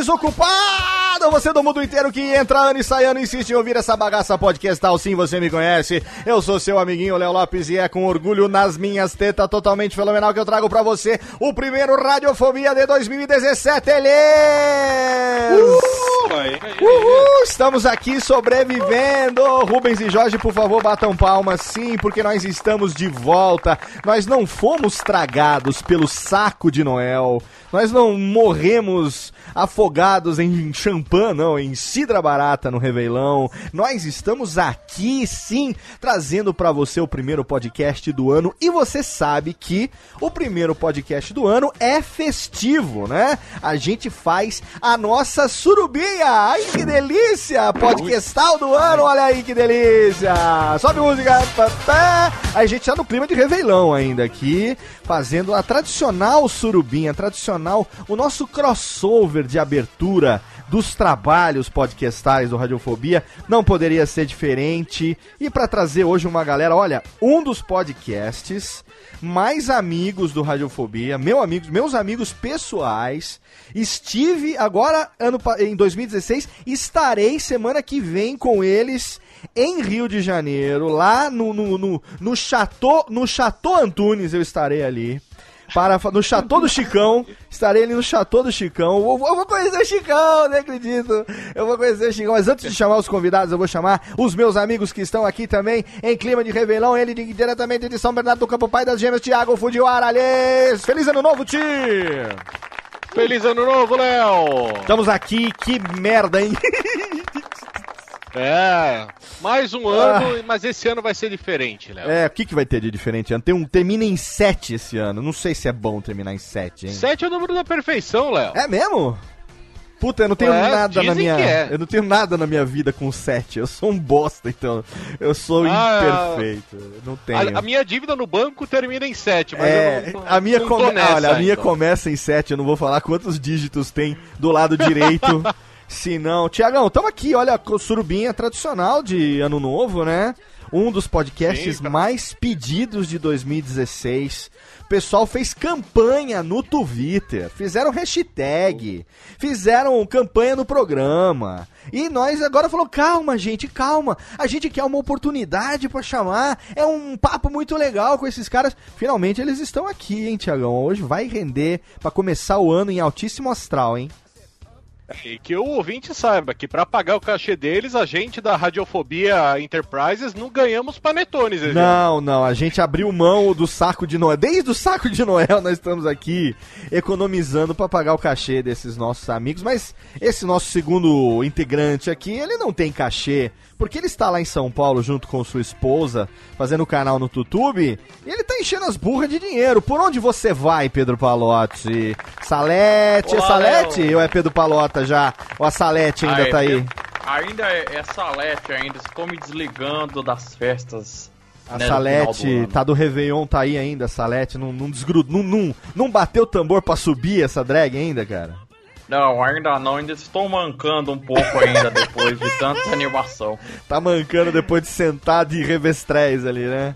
Desocupado! Você do mundo inteiro que entra ano e sai ano insiste em ouvir essa bagaça podcastal. Sim, você me conhece. Eu sou seu amiguinho Léo Lopes e é com orgulho nas minhas tetas totalmente fenomenal que eu trago pra você o primeiro Radiofobia de 2017. Eles! Uhul! Estamos aqui sobrevivendo. Rubens e Jorge, por favor, batam palmas. Sim, porque nós estamos de volta. Nós não fomos tragados pelo saco de Noel. Nós não morremos afogados em champanhe, não, em cidra barata no Reveilão. Nós estamos aqui, sim, trazendo pra você o primeiro podcast do ano. E você sabe que o primeiro podcast do ano é festivo, né? A gente faz a nossa surubinha. Ai, que delícia! Podcastal do ano, olha aí que delícia! Sobe música! A gente tá no clima de Reveilão ainda aqui, fazendo a tradicional surubinha, tradicional, o nosso crossover de abertura dos trabalhos podcastais do Radiofobia. Não poderia ser diferente. E para trazer hoje uma galera, olha, um dos podcasts mais amigos do Radiofobia, meu amigos, meus amigos pessoais. Estive agora ano em 2016, estarei semana que vem com eles em Rio de Janeiro, lá no no, no, no Chateau, no Chateau Antunes eu estarei ali. Para, no Chateau do Chicão, estarei ali no Chateau do Chicão. Eu, vou- eu vou conhecer o Chicão, não acredito. Eu vou conhecer o Chicão, mas antes de chamar os convidados, eu vou chamar os meus amigos que estão aqui também em clima de revelão. Ele de- diretamente de São Bernardo do Campo, pai das gêmeas, Thiago Fujiwara. Feliz ano novo, Ti! Feliz ano novo, Léo! Estamos aqui, que merda, hein? É, mais um ano, mas esse ano vai ser diferente, Léo. É, o que, que vai ter de diferente? Tem um, termina em 7 esse ano. Não sei se é bom terminar em 7, hein? Sete é o número da perfeição, Léo. É mesmo? Puta, eu não tenho É, nada na minha. é. Eu não tenho nada na minha vida com 7. Eu sou um bosta, então. Eu sou Ah, imperfeito. Eu Não tenho. A, a minha dívida no banco termina em sete, mas É, eu não, a minha, não come- nessa olha, a minha começa em 7, eu não vou falar quantos dígitos tem do lado direito. Se não. Tiagão, estamos aqui, olha, com surubinha tradicional de Ano Novo, né? Um dos podcasts Sim, mais pedidos de 2016. O pessoal fez campanha no Twitter, fizeram hashtag, fizeram campanha no programa. E nós agora falou: calma, gente, calma. A gente quer uma oportunidade pra chamar. É um papo muito legal com esses caras. Finalmente eles estão aqui, hein, Tiagão? Hoje vai render pra começar o ano em altíssimo astral, hein? E que o ouvinte saiba que pra pagar o cachê deles, a gente da Radiofobia Enterprises não ganhamos panetones. Não, não, a gente abriu mão do saco de Noel. Desde o saco de Noel nós estamos aqui economizando pra pagar o cachê desses nossos amigos, mas esse nosso segundo integrante aqui, ele não tem cachê, porque ele está lá em São Paulo junto com sua esposa, fazendo o canal no YouTube, e ele tá enchendo as burras de dinheiro. Por onde você vai, Pedro Palotti? Salete, é Olá, Salete? Léo. Ou é Pedro Palota já? Ou a Salete ainda Ah, é tá aí? Ainda é, é Salete ainda, estou me desligando das festas. A né, Salete do tá do Réveillon, tá aí ainda, a Salete não, não desgrudou, não, não, não bateu o tambor pra subir essa drag ainda, cara? Não, ainda não, ainda estou mancando um pouco ainda depois de tanta animação. Tá mancando depois de sentar de revestrez ali, né?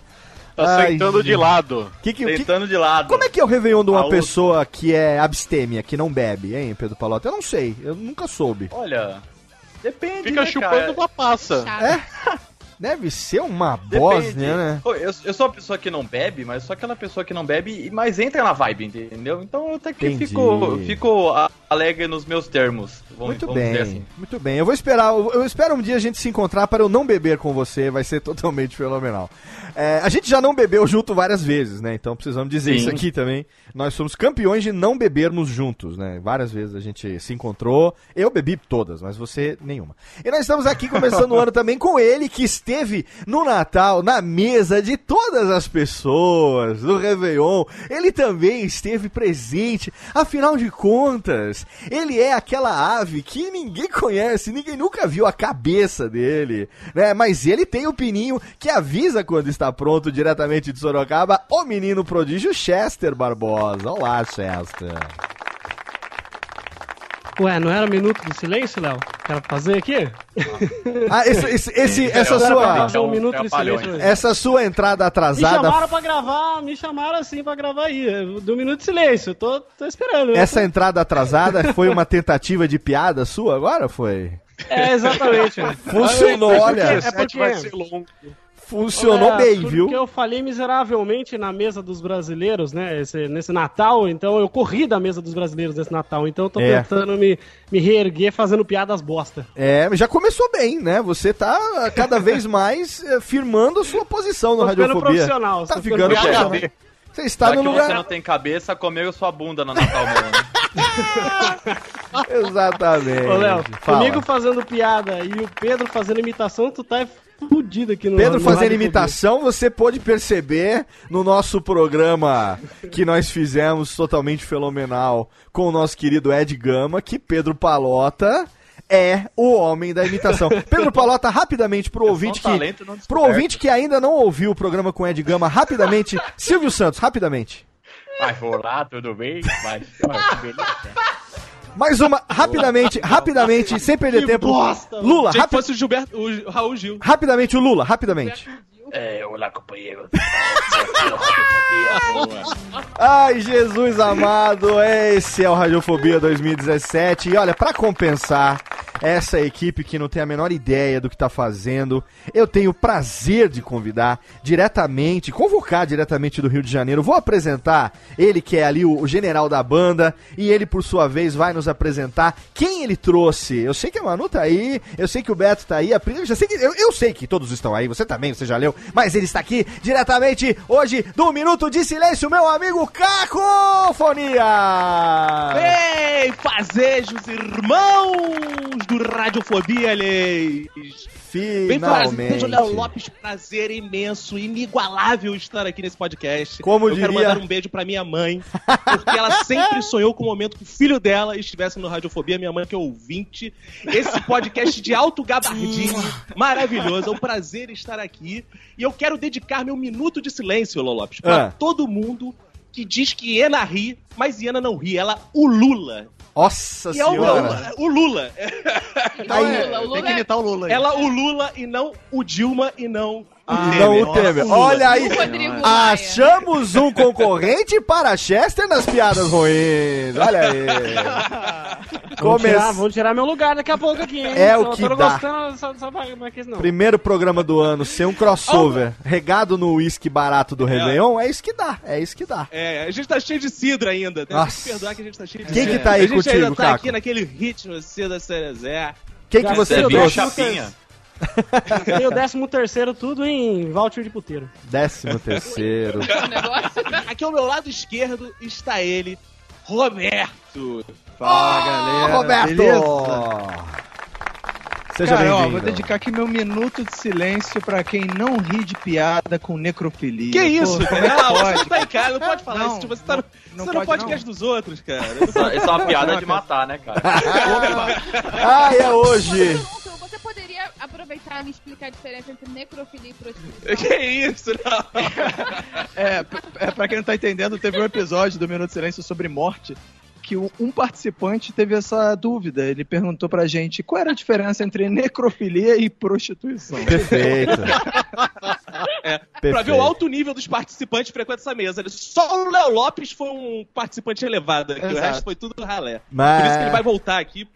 Tá Ai, sentando de lado. Que, que, que- Deitando de lado. como é que é o Réveillon de uma A outra. pessoa que é abstêmia, que não bebe, hein, Pedro Palota? Eu não sei, eu nunca soube. Olha, depende, Fica né, chupando cara? uma passa. É? Deve ser uma Depende. Bósnia, né? Eu, eu sou uma pessoa que não bebe, mas sou aquela pessoa que não bebe, mas entra na vibe, entendeu? Então eu até que Entendi. fico, fico alegre nos meus termos. Vamos, Muito vamos bem, assim. muito bem. Eu vou esperar, eu eu espero um dia a gente se encontrar para eu não beber com você, vai ser totalmente fenomenal. É, a gente já não bebeu junto várias vezes, né? Então precisamos dizer Sim. isso aqui também. Nós somos campeões de não bebermos juntos, né? Várias vezes a gente se encontrou. Eu bebi todas, mas você nenhuma. E nós estamos aqui começando o ano também com ele, que esteve no Natal, na mesa de todas as pessoas, do Réveillon. Ele também esteve presente. Afinal de contas, ele é aquela ave que ninguém conhece, ninguém nunca viu a cabeça dele, né? Mas ele tem o pininho que avisa quando está pronto diretamente de Sorocaba, o menino prodígio Chester Barbosa. Olá, Chester. Ué, não era minuto de silêncio, Léo? Quero fazer aqui? Ah, esse, esse- esse- essa É, sua um é um minuto de silêncio. essa sua entrada Me atrasada, chamaram pra gravar, me chamaram assim pra gravar aí. Do minuto de silêncio, eu tô, tô esperando. essa entrada atrasada foi uma tentativa de piada sua agora foi? É, exatamente. Funcionou, É olha. porque- 17 vai ser longo. Funcionou É, bem, porque viu? eu falei miseravelmente na mesa dos brasileiros, né? esse- nesse Natal, então eu corri da mesa dos brasileiros nesse Natal, então eu tô É. tentando me, me reerguer fazendo piadas bosta. É, já começou bem, né? Você tá cada vez mais eh, firmando a sua posição no Tô ficando Radiofobia. profissional, Tá ficando ficando profissional. PhD. Você está Já no que lugar. você não tem cabeça, comeu sua bunda no Natal mesmo? Exatamente. Ô, Léo, comigo fazendo piada e o Pedro fazendo imitação, tu tá fudido aqui no Pedro no fazendo Rádio imitação, você pôde perceber no nosso programa que nós fizemos totalmente fenomenal com o nosso querido Ed Gama que Pedro Palota é o homem da imitação. Pedro Palota, rapidamente pro ouvinte um que pro ouvinte que ainda não ouviu o programa com Ed Gama, rapidamente, Silvio Santos, rapidamente. Vai, olá, tudo bem? Vai, ó, que beleza. Mais uma, rapidamente, rapidamente, sem perder Que tempo. bosta, Lula, Achei que rapi- fosse o Gilberto, o Raul Gil. rapidamente o Lula, rapidamente. É, olá, companheiro. Ai, Jesus amado, esse é o Radiofobia 2017. E olha, pra compensar essa equipe que não tem a menor ideia do que tá fazendo, eu tenho o prazer de convidar diretamente, convocar diretamente do Rio de Janeiro. Vou apresentar ele que é ali o, general da banda e ele por sua vez vai nos apresentar quem ele trouxe. Eu sei que a Manu tá aí, eu sei que o Beto tá aí, a Pri, já sei que eu, eu sei que todos estão aí, você também, você já leu, mas ele está aqui diretamente hoje do Minuto de Silêncio, meu amigo Cacofonia! Ei, fazejos irmãos do Radiofobia, aliás. Bem prazer, Finalmente. Léo Lopes, prazer imenso, inigualável estar aqui nesse podcast. Como Eu quero diria- mandar um beijo pra minha mãe, porque ela sempre sonhou com o momento que o filho dela estivesse no Radiofobia, minha mãe que é ouvinte. Esse podcast de alto gabardinho, maravilhoso, é um prazer estar aqui. E eu quero dedicar meu minuto de silêncio, Léo Lopes, pra Ah. todo mundo que diz que Iena ri, mas Iena não ri, ela ulula. Nossa E é o, senhora! o Lula. Aí- Lula, o Lula Tem que é- imitar o Lula. Ela ulula e não o Dilma e não E não o Temer. Olha aí, achamos um concorrente para Chester nas piadas ruins. Olha aí. Come- tirar, vão tirar meu lugar daqui a pouco aqui, hein? É o que tô dá. gostando só, só pra, pra que não. Primeiro programa do ano ser um crossover regado no uísque barato do Réveillon, é isso que dá, é isso que dá. É, a gente tá cheio de cidra ainda. Tem Nossa. que perdoar que a gente tá cheio de Quem cidra. que tá aí A gente contigo, ainda tá Caco? aqui naquele ritmo Cida Cerezé. Quem que você trouxe? Chapinha. Tem o 13 terceiro tudo em voucher de puteiro. Décimo terceiro. Aqui ao meu lado esquerdo está ele, Roberto. Fala, galera. Roberto! Beleza? Seja Cara, ó, vou dedicar aqui meu minuto de silêncio pra quem não ri de piada com necrofilia. Que isso, Pô, cara? como é que você pode? não tá em casa, não pode falar Não, isso. Você tá no, não você tá no pode, podcast dos outros, cara. Isso, isso é uma piada de matar, né, cara? Ah, é hoje! Aproveitar e me explicar a diferença entre necrofilia e prostituição? que isso, não. É, é, pra quem não tá entendendo, teve um episódio do Minuto de Silêncio sobre morte que um participante teve essa dúvida. Ele perguntou pra gente qual era a diferença entre necrofilia e prostituição. Perfeito. É, pra ver Perfeito. o alto nível dos participantes que frequentam essa mesa. Só o Léo Lopes foi um participante elevado, aqui, o resto foi tudo ralé. Mas- Por isso que ele vai voltar aqui.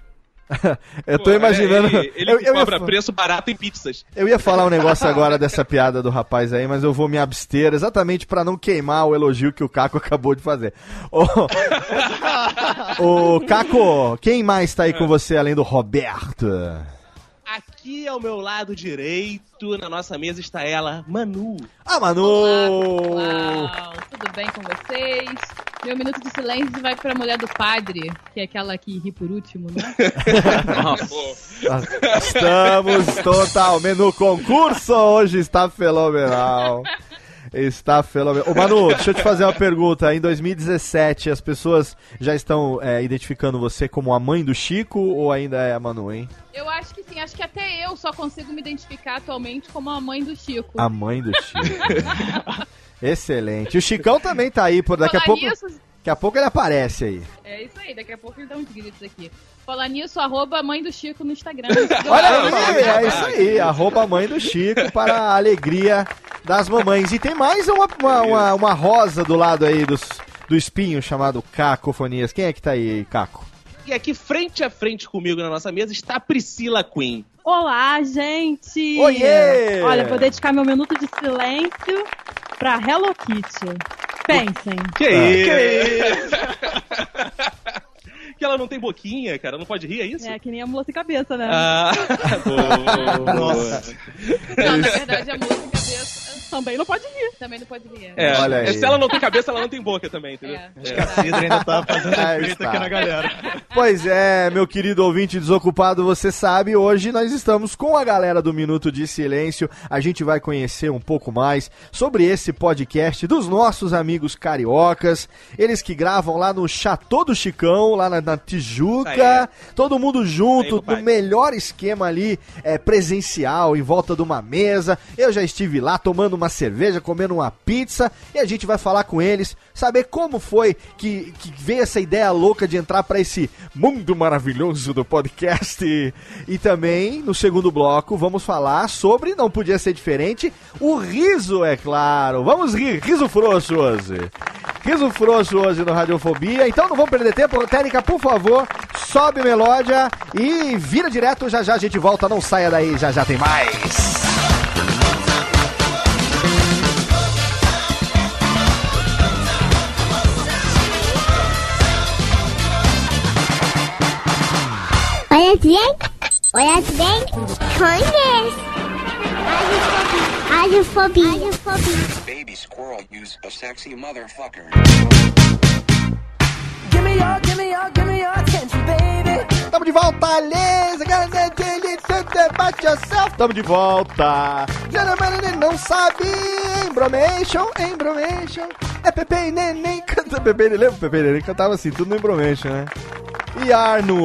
Eu tô Pô, imaginando. é, Ele, ele eu, eu ia, cobra fa- preço barato em pizzas. eu ia falar um negócio agora dessa piada do rapaz aí, mas eu vou me abster exatamente pra não queimar o elogio que o Caco acabou de fazer. Ô, Ô, Caco, quem mais tá aí com você além do Roberto? Aqui ao meu lado direito, na nossa mesa, está ela, Manu. Ah, Manu! Olá. Tudo bem com vocês? Meu minuto de silêncio vai pra mulher do padre, que é aquela que ri por último, né? Estamos totalmente no concurso. Hoje está fenomenal. Está fenomenal. Ô, Manu, deixa eu te fazer uma pergunta. Em 2017, as pessoas já estão é, identificando você como a mãe do Chico ou ainda é a Manu, hein? Eu acho que sim, acho que até eu só consigo me identificar atualmente como a mãe do Chico. A mãe do Chico. Excelente. O Chicão também tá aí, por daqui a Falar pouco. nisso, Daqui a pouco ele aparece aí. é isso aí, daqui a pouco ele dá uns gritos aqui. Falar nisso, arroba mãe do Chico no Instagram. Olha aí, é isso aí. Arroba mãe do Chico para a alegria das mamães. E tem mais uma, uma, uma, uma rosa do lado aí dos, do espinho chamado Cacofonias. Quem é que tá aí, Caco? E aqui, frente a frente comigo na nossa mesa, está a Priscila Queen. Olá, gente! Oiê! Olha, vou dedicar meu minuto de silêncio pra Hello Kitty. Pensem. Que isso? que ela não tem boquinha, cara, não pode rir, é isso? É que nem a mula sem cabeça, né? Ah, boa. Nossa. Não, na verdade, a moça tem cabeça Também não pode rir. também não pode rir. É, Olha aí. se ela não tem cabeça, ela não tem boca também, entendeu? É. Acho que a Cidra ainda tá fazendo Aí efeito aqui na galera. Pois é, meu querido ouvinte desocupado, você sabe, hoje nós estamos com a galera do Minuto de Silêncio. A gente vai conhecer um pouco mais sobre esse podcast dos nossos amigos cariocas. Eles que gravam lá no Chateau do Chicão, lá na, na Tijuca. Aí. Todo mundo junto, aí, no melhor esquema ali, é, presencial, em volta de uma mesa. Eu já estive lá tomando uma cerveja, comendo uma pizza. E a gente vai falar com eles, saber como foi que, que veio essa ideia louca de entrar para esse mundo maravilhoso do podcast. E, e também, no segundo bloco, vamos falar sobre, não podia ser diferente, o riso, é claro. Vamos rir, riso frouxo hoje. Riso frouxo hoje no Radiofobia. Então não vamos perder tempo. Técnica, por favor, sobe melódia e vira direto. Já já a gente volta. Não saia daí, já já tem mais. Olha bem, olha bem, conhece. Radiofobia. Radiofobia. baby squirrel use a sexy motherfucker. Give me your, give me your, give me your attention, baby. Tamo de volta, Lisa. Bate yourself. Tamo de volta. Geralmente não sabe. Embromation, embromation. É Pepe e Neném. Canta Pepe e Neném. Lembra? Pepe e Neném cantava assim, tudo no embromation, né? E Arno.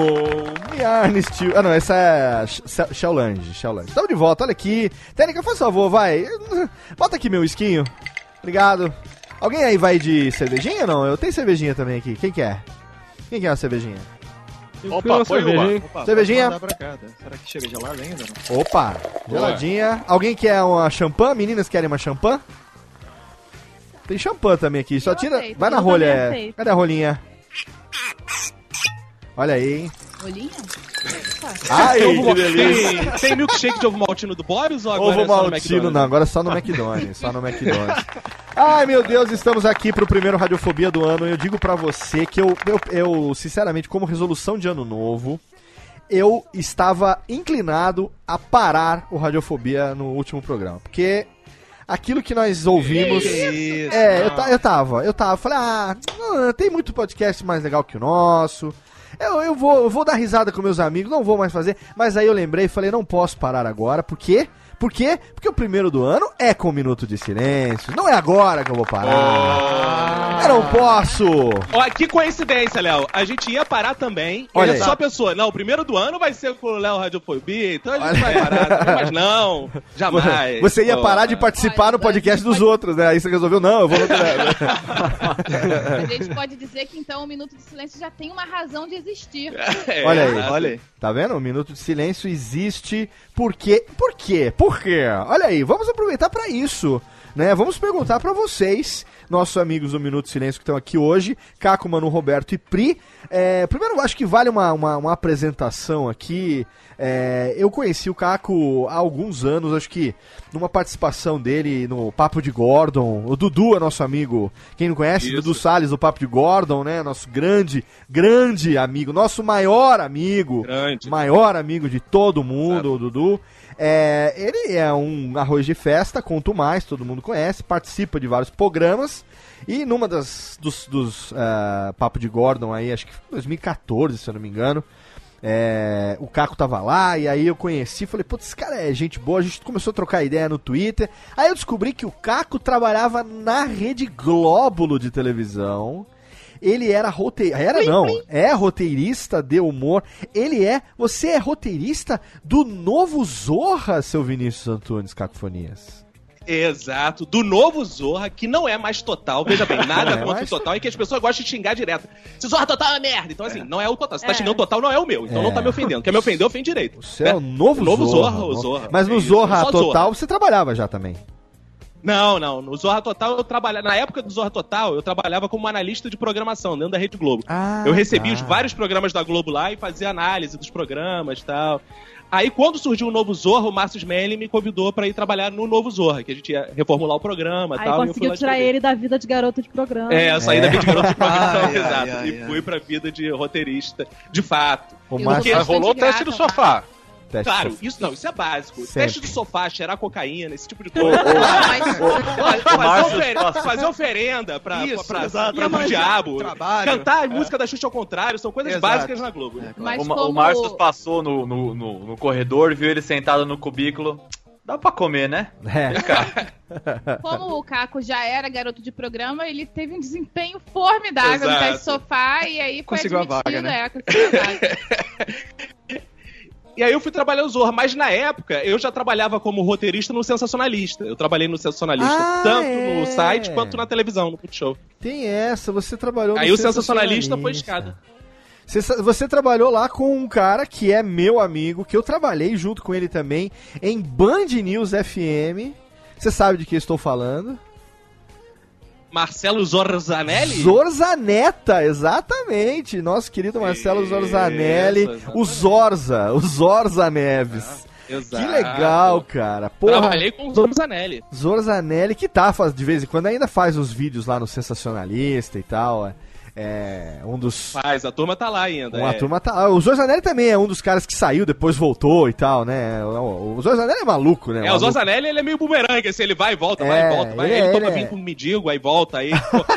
E Arno Steel. Ah, não, essa é Sh- Shaolange. Shaolange. Tamo de volta, olha aqui. Técnica, faz favor, vai. Bota aqui meu esquinho. Obrigado. Alguém aí vai de cervejinha ou não? Eu tenho cervejinha também aqui. Quem que é? Quem que é a cervejinha? Opa, foi uma. Opa, Cervejinha? cá, tá? Será que chega gelado ainda? Não? Opa, geladinha. Alguém quer uma champanhe? Meninas querem uma champanhe? Tem champanhe também aqui. Só Eu tira. aceito, Vai na eu rolha. aceito. Cadê a rolinha? Olha aí. Bolinha? Ai, Tem ovo- tem, tem milkshake de ovo maltino do Boris ou agora Ovo é maltino, não, agora é só no McDonald's, só no McDonald's. Ai, meu Deus, estamos aqui pro primeiro Radiofobia do ano. Eu digo pra você que eu, eu, eu, sinceramente, como resolução de ano novo, eu estava inclinado a parar o Radiofobia no último programa. Porque aquilo que nós ouvimos. Isso. É, eu, eu tava, eu tava. Falei, ah, tem muito podcast mais legal que o nosso. Eu, eu, vou, eu vou dar risada com meus amigos, não vou mais fazer. Mas aí eu lembrei e falei, não posso parar agora. Por quê? Por quê? Porque o primeiro do ano é com um minuto de silêncio. Não é agora que eu vou parar. Eu não posso. Ó, que coincidência, Léo. A gente ia parar também. Olha Olha só pensou, não, o primeiro do ano vai ser com o Léo Radiofobia, então a gente vai parar. Mas não, jamais. Você ia parar de participar no podcast dos outros, né? Aí você resolveu, não, eu vou no A gente pode dizer que então o Minuto de Silêncio já tem uma razão de existir. É, Olha aí. Olha aí. Tá vendo? O minuto de silêncio existe. Por quê? Por quê? Por quê? Olha aí, vamos aproveitar pra isso. Né? Vamos perguntar pra vocês, nossos amigos do Minuto Silêncio que estão aqui hoje, Caco, Manu, Roberto e Pri. É, primeiro, acho que vale uma, uma, uma apresentação aqui. É, eu conheci o Caco há alguns anos, acho que numa participação dele no Papo de Gordon. O Dudu é nosso amigo. Quem não conhece, Isso. Dudu Salles do Papo de Gordon, né? Nosso grande, grande amigo, nosso maior amigo Grande. maior amigo de todo mundo, o Dudu. É, ele é um arroz de festa, conto mais, todo mundo conhece, participa de vários programas. E numa das dos, dos ah, Papo de Gordon aí, acho que foi 2014, se eu não me engano. é, o Caco tava lá, e aí eu conheci, falei, putz, esse cara é gente boa, a gente começou a trocar ideia no Twitter. Aí eu descobri que o Caco trabalhava na Rede Glóbulo de televisão. Ele era roteirista. Era não, é roteirista de humor. Ele é. Você é roteirista do novo Zorra, seu Vinícius Antunes Cacofonias. Exato, do novo Zorra, que não é mais total. Veja bem, nada é contra mais o total, e que as pessoas gostam de xingar direto. Se Zorra total é merda. Então, assim, não é o total. Se tá É. xingando o total, não é o meu. Então É. não tá me ofendendo. Quer me ofender, ofende direito. Você é o novo, O novo Zorra. Zorra, o Zorra. Mas no É Zorra Total Zorra. você trabalhava já também. Não, não. No Zorra Total eu trabalhava. Na época do Zorra Total, eu trabalhava como analista de programação dentro da Rede Globo. Ah, eu recebia tá. os vários programas da Globo lá e fazia análise dos programas e tal. Aí, quando surgiu o novo Zorra, o Márcio Smelly me convidou pra ir trabalhar no novo Zorra, que a gente ia reformular o programa e Aí tal. e eu fui conseguiu tirar ele da vida de garoto de programa. É, eu saí É. da vida de garoto de programa, Ai, exato. ai, e ai. fui pra vida de roteirista, de fato. O Márcio rolou o teste do sofá. Teste Claro, Sof- isso não, isso é básico. Sempre. Teste do sofá, cheirar cocaína, esse tipo de coisa. Fazer, Márcio ofer- passa- fazer oferenda pra, Isso, pra, exato. pra- pro Ia diabo. trabalho. Cantar a música da Xuxa ao contrário, são coisas Exato. básicas na Globo. né? Mas o, como... o Márcio passou no, no, no, no corredor, viu ele sentado no cubículo. Dá pra comer, né? É. Como o Caco já era garoto de programa, ele teve um desempenho formidável no Exato. teste sofá e aí foi Conseguiu a admitido, vaga, né? é, conseguiu a vaga. E aí eu fui trabalhar no Zorra, mas na época eu já trabalhava como roteirista no Sensacionalista. Eu trabalhei no Sensacionalista Ah, tanto é. no site quanto na televisão, no Multishow. Tem essa, você trabalhou Aí no o Sensacionalista foi escada. Você, você trabalhou lá com um cara que é meu amigo, que eu trabalhei junto com ele também em Band News FM. Você sabe de que eu estou falando? Marcelo Zorzanelli? Zorzaneta, exatamente. Nosso querido Marcelo Zorzanelli. O Zorza, o Zorza Neves. Exato. Que legal, cara. Porra, Trabalhei com o Zorzanelli. Zorzanelli, que tá, de vez em quando ainda faz os vídeos lá no Sensacionalista e tal. É, é um dos. Faz, a turma tá lá ainda. Uma é. turma tá. ah, O Zorzanelli também é um dos caras que saiu, depois voltou e tal, né? O, o Zorzanelli é maluco, né? É, o Maluco. Zorzanelli, ele é meio bumerangue, assim, ele vai e volta, vai É, e volta. Vai, ele ele é- toma ele vinho é. com um mendigo, aí volta, aí,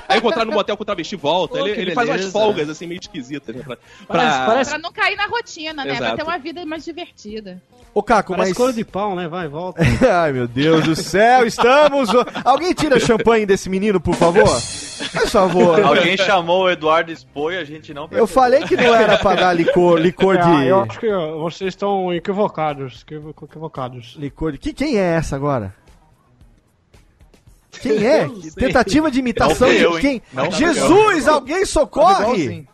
aí encontrar no motel com o travesti, volta. Pô, ele ele faz umas folgas, assim, meio esquisitas. Né, pra, Parece- pra- parece- pra não cair na rotina, né? Pra Exato. ter uma vida mais divertida. Ô, Caco, Parece mas. couro de pau, né? Vai, volta. Ai, meu Deus do céu, estamos. Alguém tira champanhe desse menino, por favor? Por favor. Alguém chamou o Eduardo e a gente não Eu percebeu. falei que não era pra dar licor, licor Ah, eu de. acho que vocês estão equivocados. equivo- Equivocados. Licor de. Que, quem é essa agora? Quem é? Eu não. Tentativa de imitação Não de eu, quem? Não Jesus, alguém socorre!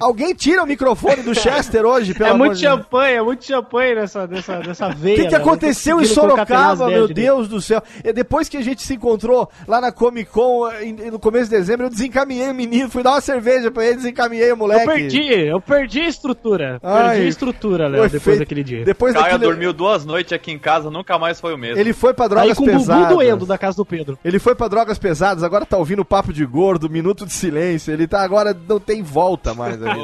Alguém tira o microfone do Chester hoje, pelo É amor muito de Deus. champanhe, é muito champanhe nessa, nessa, nessa O veia. que, que né? aconteceu em Sorocaba, meu. Deus do céu? E depois que a gente se encontrou lá na Comic Con em- no começo de dezembro, eu desencaminhei o menino, fui dar uma cerveja pra ele, desencaminhei o moleque. Eu perdi, eu perdi a estrutura. Ai, perdi a estrutura, o Léo, depois efeito- daquele dia. Depois Caio daquele... dormiu duas noites aqui em casa, nunca mais foi o mesmo. Ele foi pra Aí drogas com o bumbum pesadas. doendo da casa do Pedro. Ele foi pra drogas pesadas, agora tá ouvindo papo de gordo, minuto de silêncio. Ele tá agora, não tem volta mais. Ali.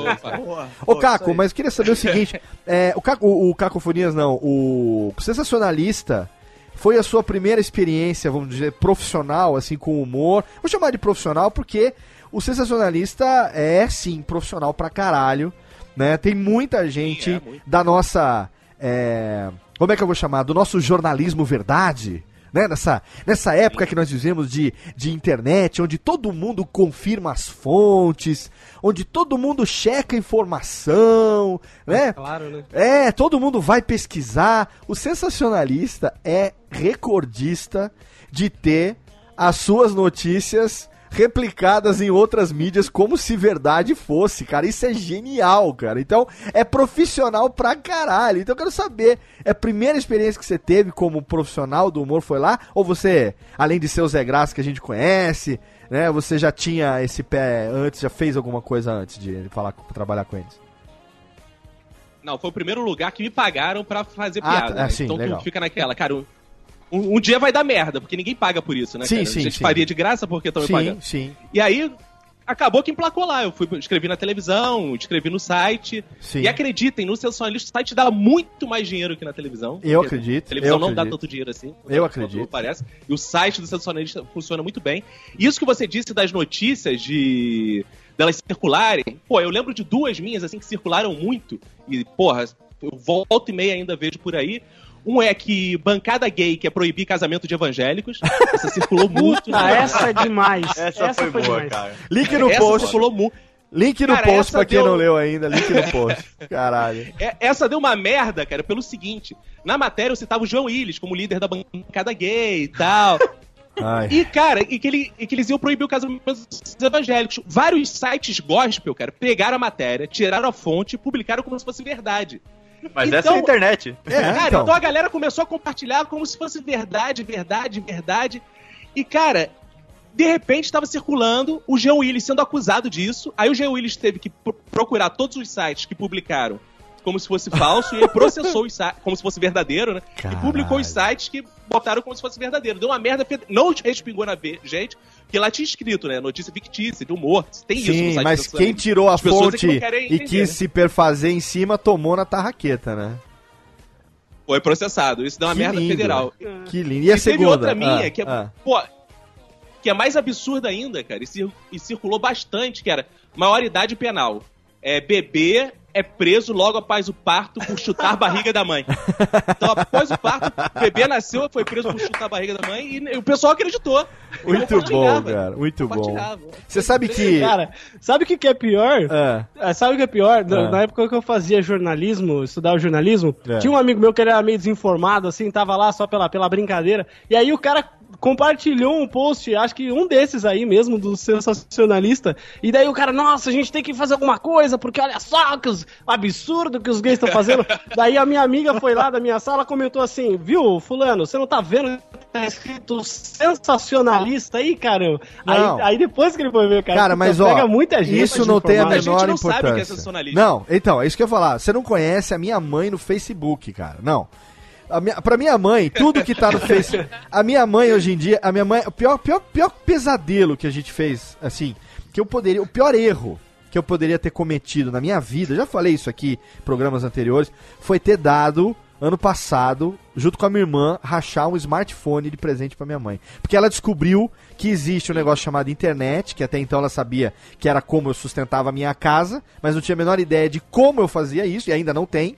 Ô, Caco, mas eu queria saber o seguinte: é, o, Caco, o, o Cacofonias não, o Sensacionalista foi a sua primeira experiência, vamos dizer, profissional, assim, com humor. Vou chamar de profissional porque o Sensacionalista é, sim, profissional pra caralho, né? Tem muita gente da nossa. é, como é que eu vou chamar? Do nosso jornalismo verdade. Né? Nessa, nessa época que nós vivemos de, de internet, onde todo mundo confirma as fontes, onde todo mundo checa informação, né? Claro, né? É, todo mundo vai pesquisar. O sensacionalista é recordista de ter as suas notícias replicadas em outras mídias como se verdade fosse, cara. Isso é genial, cara. Então, é profissional pra caralho. Então, eu quero saber, é a primeira experiência que você teve como profissional do humor foi lá? Ou você, além de ser o Zé Graça que a gente conhece, né, você já tinha esse pé antes, já fez alguma coisa antes de falar, trabalhar com eles? Não, foi o primeiro lugar que me pagaram pra fazer Ah, piada. tá, né? sim, então legal. tu fica naquela, cara. Um, um dia vai dar merda, porque ninguém paga por isso, né? Sim, cara? sim, A gente sim. faria de graça porque estão me Sim, pagando. sim. E aí, acabou que emplacou lá. Eu fui, escrevi na televisão, escrevi no site. Sim. E acreditem, no sensacionalista o site dá muito mais dinheiro que na televisão. Eu acredito, A televisão não dá acredito. tanto dinheiro assim. Eu acredito. Parece. E o site do sensacionalista funciona muito bem. Isso que você disse das notícias de delas circularem, pô, eu lembro de duas minhas assim que circularam muito e porra, eu volto e meia ainda vejo por aí. Um é que bancada gay quer proibir casamento de evangélicos. Essa circulou muito. Ah, essa é demais. Essa, Essa foi, foi boa, demais. cara. Link no Essa post. circulou muito. Link no Cara, post pra quem deu- não leu ainda. Link no post. Caralho. É, essa deu uma merda, cara, pelo seguinte: na matéria eu citava o João Willis como líder da bancada gay e tal. Ai. E, cara, e que, ele, e que eles iam proibir o casamento dos evangélicos. Vários sites gospel, cara, pegaram a matéria, tiraram a fonte e publicaram como se fosse verdade. Mas Então- essa é a internet. É, cara, então. então. a galera começou a compartilhar como se fosse verdade, verdade, verdade. E, cara, de repente estava circulando o Jean Willis sendo acusado disso. Aí o Jean Willis teve que pro- procurar todos os sites que publicaram como se fosse falso e ele processou os sites como se fosse verdadeiro, né? Caralho. E publicou os sites que botaram como se fosse verdadeiro. Deu uma merda, não respingou na gente, porque lá tinha escrito, né? Notícia fictícia, de humor. Tem isso no Sim, site mas quem tirou a As pessoas é que fonte e quis né? se perfazer em cima tomou na tarraqueta, né? Foi processado. Isso deu uma Que merda lindo. federal. Que lindo. E a E teve segunda? outra minha, Ah, que é, ah. pô, que é mais absurda ainda, cara, e, e circulou bastante, que era maioridade penal. É, bebê é preso logo após o parto por chutar a barriga da mãe. Então, após o parto, o bebê nasceu, foi preso por chutar a barriga da mãe e o pessoal acreditou. Muito bom, cara. Muito bom. Você sabe que. Cara, sabe o que, que é pior? Ah, Ah, Sabe o que é pior? Na, Ah. na época que eu fazia jornalismo, estudava jornalismo, É. tinha um amigo meu que era meio desinformado, assim, tava lá só pela, pela brincadeira. E aí o cara compartilhou um post, acho que um desses aí mesmo, do sensacionalista. E daí o cara, nossa, a gente tem que fazer alguma coisa, porque olha só que os, absurdo que os gays estão fazendo. daí a minha amiga foi lá da minha sala comentou assim: Viu, Fulano, você não tá vendo? Tá escrito sensacionalista aí, caramba. Não. Aí, aí depois que ele foi ver, cara, Cara, mas ó, pega muita gente. isso não tem a desinformar. gente menor não sabe o que é importância. sensacionalismo. Não, então, é isso que eu ia falar. Você não conhece a minha mãe no Facebook, cara. Não. A minha, pra minha mãe, tudo que tá no Facebook. A minha mãe hoje em dia, a minha mãe, o pior, pior, pior pesadelo que a gente fez, assim, que eu poderia, o pior erro que eu poderia ter cometido na minha vida, já falei isso aqui em programas anteriores, foi ter dado ano passado, junto com a minha irmã, rachar um smartphone de presente pra minha mãe. Porque ela descobriu que existe um negócio chamado internet, que até então ela sabia que era como eu sustentava a minha casa, mas não tinha a menor ideia de como eu fazia isso, e ainda não tem.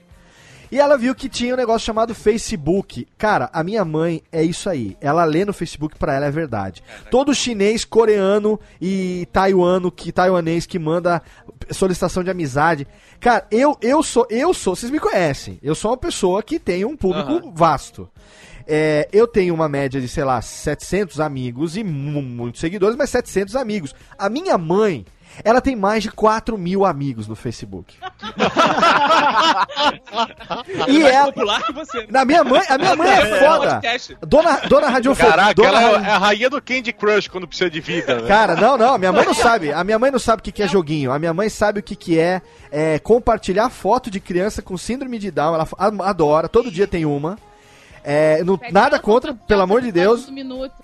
E ela viu que tinha um negócio chamado Facebook. Cara, a minha mãe é isso aí. Ela lê no Facebook, pra ela é verdade. Todo chinês, coreano e taiwano, que taiwanês que manda solicitação de amizade. Cara, eu eu sou eu sou, vocês me conhecem. Eu sou uma pessoa que tem um público vasto. É, eu tenho uma média de, sei lá, 700 amigos e mu- muitos seguidores, mas 700 amigos. A minha mãe, Ela tem mais de 4 mil amigos no Facebook. e mais ela, popular que você. né? na minha mãe, a minha mãe é foda. podcast. Dona, dona Radiofobia. Caraca, dona ela é a rainha do Candy Crush quando precisa de vida, né? Cara, não, não, a minha mãe não sabe. A minha mãe não sabe o que, que é joguinho. A minha mãe sabe o que, que é, é, compartilhar foto de criança com síndrome de Down. Ela adora, todo dia tem uma. É, não- nada contra, pelo amor de Deus.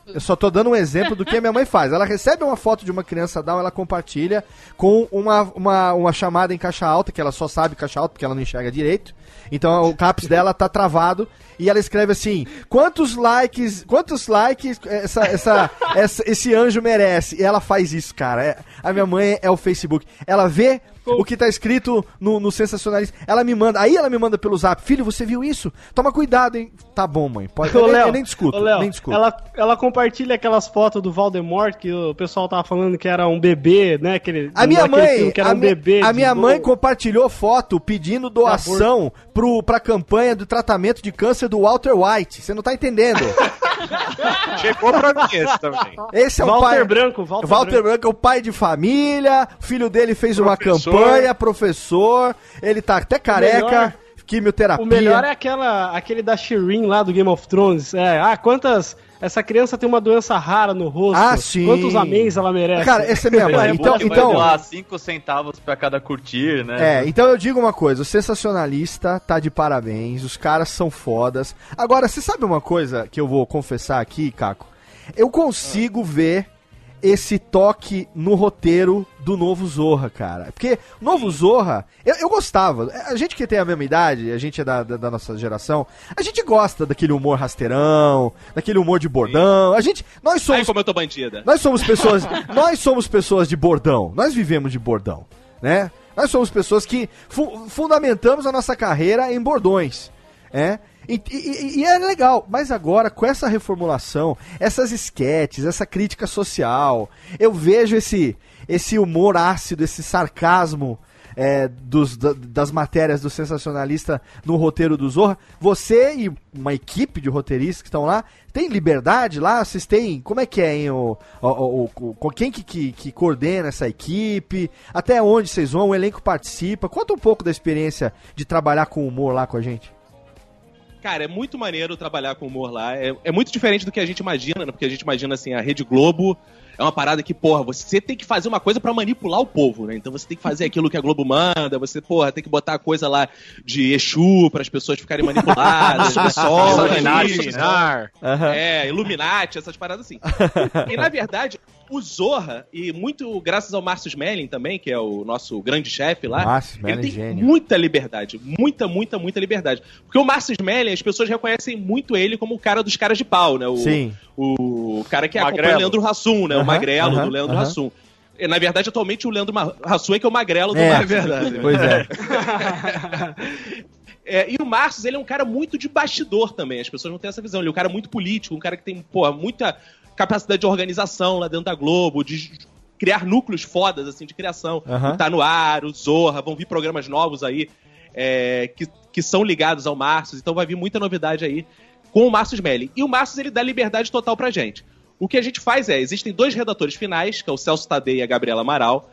Eu só tô dando um exemplo do que a minha mãe faz. Ela recebe uma foto de uma criança Down, ela compartilha com uma, uma, uma chamada em caixa alta, que ela só sabe caixa alta porque ela não enxerga direito. Então o caps dela tá travado e ela escreve assim: quantos likes, quantos likes essa, essa, essa- esse anjo merece? E ela faz isso, cara. É- a minha mãe é o Facebook. Ela vê o que tá escrito no, no sensacionalista. Ela me manda, aí ela me manda pelo zap: filho, você viu isso? Toma cuidado, hein? Tá bom, mãe. Pode, eu, Ô, nem, Léo, eu nem discuto, ô, Léo, nem discuto. Ela, ela compartilha aquelas fotos do Voldemort que o pessoal tava falando que era um bebê, né? Aquele, A minha mãe, que era a, um bebê. a minha mãe compartilhou foto pedindo doação pro, pra campanha do tratamento de câncer do Walter White. Você não tá entendendo? Chegou pra mim esse também. Esse é o Walter pai. Branco, Walter, Walter Branco. Branco é o pai de família, o filho dele fez uma Professor. campanha, professor, ele tá até careca, melhor- quimioterapia. O melhor é aquela, aquele da Shireen lá do Game of Thrones. É, ah, quantas. Essa criança tem uma doença rara no rosto. Ah, sim. Quantos améns ela merece? Cara, essa é minha mãe. Então, Vai então, doar 5 centavos pra cada curtir, né? É, então eu digo uma coisa, o sensacionalista tá de parabéns, os caras são fodas. Agora, você sabe uma coisa que eu vou confessar aqui, Caco? Eu consigo ver esse toque no roteiro do novo Zorra, cara. Porque o novo Zorra, eu, eu gostava. A gente que tem a mesma idade, a gente é da, da, da nossa geração, a gente gosta daquele humor rasteirão, daquele humor de bordão. A gente, nós Ai, somos como eu tô bandida. nós somos pessoas, nós somos pessoas de bordão. Nós vivemos de bordão, né? Nós somos pessoas que fu- fundamentamos a nossa carreira em bordões, é? E, e- e é legal, mas agora com essa reformulação, essas esquetes, essa crítica social, eu vejo esse esse humor ácido, esse sarcasmo é, dos, da- das matérias do sensacionalista no roteiro do Zorra. Você e uma equipe de roteiristas que estão lá, tem liberdade lá? Vocês têm. Como é que é, hein? O, o, o- o- quem que, que, que coordena essa equipe? Até onde vocês vão? O elenco participa? Conta um pouco da experiência de trabalhar com humor lá com a gente. Cara, é muito maneiro trabalhar com humor lá. É, é muito diferente do que a gente imagina, né? Porque a gente imagina assim, a Rede Globo é uma parada que, porra, você tem que fazer uma coisa pra manipular o povo, né? Então você tem que fazer aquilo que a Globo manda, você, porra, tem que botar a coisa lá de Exu para as pessoas ficarem manipuladas, né? Sol, Illuminati, Illuminati, Nar. É, Illuminati, essas paradas assim. e na verdade, o Zorra, e muito graças ao Márcio Smelling também, que é o nosso grande chefe lá, Márcio ele tem gênio. muita liberdade. Muita, muita, muita liberdade. Porque o Márcio Smelling, as pessoas reconhecem muito ele como o cara dos caras de pau, né? O, Sim. o cara que acompanha Magrelo. o Leandro Hassum, né? o Aham, magrelo aham, do Leandro aham. Hassum. E, Na verdade, atualmente o Leandro Hassum é que é o magrelo do É, Márcio. verdade. Pois é. É, e o Marcos, ele é um cara muito de bastidor também. As pessoas não têm essa visão. Ele é um cara muito político, um cara que tem, pô, muita capacidade de organização lá dentro da Globo, de criar núcleos fodas, assim, de criação. O Tá no ar, o Zorra, vão vir programas novos aí é, que, que são ligados ao Marcos. Então vai vir muita novidade aí com o Marcos Melli. E o Marcos, ele dá liberdade total pra gente. O que a gente faz é, existem dois redatores finais, que é o Celso Tadei e a Gabriela Amaral,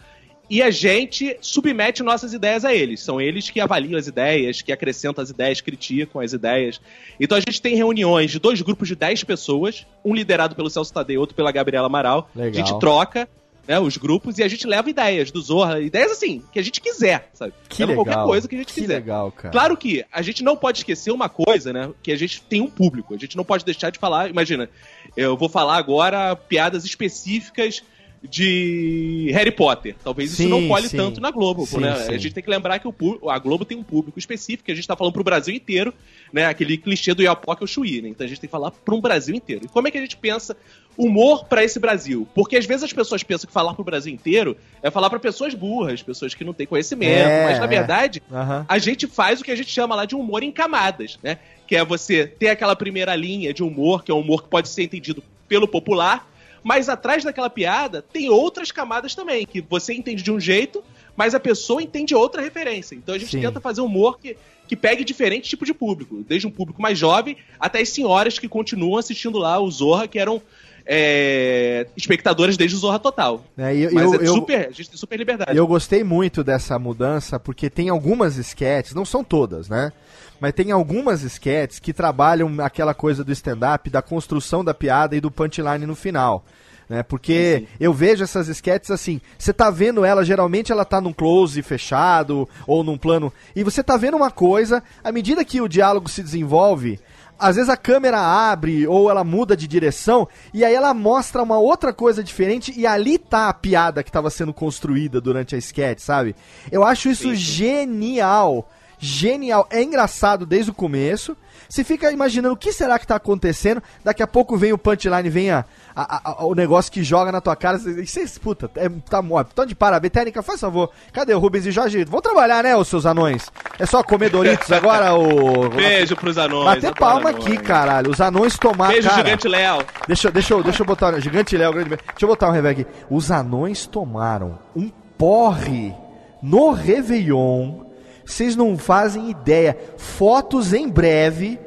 e a gente submete nossas ideias a eles. São eles que avaliam as ideias, que acrescentam as ideias, criticam as ideias. Então a gente tem reuniões de dois grupos de 10 pessoas, um liderado pelo Celso Tadei, outro pela Gabriela Amaral. Legal. A gente troca né, os grupos e a gente leva ideias do Zorra, ideias assim, que a gente quiser, sabe? Que Leva legal. qualquer coisa que a gente que quiser. legal, cara. Claro que a gente não pode esquecer uma coisa, né? Que a gente tem um público. A gente não pode deixar de falar. Imagina, eu vou falar agora piadas específicas de Harry Potter. Talvez Sim, isso não colhe sim. tanto na Globo, Sim, né? A gente tem que lembrar que o a Globo tem um público específico, que a gente tá falando pro Brasil inteiro, né? Aquele clichê do Iapoca o Chuí, né? Então a gente tem que falar pro Brasil inteiro. E como é que a gente pensa humor pra esse Brasil? Porque às vezes as pessoas pensam que falar pro Brasil inteiro é falar pra pessoas burras, pessoas que não têm conhecimento, É, mas na é. verdade Aham. a gente faz o que a gente chama lá de humor em camadas, né? Que é você ter aquela primeira linha de humor, que é um humor que pode ser entendido pelo popular, mas atrás daquela piada tem outras camadas também, que você entende de um jeito, mas a pessoa entende outra referência. Então a gente Sim. tenta fazer humor que, que pegue diferente tipo de público, desde um público mais jovem até as senhoras que continuam assistindo lá o Zorra, que eram é, espectadores desde o Zorra Total. É, eu- Mas eu- é eu- super, a gente tem super liberdade. Eu gostei muito dessa mudança, porque tem algumas sketches, não são todas, né? Mas tem algumas sketches que trabalham aquela coisa do stand-up, da construção da piada e do punchline no final. Né? Porque eu vejo essas sketches assim, você tá vendo ela, geralmente ela tá num close fechado ou num plano, e você tá vendo uma coisa, à medida que o diálogo se desenvolve, às vezes a câmera abre ou ela muda de direção e aí ela mostra uma outra coisa diferente e ali tá a piada que estava sendo construída durante a sketch, sabe? Eu acho isso genial. Genial. É engraçado desde o começo. Você fica imaginando o que será que tá acontecendo. Daqui a pouco vem o punchline, vem a, a- a- o negócio que joga na tua cara. E você, puta, é, tá morto. Então de parabéns. Técnica, faz favor. Cadê o Rubens e Jorge? Vão trabalhar, né, os seus anões? É só comer Doritos agora, o. Beijo pros anões. Bater palma anões. aqui, caralho. Os anões tomaram. Beijo, cara, Gigante Léo. Deixa, eu- deixa, deixa eu botar. Gigante Léo, grande. Deixa eu botar um reverb aqui. Os anões tomaram um porre no Réveillon. Vocês não fazem ideia. Fotos em breve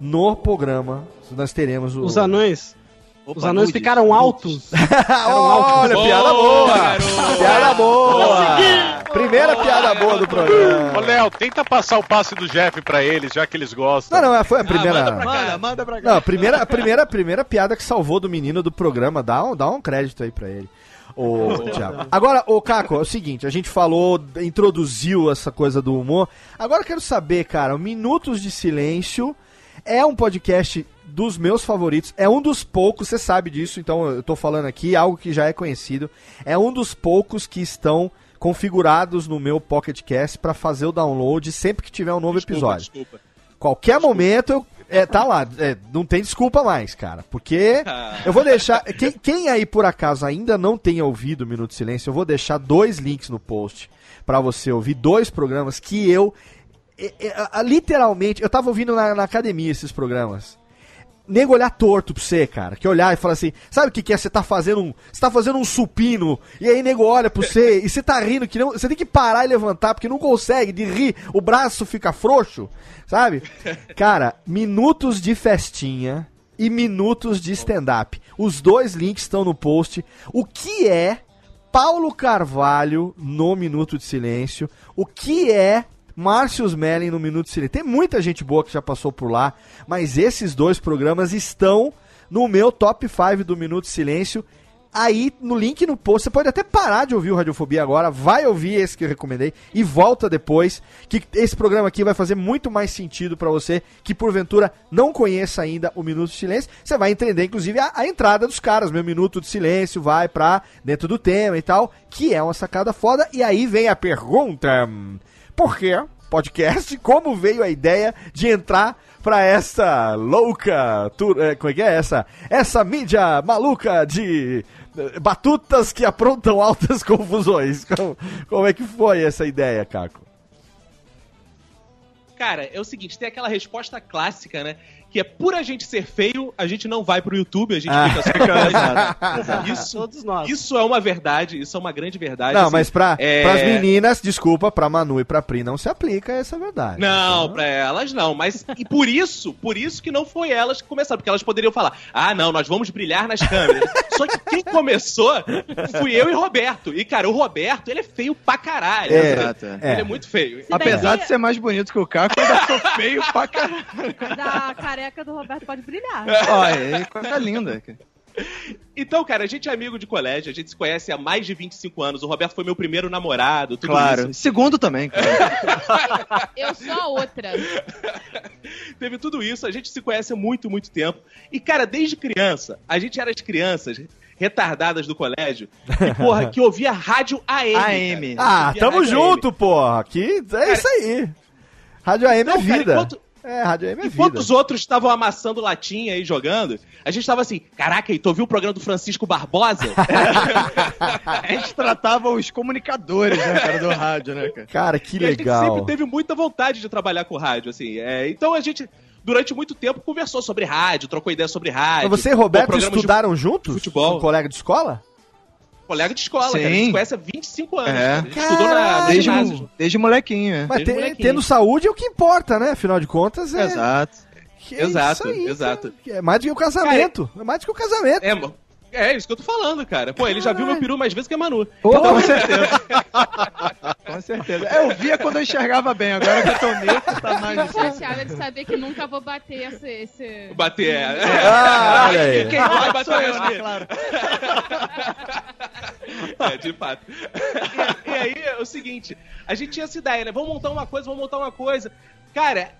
no programa. Nós teremos o. Os anões. Opa, os anões nudes, ficaram nudes. altos. Olha, piada boa! Piada boa! Primeira piada boa do Ô, programa. Léo, tenta passar o passe do Jeff pra eles, já que eles gostam. Não, não, foi a primeira. manda pra cá. Manda, manda pra cá. Não, a primeira, a primeira, a primeira piada que salvou do menino do programa, dá um, dá um crédito aí pra ele. Ô, Thiago. Agora, ô Caco, é o seguinte, a gente falou, introduziu essa coisa do humor. Agora eu quero saber, cara, o Minutos de Silêncio é um podcast dos meus favoritos, é um dos poucos, você sabe disso, então eu tô falando aqui algo que já é conhecido. É um dos poucos que estão configurados no meu Pocket Cast pra fazer o download sempre que tiver um novo Desculpa, episódio. Desculpa. Qualquer momento eu. É, tá lá, é, não tem desculpa mais, cara. Porque eu vou deixar. Quem, quem aí por acaso ainda não tenha ouvido o Minuto de Silêncio, eu vou deixar dois links no post pra você ouvir dois programas que eu. é, é, literalmente, eu tava ouvindo na, na academia esses programas. Nego olhar torto pra você, cara. Que olhar e falar assim, sabe o que, que é? Você tá fazendo um. Você tá fazendo um supino, e aí nego olha pra você e você tá rindo que não. Você tem que parar e levantar, porque não consegue de rir, o braço fica frouxo, sabe? Cara, minutos de festinha e minutos de stand-up. Os dois links estão no post. O que é Paulo Carvalho no Minuto de Silêncio? O que é Márcio Smelling no Minuto Silêncio? Tem muita gente boa que já passou por lá, mas esses dois programas estão no meu top 5 do Minuto Silêncio. Aí no link no post, você pode até parar de ouvir o Radiofobia agora, vai ouvir esse que eu recomendei e volta depois, que esse programa aqui vai fazer muito mais sentido pra você que porventura não conheça ainda o Minuto de Silêncio. Você vai entender inclusive a, a entrada dos caras, meu Minuto de Silêncio vai pra dentro do tema e tal, que é uma sacada foda. E aí vem a pergunta: por que podcast? Como veio a ideia de entrar pra essa louca, tur- eh, como é que é essa? Essa mídia maluca de eh, batutas que aprontam altas confusões. Como, como é que foi essa ideia, Caco? Cara, é o seguinte, tem aquela resposta clássica, né? Que é por a gente ser feio, a gente não vai pro YouTube, a gente Ah. fica só Isso, Todos nós. isso é uma verdade, isso é uma grande verdade. Não, assim. mas pra, é- pras meninas, desculpa, pra Manu e pra Pri não se aplica essa verdade. Não, pra elas não, mas e por isso, por isso que não foi elas que começaram, porque elas poderiam falar: "Ah, não, nós vamos brilhar nas câmeras". Só que quem começou fui eu e Roberto. E cara, o Roberto, ele é feio pra caralho. É, Exato, é. é. Ele é muito feio. Se Apesar que- de ser mais bonito que o Caco, eu ainda sou feio pra caralho. Mas a careca do Roberto pode brilhar. Olha, coisa linda. cara. Então, cara, a gente é amigo de colégio, a gente se conhece há mais de 25 anos. O Roberto foi meu primeiro namorado, tudo Claro. isso. Segundo também, cara. Eu sou a outra. Teve tudo isso, a gente se conhece há muito, muito tempo. E, cara, desde criança, a gente era as crianças retardadas do colégio, que, porra, que ouvia rádio AM. AM. cara. Ah, tamo rádio junto, porra. Que é isso aí. Rádio AM é Não, cara, vida. enquanto- É, Rádio AM é Enquanto vida. os outros estavam amassando latinha e jogando, a gente tava assim, caraca, e tu ouviu o programa do Francisco Barbosa? A gente tratava os comunicadores, né, cara, do rádio, né, cara? Cara, que E a gente legal. sempre teve muita vontade de trabalhar com rádio, assim. é, então a gente, durante muito tempo, conversou sobre rádio, trocou ideia sobre rádio. Mas você e Roberto programas de estudaram juntos? futebol. Um colega de escola? Colega de escola, Sim. cara. A gente se conhece há 25 anos. É. cara. A gente estudou na, no Desde, ginásio. desde molequinho, é. Mas Desde te- molequinho. tendo saúde é o que importa, né? Afinal de contas, é, Exato. que é Exato, isso aí, exato. é mais do que o casamento. É mais do que o casamento. É, mo- é isso que eu tô falando, cara. Pô, ele já viu meu peru mais vezes que a Manu. Pô, com certeza. com certeza. É, Eu via quando eu enxergava bem, agora que eu tô neto, tá mais Fico difícil. chateada de saber que nunca vou bater esse. esse... Bater, é. Ah, olha aí. Quem vai bater eu, é né, claro. É, de fato. E, e aí é o seguinte, a gente tinha essa ideia, né? Vamos montar uma coisa, vamos montar uma coisa. Cara,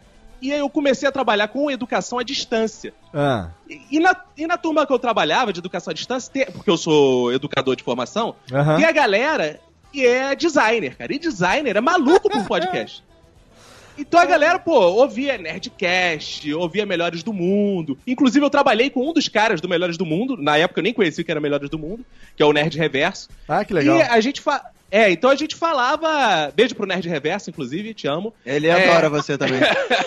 e aí eu comecei a trabalhar com educação à distância. Ah, E, e na, e na turma que eu trabalhava de educação à distância, porque eu sou educador de formação, Aham. tem a galera que é designer, cara. E designer é maluco por podcast. Então a galera, pô, ouvia Nerdcast, ouvia Melhores do Mundo. Inclusive, eu trabalhei com um dos caras do Melhores do Mundo. Na época eu nem conhecia que era Melhores do Mundo, que é o Nerd Reverso. ah, que legal. E a gente fa... É, então a gente falava. Beijo pro Nerd Reverso, inclusive, te amo. Ele É. adora você também.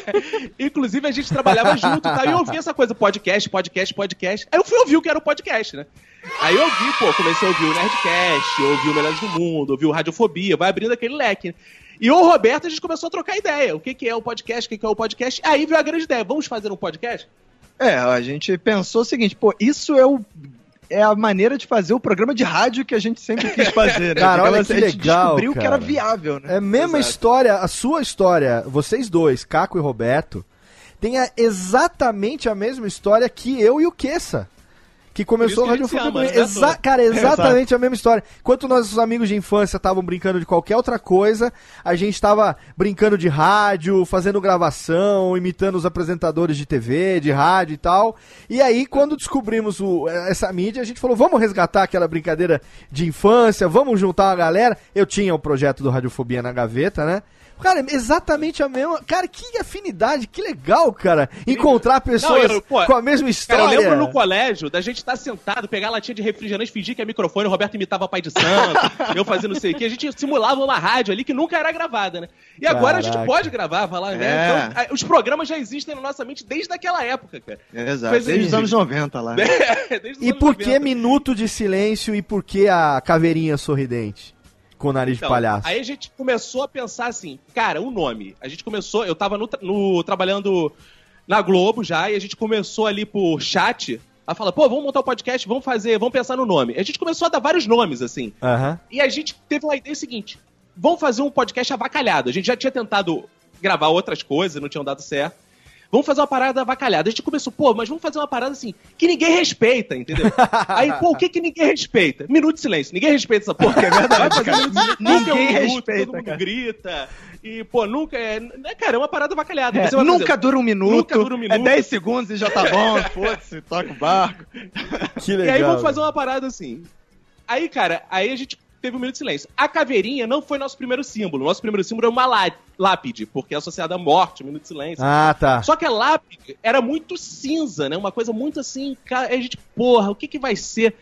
Inclusive, a gente trabalhava junto tá? e eu ouvia essa coisa, podcast, podcast, podcast. Aí eu fui ouvir o que era o podcast, né? Aí eu ouvi, pô, comecei a ouvir o Nerdcast, ouvi o Melhores do Mundo, ouvi o Radiofobia, vai abrindo aquele leque. né? E o Roberto, a gente começou a trocar ideia. O que, que é o podcast, o que, que é o podcast. Aí veio a grande ideia, vamos fazer um podcast? É, a gente pensou o seguinte, pô, isso é o. É a maneira de fazer o programa de rádio que a gente sempre quis fazer, né? Cara, olha que a gente legal, descobriu que cara. era viável, né? É a mesma Exato. história, a sua história, vocês dois, Caco e Roberto, tem exatamente a mesma história que eu e o Kessa. Que começou que a Radiofobia ama, comigo. né, Exa cara, exatamente a mesma história. Enquanto nossos amigos de infância estavam brincando de qualquer outra coisa, a gente estava brincando de rádio, fazendo gravação, imitando os apresentadores de TV, de rádio e tal. E aí, quando descobrimos o- essa mídia, a gente falou: vamos resgatar aquela brincadeira de infância, vamos juntar uma galera. Eu tinha o projeto do Radiofobia na gaveta, né? Cara, exatamente a mesma. Cara, que afinidade, que legal, cara. Encontrar pessoas eu- pô, com a mesma Cara, história. eu lembro no colégio da gente estar sentado, pegar a latinha de refrigerante, fingir que é microfone, o Roberto imitava pai de santo, eu fazia não sei o que. A gente simulava uma rádio ali que nunca era gravada, né? E agora a gente Caraca. pode gravar, falar, né? É. Então, os programas já existem na nossa mente desde aquela época, cara. Exato. Coisa Desde os anos 90 lá. Desde os E anos por que 90. minuto de silêncio e por que a caveirinha sorridente? Com o nariz Então, de palhaço. Aí a gente começou a pensar assim, cara, o nome. A gente começou, eu tava no, no- trabalhando na Globo já, e a gente começou ali por chat a falar, pô, vamos montar o um podcast, vamos fazer, vamos pensar no nome. A gente começou a dar vários nomes, assim. Aham. E a gente teve uma ideia seguinte: vamos fazer um podcast avacalhado. A gente já tinha tentado gravar outras coisas, não tinham dado certo. Vamos fazer uma parada avacalhada. A gente começou, pô, mas vamos fazer uma parada assim, que ninguém respeita, entendeu? Aí, pô, o que que ninguém respeita? Minuto de silêncio. Ninguém respeita essa porra. É verdade. Ninguém é um minuto, respeita, Todo mundo cara. grita. E, pô, nunca é. né, Cara, é uma parada avacalhada. É, nunca fazer- dura um minuto. Nunca dura um minuto. É 10 segundos e já tá bom. Foda-se, toca o barco. Que E legal. aí vamos fazer uma parada assim. Aí, cara, aí a gente teve um minuto de silêncio. A caveirinha não foi nosso primeiro símbolo. Nosso primeiro símbolo é uma lá- lápide, porque é associada à morte, um minuto de silêncio. Ah, tá. Só que a lápide era muito cinza, né? Uma coisa muito assim. ca- A gente, porra, o que que vai ser?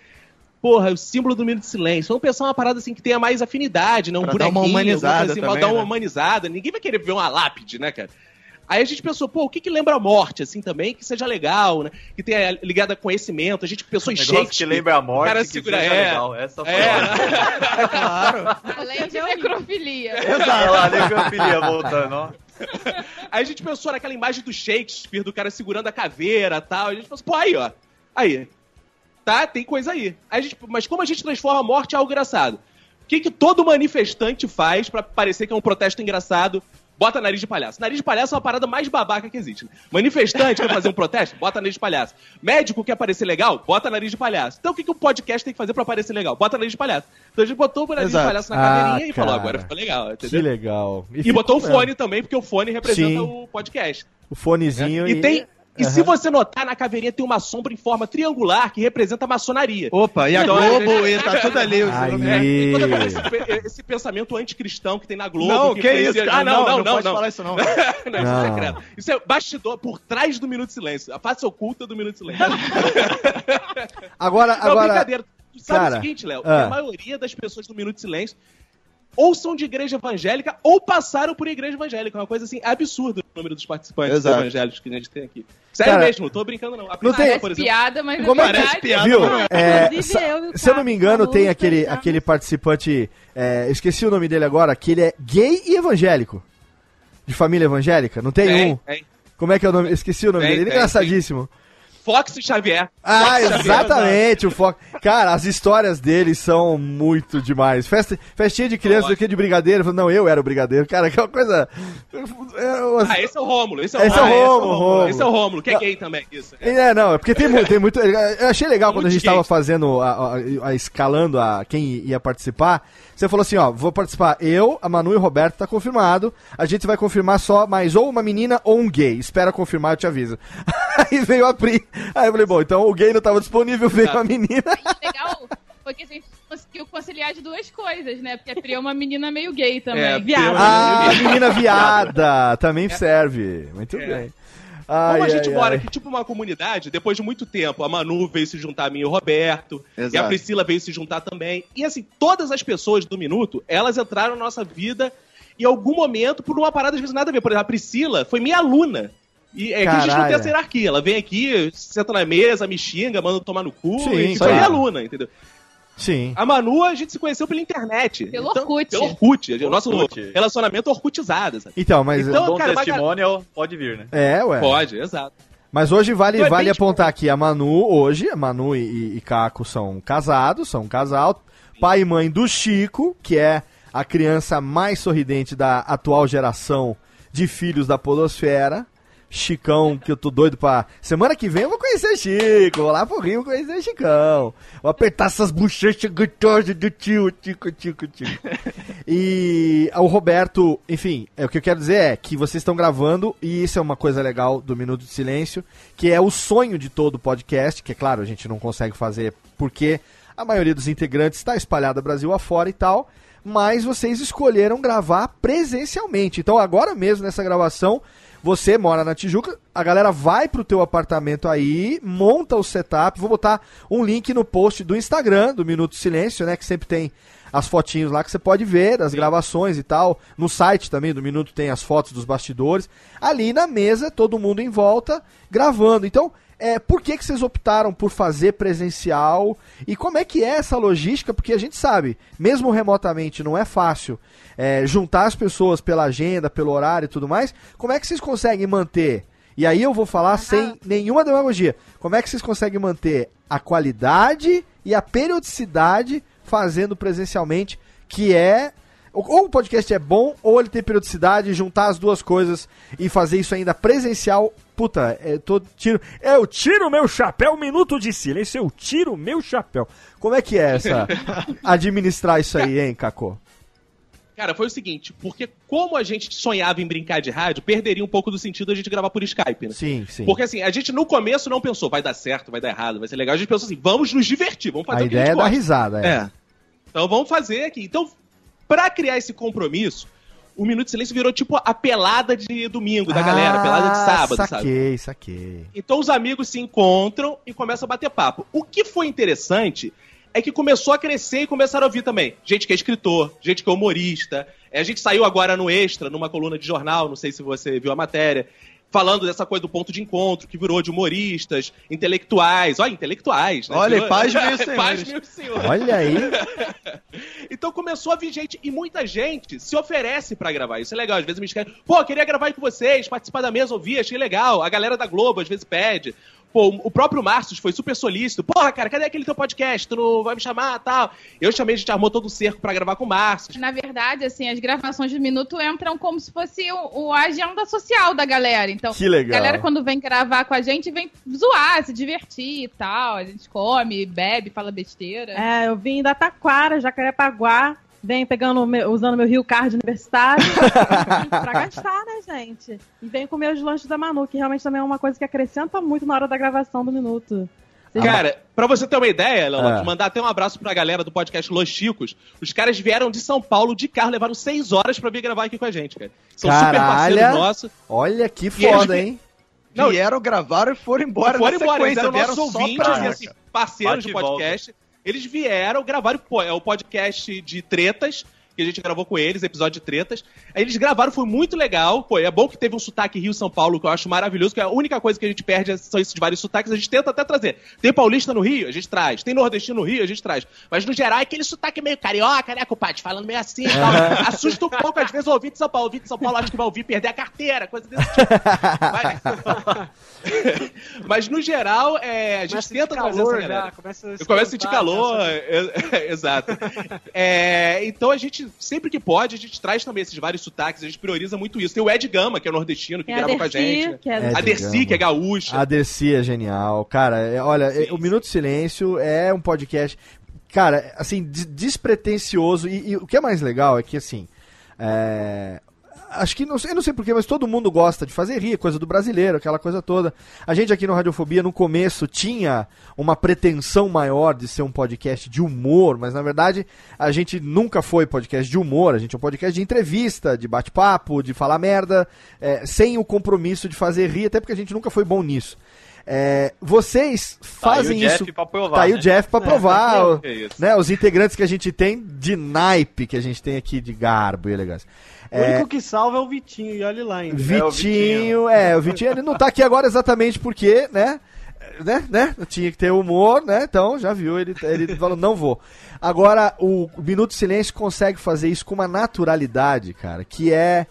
Porra, o símbolo do minuto de silêncio. Vamos pensar uma parada assim que tenha mais afinidade, né? Um Pra dar uma humanizada assim, também, dar uma né? humanizada. Ninguém vai querer ver uma lápide, né, cara? Aí a gente pensou, pô, o que que lembra a morte, assim, também, que seja legal, né? Que tenha ligado a conhecimento. A gente pensou em Negócio que Shakespeare. lembra a morte, O cara que segura, seja é, legal. Essa foi é. ótima. Claro. Além de necrofilia. Olha lá, necrofilia voltando, ó. Aí a gente pensou naquela imagem do Shakespeare, do cara segurando a caveira e tal. A gente pensou, pô, aí, ó. Aí. Tá, tem coisa aí. aí a gente, mas como a gente transforma a morte em algo engraçado? O que, que todo manifestante faz pra parecer que é um protesto engraçado? Bota nariz de palhaço. Nariz de palhaço é uma parada mais babaca que existe. né? Manifestante quer fazer um protesto? Bota nariz de palhaço. Médico quer parecer legal? Bota nariz de palhaço. Então o que, que o podcast tem que fazer pra parecer legal? Bota nariz de palhaço. Então a gente botou o nariz Exato. de palhaço na Ah, caveirinha e falou, agora ficou legal, Que entendeu? legal. E, ficou botou o fone também, porque o fone representa Sim. o podcast. O fonezinho E, tem. E Aham. se você notar, na caveirinha tem uma sombra em forma triangular que representa a maçonaria. Opa, e a Então, Globo, é- e tá tudo ali. Aí. É, e quando aparece esse, esse pensamento anticristão que tem na Globo. Não, que influencia- isso? Ah, não, não, não. pode não. falar isso não. não, isso é Não. secreto. Isso é bastidor, por trás do Minuto de Silêncio. A face oculta do Minuto de Silêncio. Agora, Não, agora. brincadeira. Tu sabe cara, o seguinte, Léo? ah. Que a maioria das pessoas do Minuto de Silêncio ou são de igreja evangélica ou passaram por igreja evangélica. É uma coisa assim absurda o número dos participantes Exato. evangélicos que a gente tem aqui. Sério Cara, mesmo, não tô brincando não. A não tem- Priscila, Parece piada, mas Como é é verdade. que Viu? É, eu o se eu não me Caco engano, tem aquele, fechamos. aquele participante. é, eu esqueci o nome dele agora, que ele é gay e evangélico. De família evangélica? Não tem, Tem, um? tem. Como é que é o nome? Esqueci o nome Tem, dele. Ele é tem, Fox Xavier. Ah, Fox Xavier. exatamente, o foco. Cara, as histórias dele são muito demais. Festa, festinha de criança que de brigadeiro. Não, eu era o brigadeiro. Cara, que é uma coisa. é Ah, esse é o Rômulo. Esse é o Esse é o Rômulo. Rômulo. Esse é o Rômulo, que é gay também. Isso. É, não, é porque tem, tem muito. Eu achei legal quando a gente gay. tava fazendo, a, a- a- escalando a, quem ia participar. Você falou assim: ó, vou participar eu, a Manu e o Roberto, tá confirmado. A gente vai confirmar só mais ou uma menina ou um gay. Espera confirmar, eu te aviso. Aí veio a Pri. Aí eu falei: bom, então o gay não tava disponível, veio a menina. legal foi que a gente conseguiu conciliar de duas coisas, né? Porque a Pri é uma menina meio gay também. É, Viada. Ah, menina viada. Também serve. Muito É. bem. Como Ai, a gente ai, mora ai. aqui, tipo uma comunidade, depois de muito tempo, a Manu veio se juntar a mim e o Roberto, e a Exato. Priscila veio se juntar também. E assim, todas as pessoas do Minuto, elas entraram na nossa vida em algum momento por uma parada às vezes nada a ver. Por exemplo, a Priscila foi minha aluna. E é que a gente não tem Caralho. essa hierarquia. Ela vem aqui, senta na mesa, me xinga, manda tomar no cu, Sim, e foi claro. minha aluna, entendeu? Sim. A Manu a gente se conheceu pela internet. Pelo Então- Orkut. Pelo Orkut. O nosso Orkut. relacionamento orkutizado, sabe? Então, mas. Então, Bom cara, uma testimonial, pode vir, né? É, ué. Pode, exato. Mas hoje vale, Então é vale bem apontar aqui a Manu, hoje, a Manu e, e- e Caco são casados, são um casal, pai e mãe do Chico, que é a criança mais sorridente da atual geração de filhos da podosfera. Chicão, que eu tô doido pra... Semana que vem eu vou conhecer Chico, vou lá pro Rio conhecer Chicão. Vou apertar essas bochechas gostosas do tio, tico, tico, tico. E o Roberto, enfim, é, o que eu quero dizer é que vocês estão gravando, e isso é uma coisa legal do Minuto de Silêncio, que é o sonho de todo podcast, que é claro, a gente não consegue fazer porque a maioria dos integrantes está espalhada Brasil afora e tal, mas vocês escolheram gravar presencialmente. Então agora mesmo nessa gravação, você mora na Tijuca, a galera vai pro teu apartamento aí, monta o setup, vou botar um link no post do Instagram do Minuto Silêncio, né, que sempre tem as fotinhos lá que você pode ver das gravações e tal. No site também do Minuto tem as fotos dos bastidores. Ali na mesa, todo mundo em volta gravando. Então, é, por que, que vocês optaram por fazer presencial? E como é que é essa logística? Porque a gente sabe, mesmo remotamente não é fácil é, juntar as pessoas pela agenda, pelo horário e tudo mais. Como é que vocês conseguem manter? E aí eu vou falar sem nenhuma demagogia. Como é que vocês conseguem manter a qualidade e a periodicidade fazendo presencialmente, que é ou o podcast é bom, ou ele tem periodicidade, juntar as duas coisas e fazer isso ainda presencial. Puta, é, tô, tiro, eu tiro meu chapéu, um minuto de silêncio, eu tiro meu chapéu. Como é que é essa administrar isso aí, hein, Cacô? Cara, foi o seguinte, porque como a gente sonhava em brincar de rádio, perderia um pouco do sentido a gente gravar por Skype, né? Sim, sim. Porque assim, a gente no começo não pensou, vai dar certo, vai dar errado, vai ser legal. A gente pensou assim, vamos nos divertir, vamos fazer A o que a ideia é gente dar risada, é. É. Então vamos fazer aqui. Então, pra criar esse compromisso, o Minuto de Silêncio virou tipo a pelada de domingo da galera, a pelada de sábado, sabe? Ah, Saquei, saquei. Então os amigos se encontram e começam a bater papo. O que foi interessante é que começou a crescer e começaram a ouvir também. Gente que é escritor, gente que é humorista. É, A gente saiu agora no Extra, numa coluna de jornal, não sei se você viu a matéria, falando dessa coisa do ponto de encontro, que virou de humoristas, intelectuais. Olha, intelectuais. Né? Olha, Virou- paz mil senhores. Paz mil senhores. Olha aí. Então começou a vir gente, e muita gente se oferece pra gravar. Isso é legal. Às vezes me escreve, pô, queria gravar aí com vocês, participar da mesa, ouvir, achei legal. A galera da Globo às vezes pede. Pô, o próprio Márcio foi super solícito. Porra, cara, cadê aquele teu podcast? Tu não vai me chamar tal? Eu chamei, a gente armou todo o cerco pra gravar com o Márcio. Na verdade, assim, as gravações de minuto entram como se fosse o, o- a agenda social da galera. Então, Que legal. a galera, quando vem gravar com a gente, vem zoar, se divertir e tal. A gente come, bebe, fala besteira. É, eu vim da Taquara, Jacarepaguá, venho pegando, meu- usando meu Rio Card universitário pra gastar, né, gente? E venho comer os lanches da Manu, que realmente também é uma coisa que acrescenta muito na hora da gravação do minuto. Vocês- Cara, pra você ter uma ideia, Leonardo, Ah. mandar até um abraço pra galera do podcast Los Chicos. Os caras vieram de São Paulo de carro, levaram seis horas pra vir gravar aqui com a gente, cara. São super Caralho. parceiros nossos. Olha que E foda, eles- hein? Não, Vieram, gravaram e foram embora foram na embora, eles eram Vieram nossos só ouvintes pra... e assim, parceiros Bate de e volta. Eles vieram, gravaram é o podcast de tretas. que a gente gravou com eles, episódio de tretas. Aí eles gravaram, foi muito legal. Pô, é bom que teve um sotaque Rio-São Paulo, que eu acho maravilhoso, que a única coisa que a gente perde são esses vários sotaques, a gente tenta até trazer. Tem paulista no Rio, a gente traz. Tem nordestino no Rio, a gente traz. Mas no geral é aquele sotaque meio carioca, né, compadre? Falando meio assim e tal. Assusta um pouco, às vezes, o ouvinte de São Paulo. O ouvinte de São Paulo acha que vai ouvir perder a carteira, coisa desse tipo. Mas, Mas, no geral, é, a gente Começa tenta trazer essa galera. já, começa a Eu começo a sentir calor, é- é- exato. É, então a gente, sempre que pode, a gente traz também esses vários sotaques, a gente prioriza muito isso. Tem o Ed Gama, que é nordestino, que a grava com a gente. que é- a Dercy, que é gaúcha. A Dercy é genial. Cara, é- olha, é- o Minuto de Silêncio é um podcast, cara, assim, des- despretensioso. E, e o que é mais legal é que, assim, é, Acho que, não sei, eu não sei porquê, mas todo mundo gosta de fazer rir, coisa do brasileiro, aquela coisa toda. A gente aqui no Radiofobia, no começo, tinha uma pretensão maior de ser um podcast de humor, mas na verdade a gente nunca foi podcast de humor, a gente é um podcast de entrevista, de bate-papo, de falar merda, é, sem o compromisso de fazer rir, até porque a gente nunca foi bom nisso. É, vocês fazem Tá o isso. Provar, Tá aí né? o Jeff pra provar. o- É né, os integrantes que a gente tem de naipe, que a gente tem aqui de garbo e elegância. O É, único que salva é o Vitinho, e olha lá ainda. Vitinho, é, o Vitinho ele não tá aqui agora exatamente porque, né? Né, né? Tinha que ter humor, né? Então, já viu, ele, ele falou, não vou. Agora, o Minuto de Silêncio consegue fazer isso com uma naturalidade, cara, que é,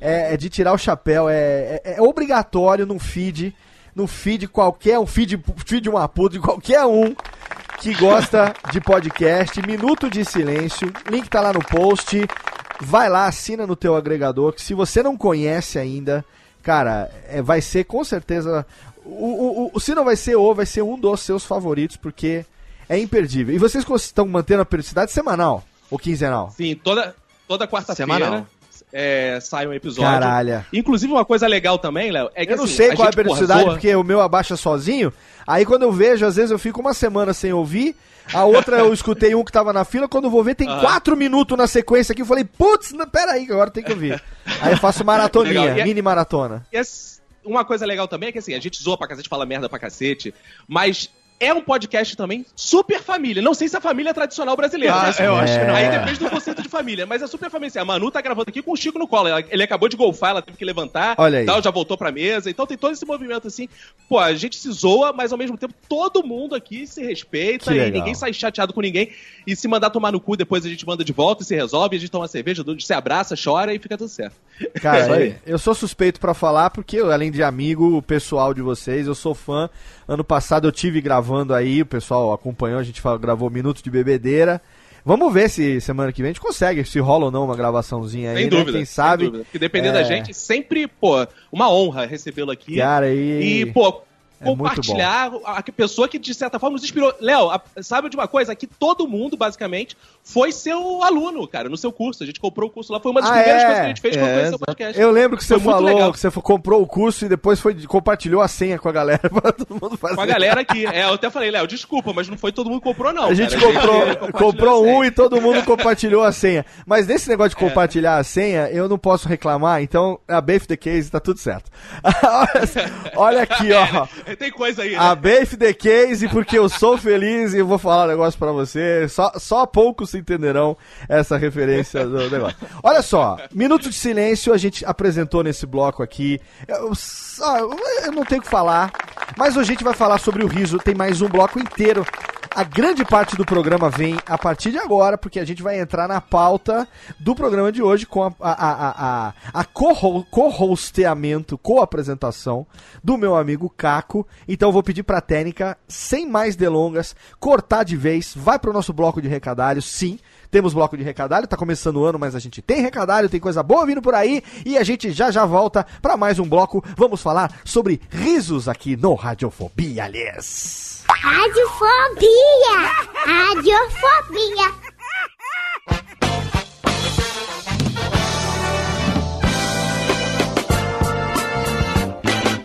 é, é de tirar o chapéu, é, é, é obrigatório num feed, no feed qualquer, um feed, feed uma puta de qualquer um que gosta de podcast, Minuto de Silêncio, link tá lá no post, vai lá, assina no teu agregador, que se você não conhece ainda, cara, é, vai ser com certeza, o, o, o- se não vai ser o, vai ser um dos seus favoritos, porque é imperdível. E vocês estão mantendo a periodicidade semanal ou quinzenal? Sim, toda, toda quarta-feira é, sai um episódio. Caralho. Inclusive, uma coisa legal também, Léo, é que Eu não assim, sei qual é a porra, periodicidade, porque o meu abaixa sozinho. Aí quando eu vejo, às vezes eu fico uma semana sem ouvir. A outra eu escutei um que tava na fila. Quando eu vou ver, tem Aham. quatro minutos na sequência aqui. Eu falei, putz, peraí, que agora tem que ouvir. Aí eu faço maratoninha. E é- mini maratona. E esse- uma coisa legal também é que assim, a gente zoa pra cacete, fala merda pra cacete, mas é um podcast também super família. Não sei se é a família tradicional brasileira. Ah, mas, eu acho que não. Aí É. depende do conceito de família. Mas é super família. Assim, a Manu tá gravando aqui com o Chico no colo. Ela- Ele acabou de golfar, ela teve que levantar. Olha aí. Tal, já voltou pra mesa. Então tem todo esse movimento assim. Pô, a gente se zoa, mas ao mesmo tempo todo mundo aqui se respeita e ninguém sai chateado com ninguém. E se mandar tomar no cu, depois a gente manda de volta e se resolve. A gente toma cerveja, se abraça, chora e fica tudo certo. Cara, aí. eu sou suspeito pra falar porque, além de amigo pessoal de vocês, eu sou fã. Ano passado eu tive gravando aí, o pessoal acompanhou, a gente gravou Minutos de Bebedeira. Vamos ver se semana que vem a gente consegue, se rola ou não uma gravaçãozinha aí, Sem né? dúvida. Quem sem sabe. dúvida. Porque dependendo É. da gente, sempre, pô, uma honra recebê-lo aqui. Cara, e- E, pô, É compartilhar a a pessoa que, de certa forma, nos inspirou. Léo, sabe de uma coisa? Que todo mundo, basicamente, foi seu aluno, cara, no seu curso. A gente comprou o curso lá. Foi uma das Ah, primeiras é? coisas que a gente fez quando É, conheceu o podcast. Eu lembro que você Foi falou legal. que você comprou o curso e depois foi compartilhou a senha com a galera pra todo mundo fazer. Com a galera aqui. É, eu até falei, Léo, desculpa, mas não foi todo mundo que comprou, não. A gente cara. comprou, comprou a senha. um e todo mundo compartilhou a senha. Mas nesse negócio de compartilhar a senha, eu não posso reclamar, então a Bafe the Case tá tudo certo. olha, olha aqui, ó. Tem coisa aí, né? A Bafe the Case, porque eu sou feliz e eu vou falar um negócio pra você. Só, só poucos entenderão essa referência do negócio. Olha só, Minuto de Silêncio a gente apresentou nesse bloco aqui. Eu, eu não tenho o que falar, mas hoje a gente vai falar sobre o riso. Tem mais um bloco inteiro. A grande parte do programa vem a partir de agora, porque a gente vai entrar na pauta do programa de hoje com a, a, a, a, a co-ho- co-hosteamento, co-apresentação do meu amigo Caco. Então eu vou pedir pra técnica, sem mais delongas, cortar de vez, vai pro nosso bloco de recadalho, sim. Temos bloco de recadalho, tá começando o ano, mas a gente tem recadalho, tem coisa boa vindo por aí e a gente já já volta pra mais um bloco. Vamos falar sobre risos aqui no Radiofobia, aliás. Radiofobia! Radiofobia!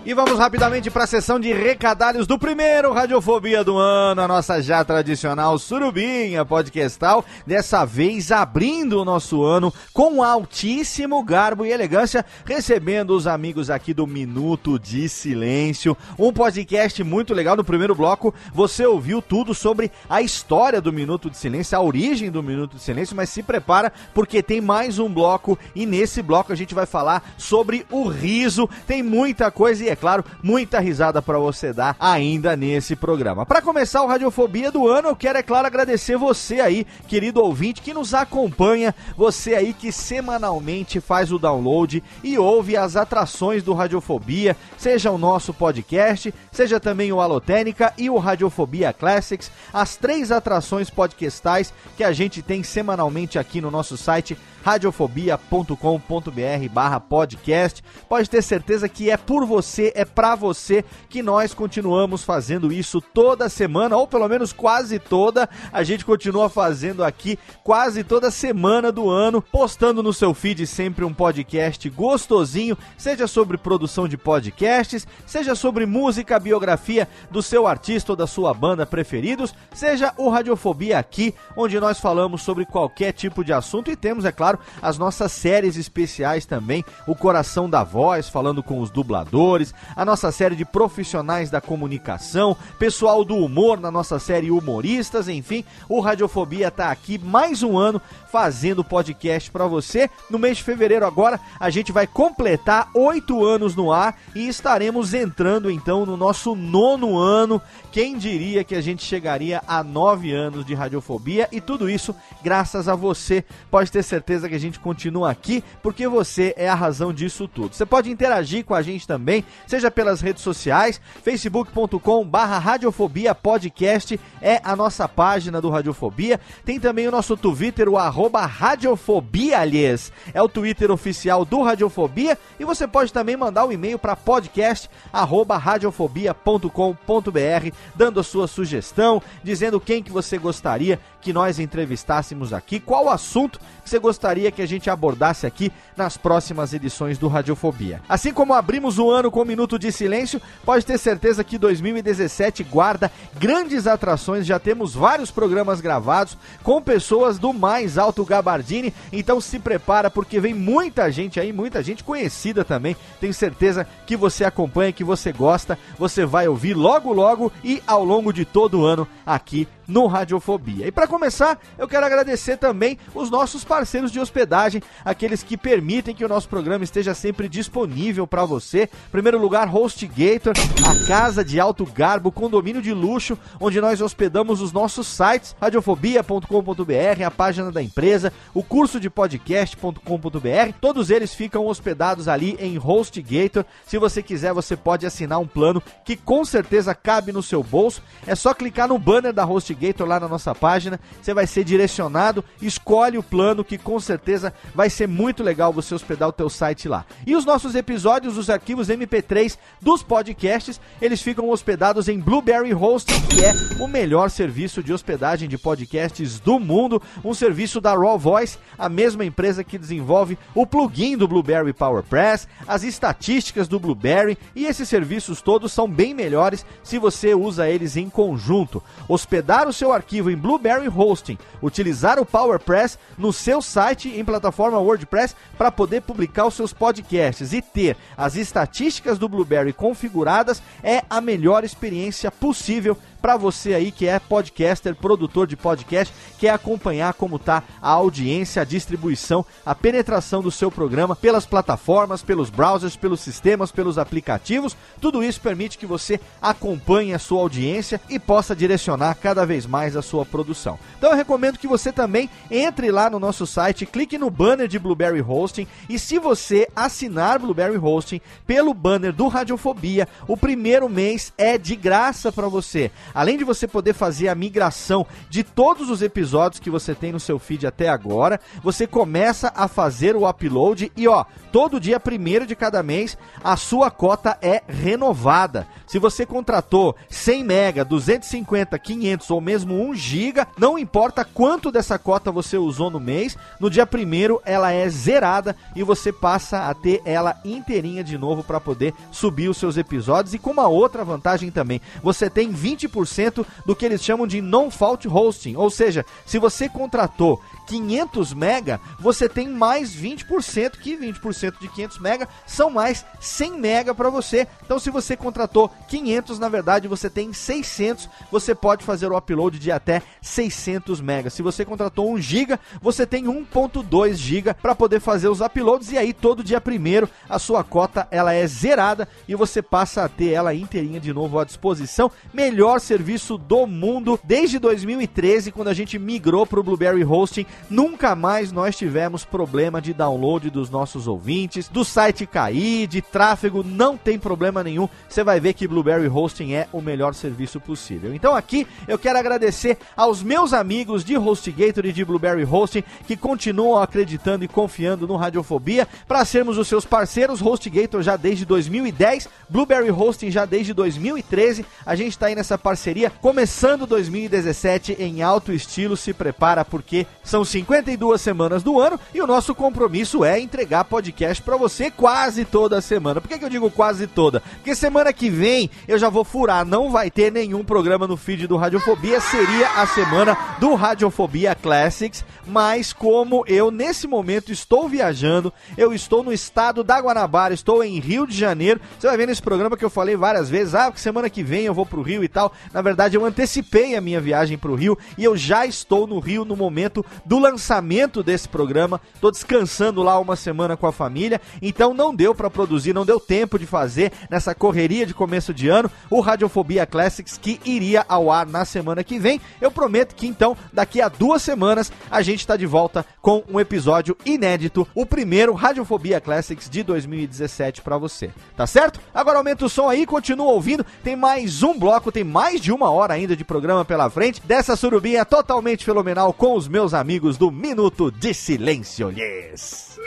E vamos rapidamente para a sessão de recadalhos do primeiro Radiofobia do ano, a nossa já tradicional Surubinha podcastal, dessa vez abrindo o nosso ano com altíssimo garbo e elegância, recebendo os amigos aqui do Minuto de Silêncio, um podcast muito legal. No primeiro bloco, você ouviu tudo sobre a história do Minuto de Silêncio, a origem do Minuto de Silêncio, mas se prepara porque tem mais um bloco e nesse bloco a gente vai falar sobre o riso. Tem muita coisa e é claro, muita risada para você dar ainda nesse programa. Para começar o Radiofobia do ano, eu quero, é claro, agradecer você aí, querido ouvinte, que nos acompanha, você aí que semanalmente faz o download e ouve as atrações do Radiofobia, seja o nosso podcast, seja também o Alotênica e o Radiofobia Classics, as três atrações podcastais que a gente tem semanalmente aqui no nosso site radiofobia.com.br barra podcast. Pode ter certeza que é por você, é pra você que nós continuamos fazendo isso toda semana, ou pelo menos quase toda. A gente continua fazendo aqui quase toda semana do ano, postando no seu feed sempre um podcast gostosinho, seja sobre produção de podcasts, seja sobre música, biografia do seu artista ou da sua banda preferidos, seja o Radiofobia aqui, onde nós falamos sobre qualquer tipo de assunto e temos, é claro, as nossas séries especiais também, o Coração da Voz, falando com os dubladores, a nossa série de profissionais da comunicação, pessoal do humor na nossa série Humoristas, enfim, o Radiofobia tá aqui mais um ano fazendo podcast para você. No mês de fevereiro agora, a gente vai completar oito anos no ar e estaremos entrando então no nosso nono ano. Quem diria que a gente chegaria a nove anos de radiofobia e tudo isso graças a você. Pode ter certeza que a gente continua aqui porque você é a razão disso tudo. Você pode interagir com a gente também, seja pelas redes sociais, facebook.com/barra radiofobia podcast é a nossa página do Radiofobia. Tem também o nosso Twitter, o arroba Radiofobia, aliás, é o Twitter oficial do Radiofobia. E você pode também mandar um e-mail para podcast arroba radiofobia.com.br, dando a sua sugestão, dizendo quem que você gostaria que nós entrevistássemos aqui, qual assunto que você gostaria que a gente abordasse aqui nas próximas edições do Radiofobia. Assim como abrimos o ano com um minuto de silêncio, pode ter certeza que 2017 guarda grandes atrações, já temos vários programas gravados com pessoas do mais alto gabardine, então se prepara porque vem muita gente aí, muita gente conhecida também. Tenho certeza que você acompanha, que você gosta, você vai ouvir logo logo e ao longo de todo o ano aqui no Radiofobia. E para começar, eu quero agradecer também os nossos parceiros de hospedagem, aqueles que permitem que o nosso programa esteja sempre disponível para você. Em primeiro lugar, HostGator, a casa de alto garbo, condomínio de luxo, onde nós hospedamos os nossos sites, radiofobia.com.br, a página da empresa, o curso de podcast.com.br. Todos eles ficam hospedados ali em HostGator. Se você quiser, você pode assinar um plano que com certeza cabe no seu bolso. É só clicar no banner da HostGator lá na nossa página, você vai ser direcionado, escolhe o plano que com certeza vai ser muito legal você hospedar o teu site lá. E os nossos episódios, os arquivos MP3 dos podcasts, eles ficam hospedados em Blueberry Hosting, que é o melhor serviço de hospedagem de podcasts do mundo, um serviço da Raw Voice, a mesma empresa que desenvolve o plugin do Blueberry PowerPress, as estatísticas do Blueberry e esses serviços todos são bem melhores se você usa eles em conjunto. Hospedar o seu arquivo em Blueberry Hosting, utilizar o PowerPress no seu site em plataforma WordPress para poder publicar os seus podcasts e ter as estatísticas do Blueberry configuradas é a melhor experiência possível para você aí que é podcaster, produtor de podcast, quer acompanhar como tá a audiência, a distribuição, a penetração do seu programa pelas plataformas, pelos browsers, pelos sistemas, pelos aplicativos. Tudo isso permite que você acompanhe a sua audiência e possa direcionar cada vez mais a sua produção. Então eu recomendo que você também entre lá no nosso site, clique no banner de Blueberry Hosting e se você assinar Blueberry Hosting pelo banner do Radiofobia, o primeiro mês é de graça para você. Além de você poder fazer a migração de todos os episódios que você tem no seu feed até agora, você começa a fazer o upload e ó, todo dia primeiro de cada mês a sua cota é renovada. Se você contratou 100 mega, 250, 500 ou mesmo 1 giga, não importa quanto dessa cota você usou no mês, no dia primeiro ela é zerada e você passa a ter ela inteirinha de novo para poder subir os seus episódios e com uma outra vantagem também, você tem 20% do que eles chamam de non-fault hosting, ou seja, se você contratou 500 mega, você tem mais 20%, que 20% de 500 mega são mais 100 mega para você. Então se você contratou 500, na verdade você tem 600, você pode fazer o upload de até 600 mega. Se você contratou 1 giga, você tem 1.2 giga para poder fazer os uploads e aí todo dia primeiro a sua cota ela é zerada e você passa a ter ela inteirinha de novo à disposição. Melhor serviço do mundo desde 2013 quando a gente migrou para o Blueberry Hosting Nunca mais nós tivemos problema de download dos nossos ouvintes, do site cair, de tráfego, não tem problema nenhum. Você vai ver que Blueberry Hosting é o melhor serviço possível. Então aqui eu quero agradecer aos meus amigos de HostGator e de Blueberry Hosting que continuam acreditando e confiando no Radiofobia para sermos os seus parceiros. HostGator já desde 2010, Blueberry Hosting já desde 2013. A gente está aí nessa parceria começando 2017 em alto estilo. Se prepara porque são 52 semanas do ano e o nosso compromisso é entregar podcast para você quase toda semana. Por que, que eu digo quase toda? Porque semana que vem eu já vou furar, não vai ter nenhum programa no feed do Radiofobia, seria a semana do Radiofobia Classics, mas como eu nesse momento estou viajando, eu estou no estado da Guanabara, estou em Rio de Janeiro. Você vai ver nesse programa que eu falei várias vezes, ah, que semana que vem eu vou pro Rio e tal. Na verdade, eu antecipei a minha viagem pro Rio e eu já estou no Rio no momento do lançamento desse programa. Tô descansando lá uma semana com a família, então não deu para produzir, não deu tempo de fazer nessa correria de começo de ano o Radiofobia Classics que iria ao ar na semana que vem. Eu prometo que então daqui a duas semanas a gente está de volta com um episódio inédito, o primeiro Radiofobia Classics de 2017 para você. Tá certo? Agora aumenta o som aí, continua ouvindo. Tem mais um bloco, tem mais de uma hora ainda de programa pela frente dessa surubinha totalmente fenomenal com os meus amigos do Minuto de Silêncio. Yes!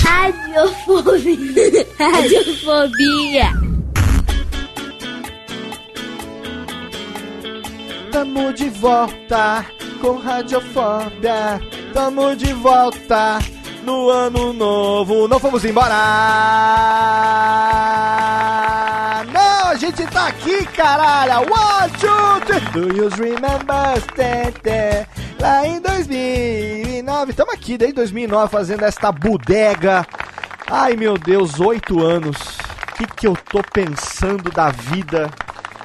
Radiofobia. Radiofobia. Tamo de volta com Radiofobia. Tamo de volta no ano novo. Não fomos embora! Não, a gente tá aqui, caralho! One, two, three. Do you remember? Tê, tê. Lá em 2009. Tamo aqui desde 2009 fazendo esta bodega. Ai, meu Deus, oito anos. O que, que eu tô pensando da vida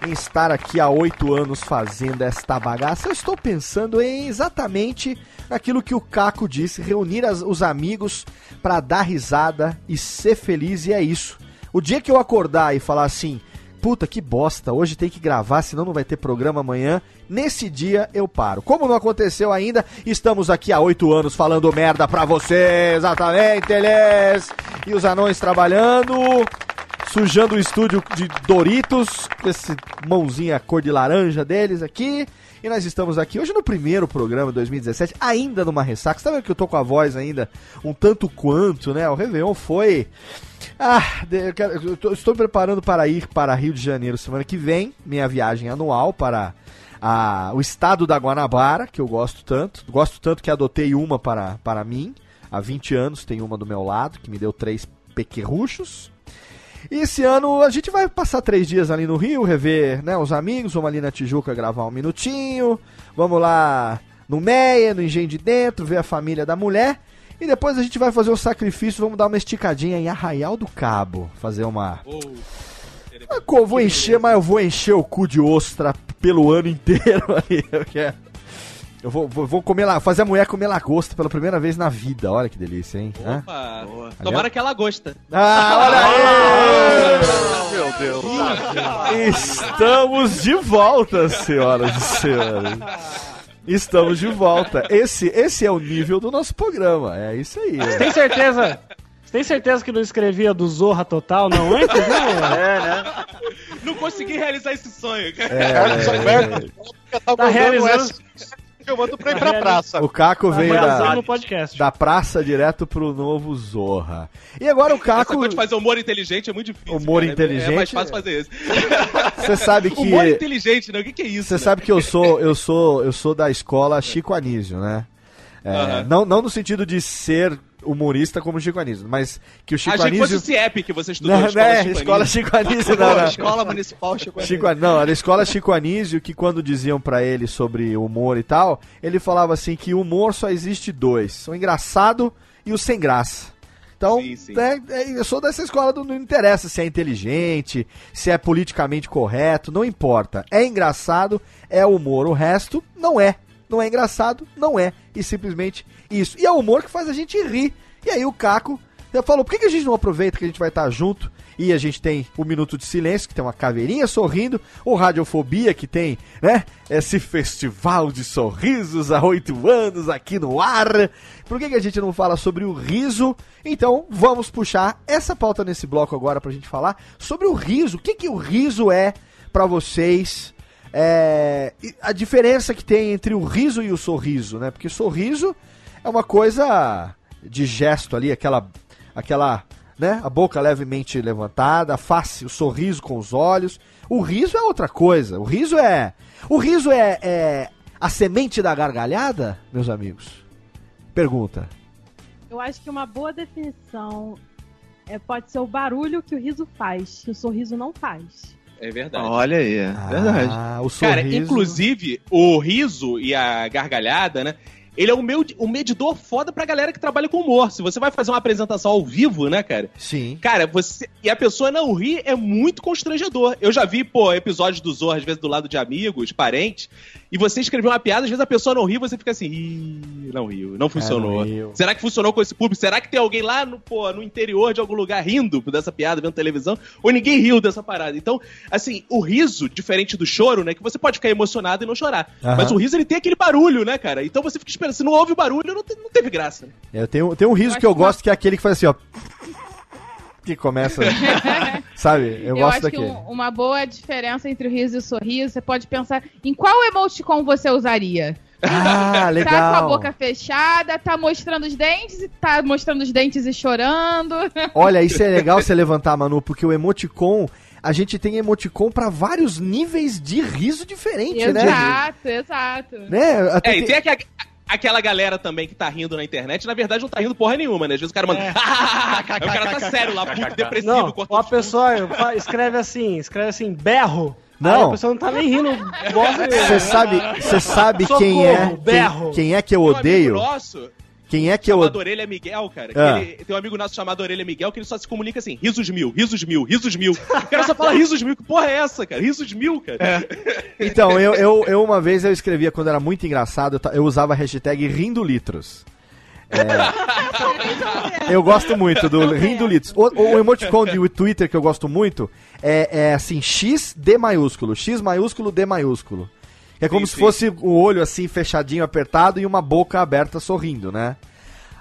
em estar aqui há oito anos fazendo esta bagaça, eu estou pensando em exatamente naquilo que o Caco disse: reunir as- os amigos para dar risada e ser feliz, e é isso. O dia que eu acordar e falar assim. Puta que bosta, hoje tem que gravar, senão não vai ter programa amanhã. Nesse dia eu paro. Como não aconteceu ainda, estamos aqui há oito anos falando merda pra você, exatamente, eles. E os anões trabalhando, sujando o estúdio de Doritos, com esse mãozinha cor de laranja deles aqui. E nós estamos aqui hoje no primeiro programa de 2017, ainda numa ressaca. Vendo que eu tô com a voz ainda um tanto quanto, né? O Réveillon foi. Ah, eu quero- eu tô- estou preparando para ir para Rio de Janeiro semana que vem, minha viagem anual para a- o estado da Guanabara, que eu gosto tanto. Gosto tanto que adotei uma para, para mim. Há 20 anos tem uma do meu lado, que me deu três pequerruchos. E esse ano a gente vai passar três dias ali no Rio, rever né, os amigos, vamos ali na Tijuca gravar um minutinho, vamos lá no Meia, no Engenho de Dentro, ver a família da mulher. E depois a gente vai fazer o sacrifício, vamos dar uma esticadinha em Arraial do Cabo, fazer uma... Ah, co- Eu vou encher, mas eu vou encher o cu de ostra pelo ano inteiro ali. Eu quero. Eu vou, vou, vou comer lá, fazer a mulher comer lagosta pela primeira vez na vida. Olha que delícia, hein? Opa, tomara que ela gosta. Ah, olha aí! Meu Deus. Estamos de volta, senhoras e senhores. Estamos de volta. Esse, esse é o nível do nosso programa. É isso aí. Você tem certeza? Você tem certeza que não escrevia do Zorra Total, não antes? Não, É, né? Não consegui realizar esse sonho, cara. É, Carlos Alberto, tá realizando- eu mando pra ir pra praça. O Caco veio da, no podcast. da praça direto pro novo Zorra. E agora o Essa Caco, coisa de fazer humor inteligente é muito difícil. Humor cara. inteligente É mais fácil fazer isso. você sabe que Humor inteligente, né? O que, que é isso? Você né? sabe que eu sou, eu sou, eu sou da escola Chico Anísio, né? É, Aham. não, não no sentido de ser humorista como Chico Anísio, mas que o Chico Achei que fosse Anísio o CIEP que você estudou. não, escola né? Chico escola Anísio. Chico Anísio, não, não. Escola Municipal Chico Chico, Anísio- não, era a escola Chico Anísio que quando diziam pra ele sobre humor e tal, ele falava assim que humor só existe dois, o engraçado e o sem graça. Então, Sim, sim. né, é, eu sou dessa escola do não interessa se é inteligente, se é politicamente correto, não importa. É engraçado, é humor. O resto não é. Não é engraçado, não é. E simplesmente isso. E é o humor que faz a gente rir. E aí o Caco falou, por que, a gente não aproveita que a gente vai estar junto? E a gente tem o Minuto de Silêncio, que tem uma caveirinha sorrindo, o Radiofobia, que tem, né, esse festival de sorrisos há oito anos aqui no ar. Por que, que a gente não fala sobre o riso? Então, vamos puxar essa pauta nesse bloco agora pra gente falar sobre o riso. O que, que o riso é pra vocês? É, a diferença que tem entre o riso e o sorriso, né? Porque sorriso é uma coisa de gesto ali, aquela, aquela, né? A boca levemente levantada, a face, o sorriso com os olhos. O riso é outra coisa. O riso é, o riso é, é a semente da gargalhada, meus amigos. Pergunta. Eu acho que uma boa definição é, pode ser o barulho que o riso faz, que o sorriso não faz. É verdade. Olha aí, é verdade. Ah, o Cara, sorriso. inclusive, o riso e a gargalhada, né? Ele é o meu o medidor foda pra galera que trabalha com humor. Se você vai fazer uma apresentação ao vivo, né, cara? Sim. Cara, você. E a pessoa não rir é muito constrangedor. Eu já vi, pô, episódios do Zorro, às vezes, do lado de amigos, parentes, e você escreveu uma piada, às vezes a pessoa não ri, você fica assim, Ih, não riu, não funcionou. É, não. Será que funcionou com esse público? Será que tem alguém lá no, pô, no interior de algum lugar rindo dessa piada, vendo televisão? Ou ninguém riu dessa parada? Então, assim, o riso, diferente do choro, né? Que você pode ficar emocionado e não chorar. Mas o riso, ele tem aquele barulho, né, cara? Então você fica esperando. Se não ouve o barulho, não, te- não teve graça. né? Eu tenho, tem um riso Eu que eu gosto, que é aquele que faz assim, ó. Que começa. sabe? Eu, Eu, gosto acho daquele. que um- uma boa diferença entre o riso e o sorriso, você pode pensar em qual emoticon você usaria. Ah, Tá com a legal. boca fechada, tá mostrando os dentes, e tá mostrando os dentes e chorando. Olha, isso é legal você levantar, Manu, porque o emoticon, a gente tem emoticon pra vários níveis de riso diferente, né? exato, exato. Né? Até É, e tem- tem aqua- aquela galera também que tá rindo na internet, na verdade não tá rindo porra nenhuma, né? Às vezes o cara manda. É. Aí o cara tá sério lá, puto depressivo, Não, cortou a os fundo. pessoa escreve assim, escreve assim, berro. Não. Aí a pessoa não tá nem rindo. Você sabe, você sabe Socorro, quem é berro. quem, quem é que eu um odeio? amigo nosso, Quem é que eu chamado odeio? Orelha Miguel, cara. que Ah. ele- tem um amigo nosso chamado Orelha Miguel que ele só se comunica assim: risos mil, risos mil, risos mil. O cara só fala risos mil. Que porra é essa, cara? Risos mil, cara. Então, eu, eu, eu uma vez eu escrevia quando era muito engraçado, eu, eu usava a hashtag rindo litros. É, eu gosto muito do rindo litros. O, o emoticon de Twitter que eu gosto muito é, é assim, X D maiúsculo, X maiúsculo D maiúsculo. É como Sim, se sim. fosse o olho assim fechadinho, apertado e uma boca aberta sorrindo, né?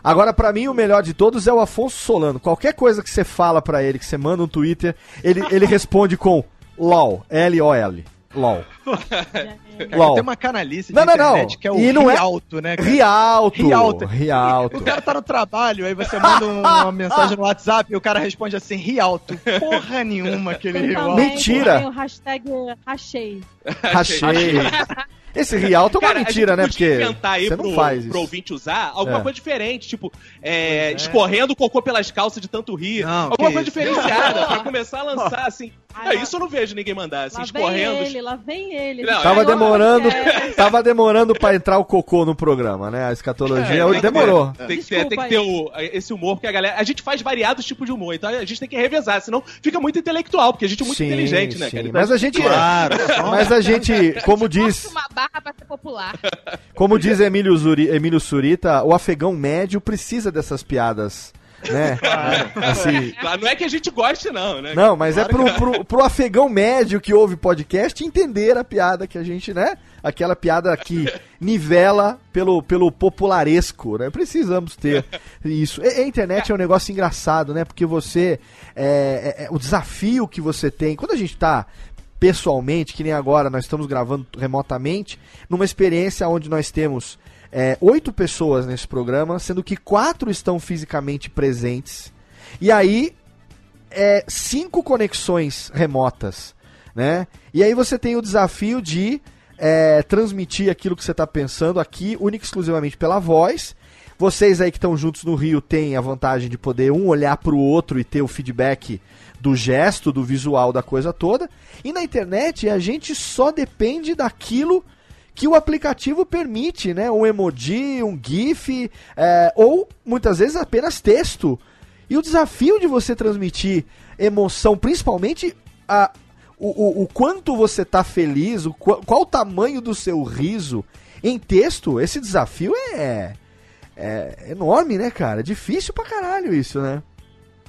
Agora, pra mim, o melhor de todos é o Afonso Solano. Qualquer coisa que você fala pra ele, que você manda um Twitter, ele, ele responde com LOL, L-O-L, LOL. Cara, tem uma canalice de Não, não, não. internet que é o E não é- Rialto, né, cara? Rialto, Rialto. Rialto. O cara tá no trabalho, aí você manda um- uma mensagem no WhatsApp e o cara responde assim, Rialto. Porra nenhuma que ele Tem riu. também- Mentira. Tem o hashtag rachei. Rachei. Esse Rialto é uma Cara, mentira, a né? gente podia Porque inventar aí você pro, não faz pro isso. ouvinte usar alguma É. coisa diferente, tipo, é, escorrendo cocô pelas calças de tanto rir. Não, alguma coisa isso. diferenciada pra começar a lançar assim. Ai, É, isso eu não vejo ninguém mandar, assim, Lá escorrendo. vem ele, lá vem ele. Não, Tava é, demorando, É. tava demorando pra entrar o cocô no programa, né? A escatologia É, tem que demorou. Tem que ter, Desculpa tem que ter o, esse humor, porque a galera. A gente faz variados tipos de humor, então a gente tem que revezar, senão fica muito intelectual, porque a gente é muito Sim, inteligente, né, sim. cara? Então, Mas a gente, Claro. mas a gente, como diz, barra pra ser popular. como diz Emílio, Zuri, Emílio Surita, o afegão médio precisa dessas piadas, né? Assim, Claro, não é que a gente goste, não, né? Não, mas é pro, pro, pro afegão médio que ouve podcast entender a piada que a gente, né? Aquela piada que nivela pelo, pelo popularesco, né? Precisamos ter isso. E, a internet é um negócio engraçado, né? Porque você. é, é- é o desafio que você tem. Quando a gente tá pessoalmente, que nem agora nós estamos gravando remotamente, numa experiência onde nós temos é, oito pessoas nesse programa, sendo que quatro estão fisicamente presentes. E aí, é, cinco conexões remotas, né? E aí você tem o desafio de é, transmitir aquilo que você está pensando aqui, única e exclusivamente pela voz. Vocês aí que estão juntos no Rio têm a vantagem de poder um olhar para o outro e ter o feedback do gesto, do visual da coisa toda. E na internet a gente só depende daquilo que o aplicativo permite, né? Um emoji, um GIF, é, ou muitas vezes apenas texto. E o desafio de você transmitir emoção, principalmente a, o, o, o quanto você tá feliz, o, qual, o tamanho do seu riso em texto, esse desafio é, é enorme, né, cara? Difícil pra caralho isso, né?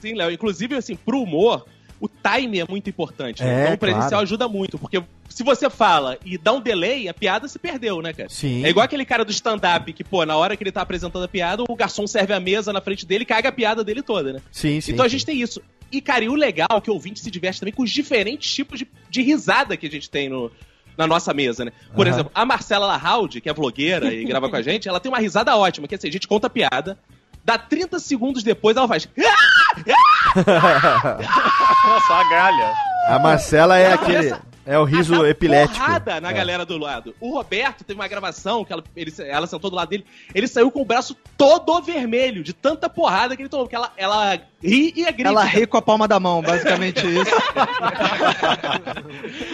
Sim, Léo. Inclusive, assim, pro humor, o time é muito importante. né? É, então o presencial claro. ajuda muito, porque se você fala e dá um delay, a piada se perdeu, né, cara? Sim. É igual aquele cara do stand-up que, pô, na hora que ele tá apresentando a piada, o garçom serve a mesa na frente dele e caga a piada dele toda, né? Sim, sim. então a sim. gente tem isso. E, cara, e o legal é que o ouvinte se diverte também com os diferentes tipos de, de risada que a gente tem no, na nossa mesa, né? Por Aham. exemplo, a Marcela Lahaldi, que é vlogueira e grava com a gente, ela tem uma risada ótima, que assim, a gente conta a piada, dá 30 segundos depois ela faz. Nossa, a galha. A Marcela é aquele. É o riso epilético. porrada na É. galera do lado. O Roberto teve uma gravação que ela, ele, ela sentou do lado dele. Ele saiu com o braço todo vermelho, de tanta porrada que ele tomou. Porque ela, ela ri e é grita. Ela ri com a palma da mão, basicamente isso.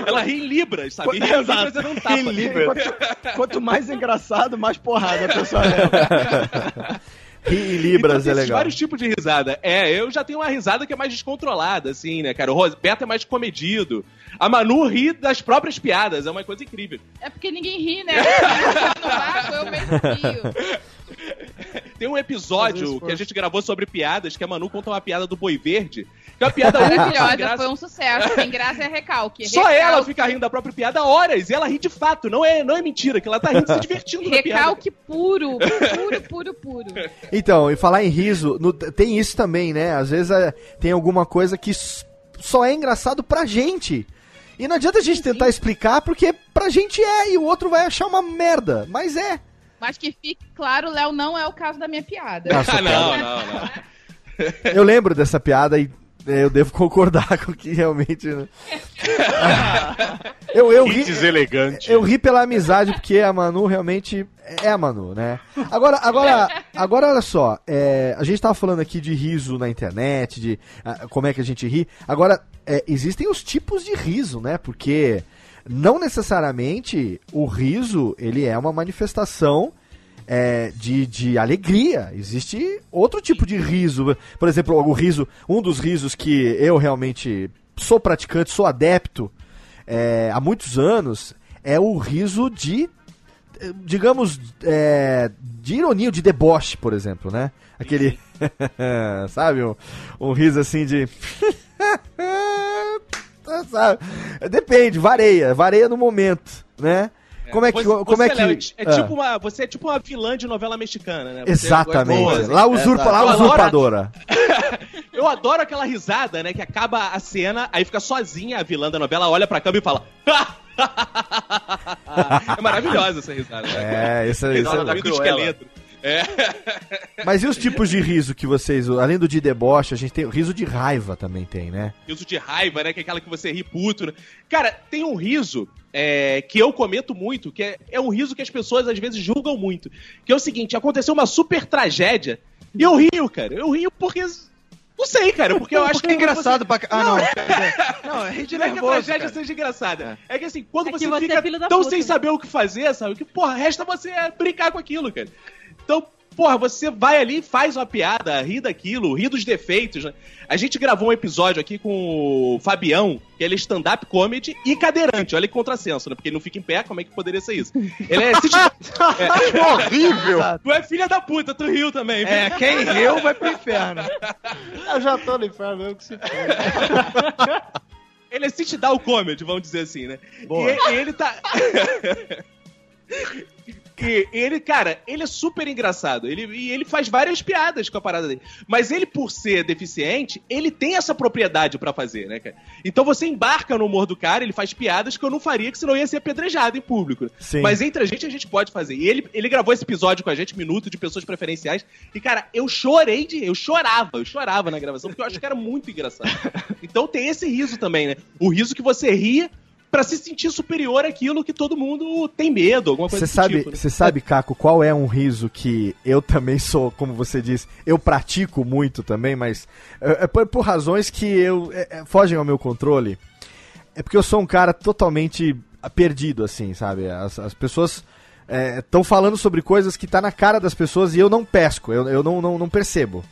Ela ri em libras, sabe? Ri em libras e não tapa. Em Libras. Quanto, quanto mais engraçado, mais porrada a pessoa leva. Ri em Libras Então, é tem legal. vários tipos de risada. É, eu já tenho uma risada que é mais descontrolada, assim, né, cara? O Roberto é mais comedido. A Manu ri das próprias piadas, é uma coisa incrível. É porque ninguém ri, né? no vácuo, eu mesmo rio. Tem um episódio que a gente gravou sobre piadas, que a Manu conta uma piada do Boi Verde, que é uma piada Maravilhosa, graça. foi um sucesso. Sem graça é recalque. Só recalque, ela fica rindo da própria piada há horas, e ela ri de fato, não é, não é mentira, que ela tá rindo se divertindo. Recalque puro, puro, puro, puro. Então, e falar em riso, no- tem isso também, né? Às vezes é, tem alguma coisa que só é engraçado pra gente. E não adianta a gente tentar explicar, porque pra gente é, e o outro vai achar uma merda. Mas é. Mas que fique claro, Léo, não é o caso da minha piada. Ah, Ah, não, não, não. Eu lembro dessa piada e é, eu devo concordar com que realmente. né? eu, eu ri. Hits elegante. Eu ri pela amizade, porque a Manu realmente é a Manu, né? Agora, agora, agora olha só, é, a gente tava falando aqui de riso na internet, de ah, como é que a gente ri. Agora, é, existem os tipos de riso, né? Porque não necessariamente o riso, ele é uma manifestação é, de, de alegria. Existe outro tipo de riso. Por exemplo, o riso, um dos risos que eu realmente sou praticante, sou adepto é, há muitos anos, é o riso de, digamos, é, de ironia, de deboche, por exemplo, né? Aquele, sabe, um, um riso assim de... sabe? Depende, varia, varia no momento, né? Como é que, Você- como é que... Léo, é Ah. tipo uma, você é tipo uma vilã de novela mexicana, né? Você Exatamente. gosta- Boa, lá, assim. usurpa, lá Eu adoro- usurpadora. Eu adoro aquela risada, né? Que acaba a cena, aí fica sozinha a vilã da novela, olha pra câmera e fala. é maravilhosa essa risada. né? É, isso, isso Risada é da esqueleto. É. Mas e os tipos de riso que vocês, além do de deboche, a gente tem o riso de raiva também tem, né? Riso de raiva, né? Que é aquela que você ri puto. Né? Cara, tem um riso é, que eu comento muito, que é, é um riso que as pessoas às vezes julgam muito. Que é o seguinte: aconteceu uma super tragédia e eu rio, cara. Eu rio porque. Não sei, cara, porque eu acho Porque é que. engraçado pra... ca- Ah, não. Não. Não, é de Não é que a tragédia cara. seja engraçada. É. que assim, quando É que você, você é fica da tão puta, sem né? saber o que fazer, sabe? Que, porra, resta você brincar com aquilo, cara. Então, porra, você vai ali, faz uma piada, ri daquilo, ri dos defeitos, né? A gente gravou um episódio aqui com o Fabião, que ele é stand-up comedy e cadeirante. Olha que contrassenso, né? Porque ele não fica em pé, como é que poderia ser isso? Ele é... é horrível! tu é filha da puta, tu riu também. É, quem riu vai pro inferno. Eu já tô no inferno, eu que se Ele é sit down comedy, vamos dizer assim, né? Boa. E, e ele tá. porque ele, cara, ele é super engraçado. Ele, e ele faz várias piadas com a parada dele. Mas ele, por ser deficiente, ele tem essa propriedade pra fazer, né, cara? Então você embarca no humor do cara, ele faz piadas que eu não faria, que senão ia ser apedrejado em público. Sim. Mas entre a gente, a gente pode fazer. E ele, ele gravou esse episódio com a gente, Minuto de Pessoas Preferenciais. E, cara, eu chorei de. Eu chorava, eu chorava na gravação, porque eu acho que era muito engraçado. Então tem esse riso também, né? O riso que você ria pra se sentir superior àquilo que todo mundo tem medo, alguma coisa Você sabe, tipo, né? você sabe, Caco, qual é um riso que eu também sou, como você diz, eu pratico muito também, mas é, é por, por razões que eu é, é, fogem ao meu controle. É porque eu sou um cara totalmente perdido, assim, sabe? As, as pessoas estão falando sobre coisas que tá na cara das pessoas e eu não pesco, eu, eu não, não, não percebo.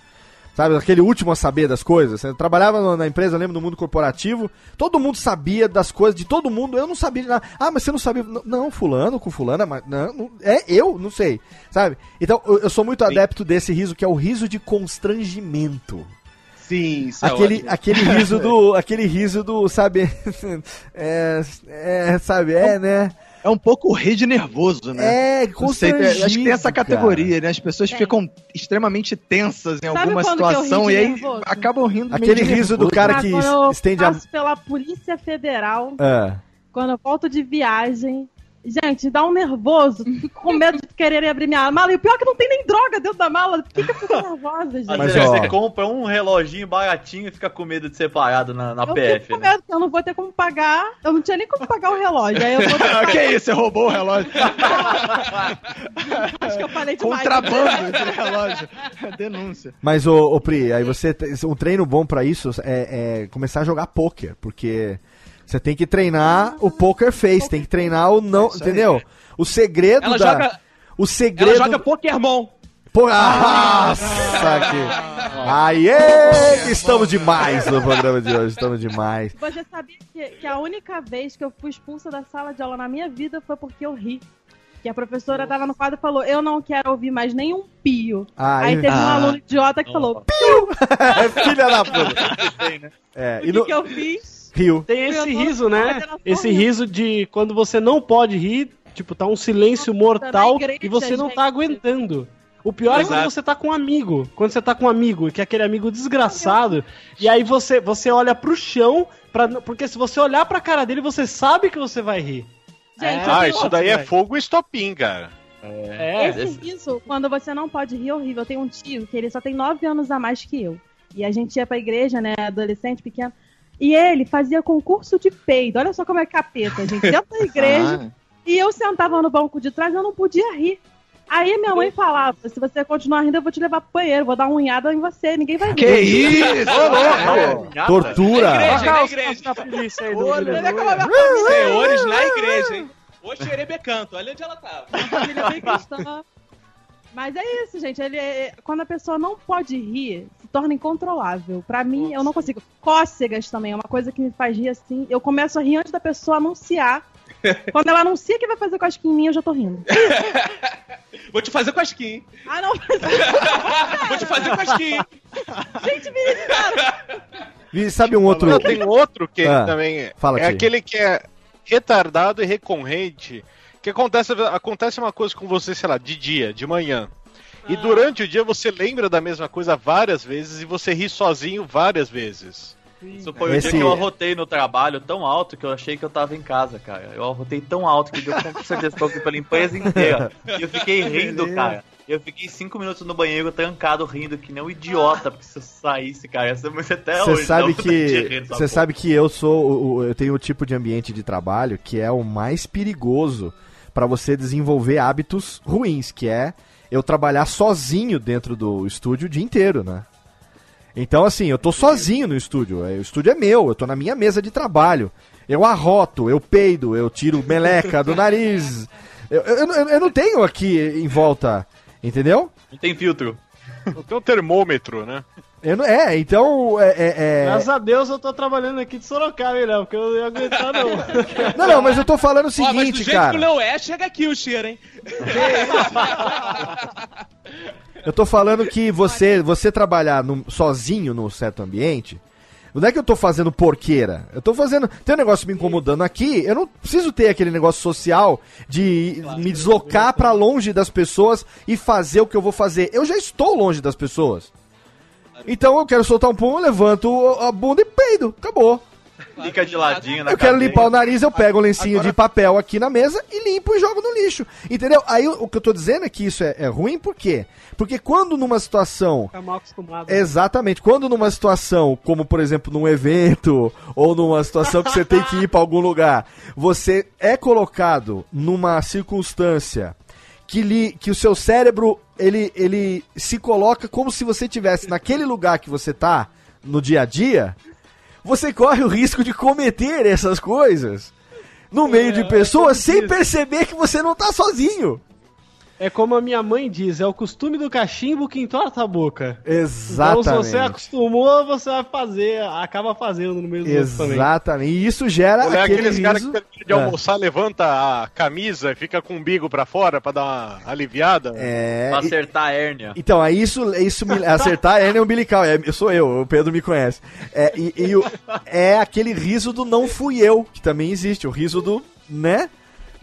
Sabe, aquele último a saber das coisas. Eu trabalhava na empresa, lembro, no mundo corporativo. Todo mundo sabia das coisas de todo mundo. Eu não sabia de nada. Ah, mas você não sabia. Não, não, fulano com fulana, mas. Não, não- é eu, não sei. Sabe? Então, eu, eu sou muito adepto desse riso, que é o riso de constrangimento. Sim, é Aquele, ótimo. aquele riso do. Aquele riso do, sabe? é, é, sabe, é, né? É um pouco o de nervoso, né? É, tem- acho que tem constrangido, essa categoria, né? As pessoas ficam extremamente tensas em Sabe alguma eu ri situação e aí nervoso? acabam rindo Aquele riso do nervoso. cara Ah, que eu estende a. passo pela Polícia Federal, É. quando eu volto de viagem. Gente, dá um nervoso. Fico com medo de querer abrir minha mala. E o pior é que não tem nem droga dentro da mala. Por que, que eu fico nervosa, gente? Mas, ó. você compra um reloginho baratinho e fica com medo de ser parado na, na eu PF, fico com né? medo, porque eu não vou ter como pagar. Eu não tinha nem como pagar o relógio. Aí eu vou ter que isso? Você roubou o relógio? Acho que eu falei demais. Contrabando de relógio. Denúncia. Mas, ô, ô Pri, aí você. Um treino bom pra isso é, é começar a jogar poker, porque você tem que treinar o poker face, tem que treinar o não. Entendeu? O segredo Ela da. joga- O segredo. Ela joga Pokémon. Pô, nossa, que... Aê! Estamos demais no programa de hoje, estamos demais. Você sabia que, que a única vez que eu fui expulsa da sala de aula na minha vida foi porque eu ri. Que a professora tava no quadro e falou: Eu não quero ouvir mais nenhum pio. Ah, Aí teve um Ah. aluno idiota que falou: Filha da puta. É, O e que, no... que eu fiz? Rio. Tem esse riso, né? Esse riso de quando você não pode rir, tipo, tá um silêncio mortal igreja, e você não tá aguentando. O pior é quando Exato. você tá com um amigo. Quando você tá com um amigo, que é aquele amigo desgraçado, e aí você, você olha pro chão, pra, porque se você olhar pra cara dele, você sabe que você vai rir. Gente, eu Ah, isso daí é fogo e estopim, cara. É, Esse riso, quando você não pode rir, é horrível. Eu tenho um tio que ele só tem 9 anos a mais que eu. E a gente ia pra igreja, né, adolescente, pequeno. E ele fazia concurso de peido. Olha só como é capeta, gente. Dentro da igreja. E eu sentava no banco de trás e eu não podia rir. Aí minha mãe falava: se você continuar rindo, eu vou te levar pro banheiro, vou dar uma unhada em você, ninguém vai ver. Que isso? Tortura. Na igreja, na Olha igreja. a polícia aí do Olha vereador. como a minha família Senhores na igreja, hein? O xerebecanto, olha onde ela tava. família é bem cristã. Mas é isso, gente. Ele é- quando a pessoa não pode rir, torna incontrolável. Pra mim, eu não consigo. Cócegas também é uma coisa que me faz rir assim. Eu começo a rir antes da pessoa anunciar. Quando ela anuncia que vai fazer cosquinha em mim, eu já tô rindo. Vou te fazer cosquinha. Ah, não. Vou te fazer cosquinha. Gente, me. E sabe um outro. Não, tem outro que Ah, também é. fala, é aquele que é retardado e recorrente. Que acontece, acontece uma coisa com você, sei lá, de dia, de manhã. E durante o dia você lembra da mesma coisa várias vezes e você ri sozinho várias vezes. Isso foi o Esse- dia que eu arrotei no trabalho tão alto que eu achei que eu tava em casa, cara. Eu arrotei tão alto que deu com certeza que eu fui pela empresa inteira. E eu fiquei rindo, cara. Eu fiquei cinco minutos no banheiro trancado rindo que nem um idiota, porque se eu saísse, cara, ia ser muito até Você hoje. sabe que você sabe que eu sou o- eu tenho o tipo de ambiente de trabalho que é o mais perigoso pra você desenvolver hábitos ruins, que é eu trabalhar sozinho dentro do estúdio o dia inteiro, né? Então assim, eu tô sozinho no estúdio, é, o estúdio é meu, eu tô na minha mesa de trabalho. Eu arroto, eu peido, eu tiro meleca do nariz. Eu, eu, eu- eu não tenho aqui em volta, entendeu? Não tem filtro. Não tem um termômetro, né? Eu não, é, então é- é- é... Graças a Deus eu tô trabalhando aqui de Sorocaba, hein, Léo? Porque eu ia aguentar, não. Não, não, mas eu tô falando o Ó, mas do seguinte, jeito cara. que o é, chega aqui o cheiro, hein? Eu tô falando que você, você trabalhar num- sozinho num certo ambiente, Não é que eu tô fazendo porqueira. Eu tô fazendo. Tem um negócio me incomodando aqui. Eu não preciso ter aquele negócio social de me deslocar pra longe das pessoas e fazer o que eu vou fazer. Eu já estou longe das pessoas. Então eu quero soltar um pum, eu levanto a bunda e peido. Acabou. Fica de ladinho na Eu quero cadeira. limpar o nariz, eu pego um lencinho de papel aqui na mesa e limpo e jogo no lixo. Entendeu? Aí o, que eu tô dizendo é que isso é, é ruim, por quê? Porque quando numa situação. Tá mal acostumado. Exatamente, quando numa situação, como por exemplo num evento, ou numa situação que você tem que ir pra algum lugar, você é colocado numa circunstância que, lhe, que o seu cérebro ele, ele se coloca como se você tivesse naquele lugar que você tá no dia a dia, você corre o risco de cometer essas coisas no meio de pessoas sem perceber que você não tá sozinho. É como a minha mãe diz, é o costume do cachimbo que entorta a boca. Exatamente. Então, se você acostumou, você vai fazer, acaba fazendo no meio do outro também. Exatamente. E isso gera Olha, aquele aqueles caras que de É. almoçar, levanta a camisa e fica com o umbigo pra fora pra dar uma aliviada. É, Pra acertar a hérnia. Então, aí isso, isso me, acertar é hernia umbilical. É, eu sou eu, o Pedro me conhece. É, e, e o- é aquele riso do não fui eu, que também existe. O riso do, né?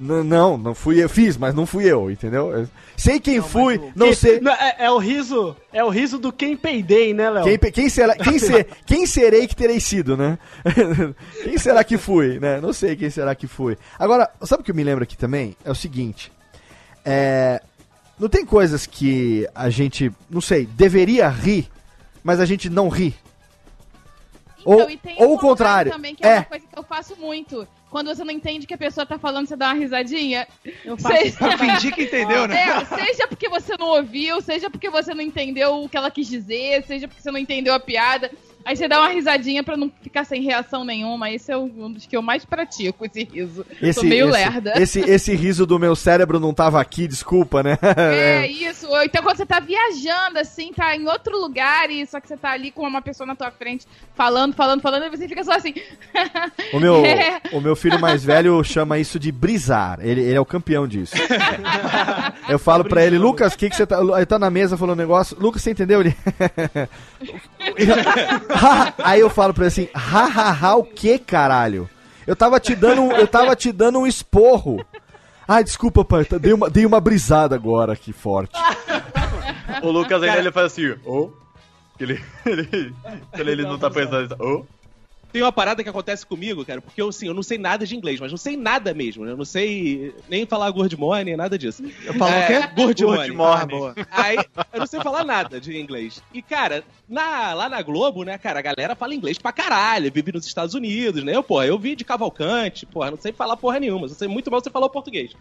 N- não, não fui eu. Fiz, mas não fui eu, entendeu? Eu sei quem fui, não Que- sei. Não, é, é o riso, é o riso do quem peidei, né, Léo? Quem, quem, será, quem, ser, quem serei que terei sido, né? quem será que fui, né? Não sei quem será que fui. Agora, sabe o que eu me lembro aqui também? É o seguinte. É, não tem coisas que a gente, não sei, deveria rir, mas a gente não ri. ou Então, e tem ou o contrário. também, que é, É, uma coisa que eu faço muito. Quando você não entende o que a pessoa tá falando, você dá uma risadinha. Eu faço Seja-. Fingir que entendeu, né? É, seja porque você não ouviu, seja porque você não entendeu o que ela quis dizer, seja porque você não entendeu a piada. Aí você dá uma risadinha pra não ficar sem reação nenhuma. Esse é um dos que eu mais pratico, esse riso. esse, Tô meio esse, lerda. Esse, esse riso do meu cérebro não tava aqui, desculpa, né? É isso. Ou então quando você tá viajando, assim, tá em outro lugar, e só que você tá ali com uma pessoa na tua frente, falando, falando, falando, e você fica só assim. O meu, É. o meu filho mais velho chama isso de brisar. Ele, ele é o campeão disso. Eu falo pra ele, Lucas, o que, que você tá. Ele tá na mesa falando um negócio. Lucas, você entendeu? Ele. Aí eu falo pra ele assim, ha, ha, ha, o que, caralho? Eu tava te dando, eu tava te dando um esporro. Ai, desculpa, pai, tá- dei uma, dei uma brisada agora aqui forte. O Lucas ainda ele faz assim. Que ele, ele, quando ele não tá pensando, ô. Tem uma parada que acontece comigo, cara, porque eu, assim, eu não sei nada de inglês, mas não sei nada mesmo, né? Eu não sei nem falar good morning, nada disso. Eu falo o quê? Good, Good morning. Ah. Aí, eu não sei falar nada de inglês. E, cara, na- lá na Globo, né, cara, a galera fala inglês pra caralho, vive nos Estados Unidos, né? Eu, porra, eu vim de Cavalcante, porra, não sei falar porra nenhuma, só sei muito mal você falar português.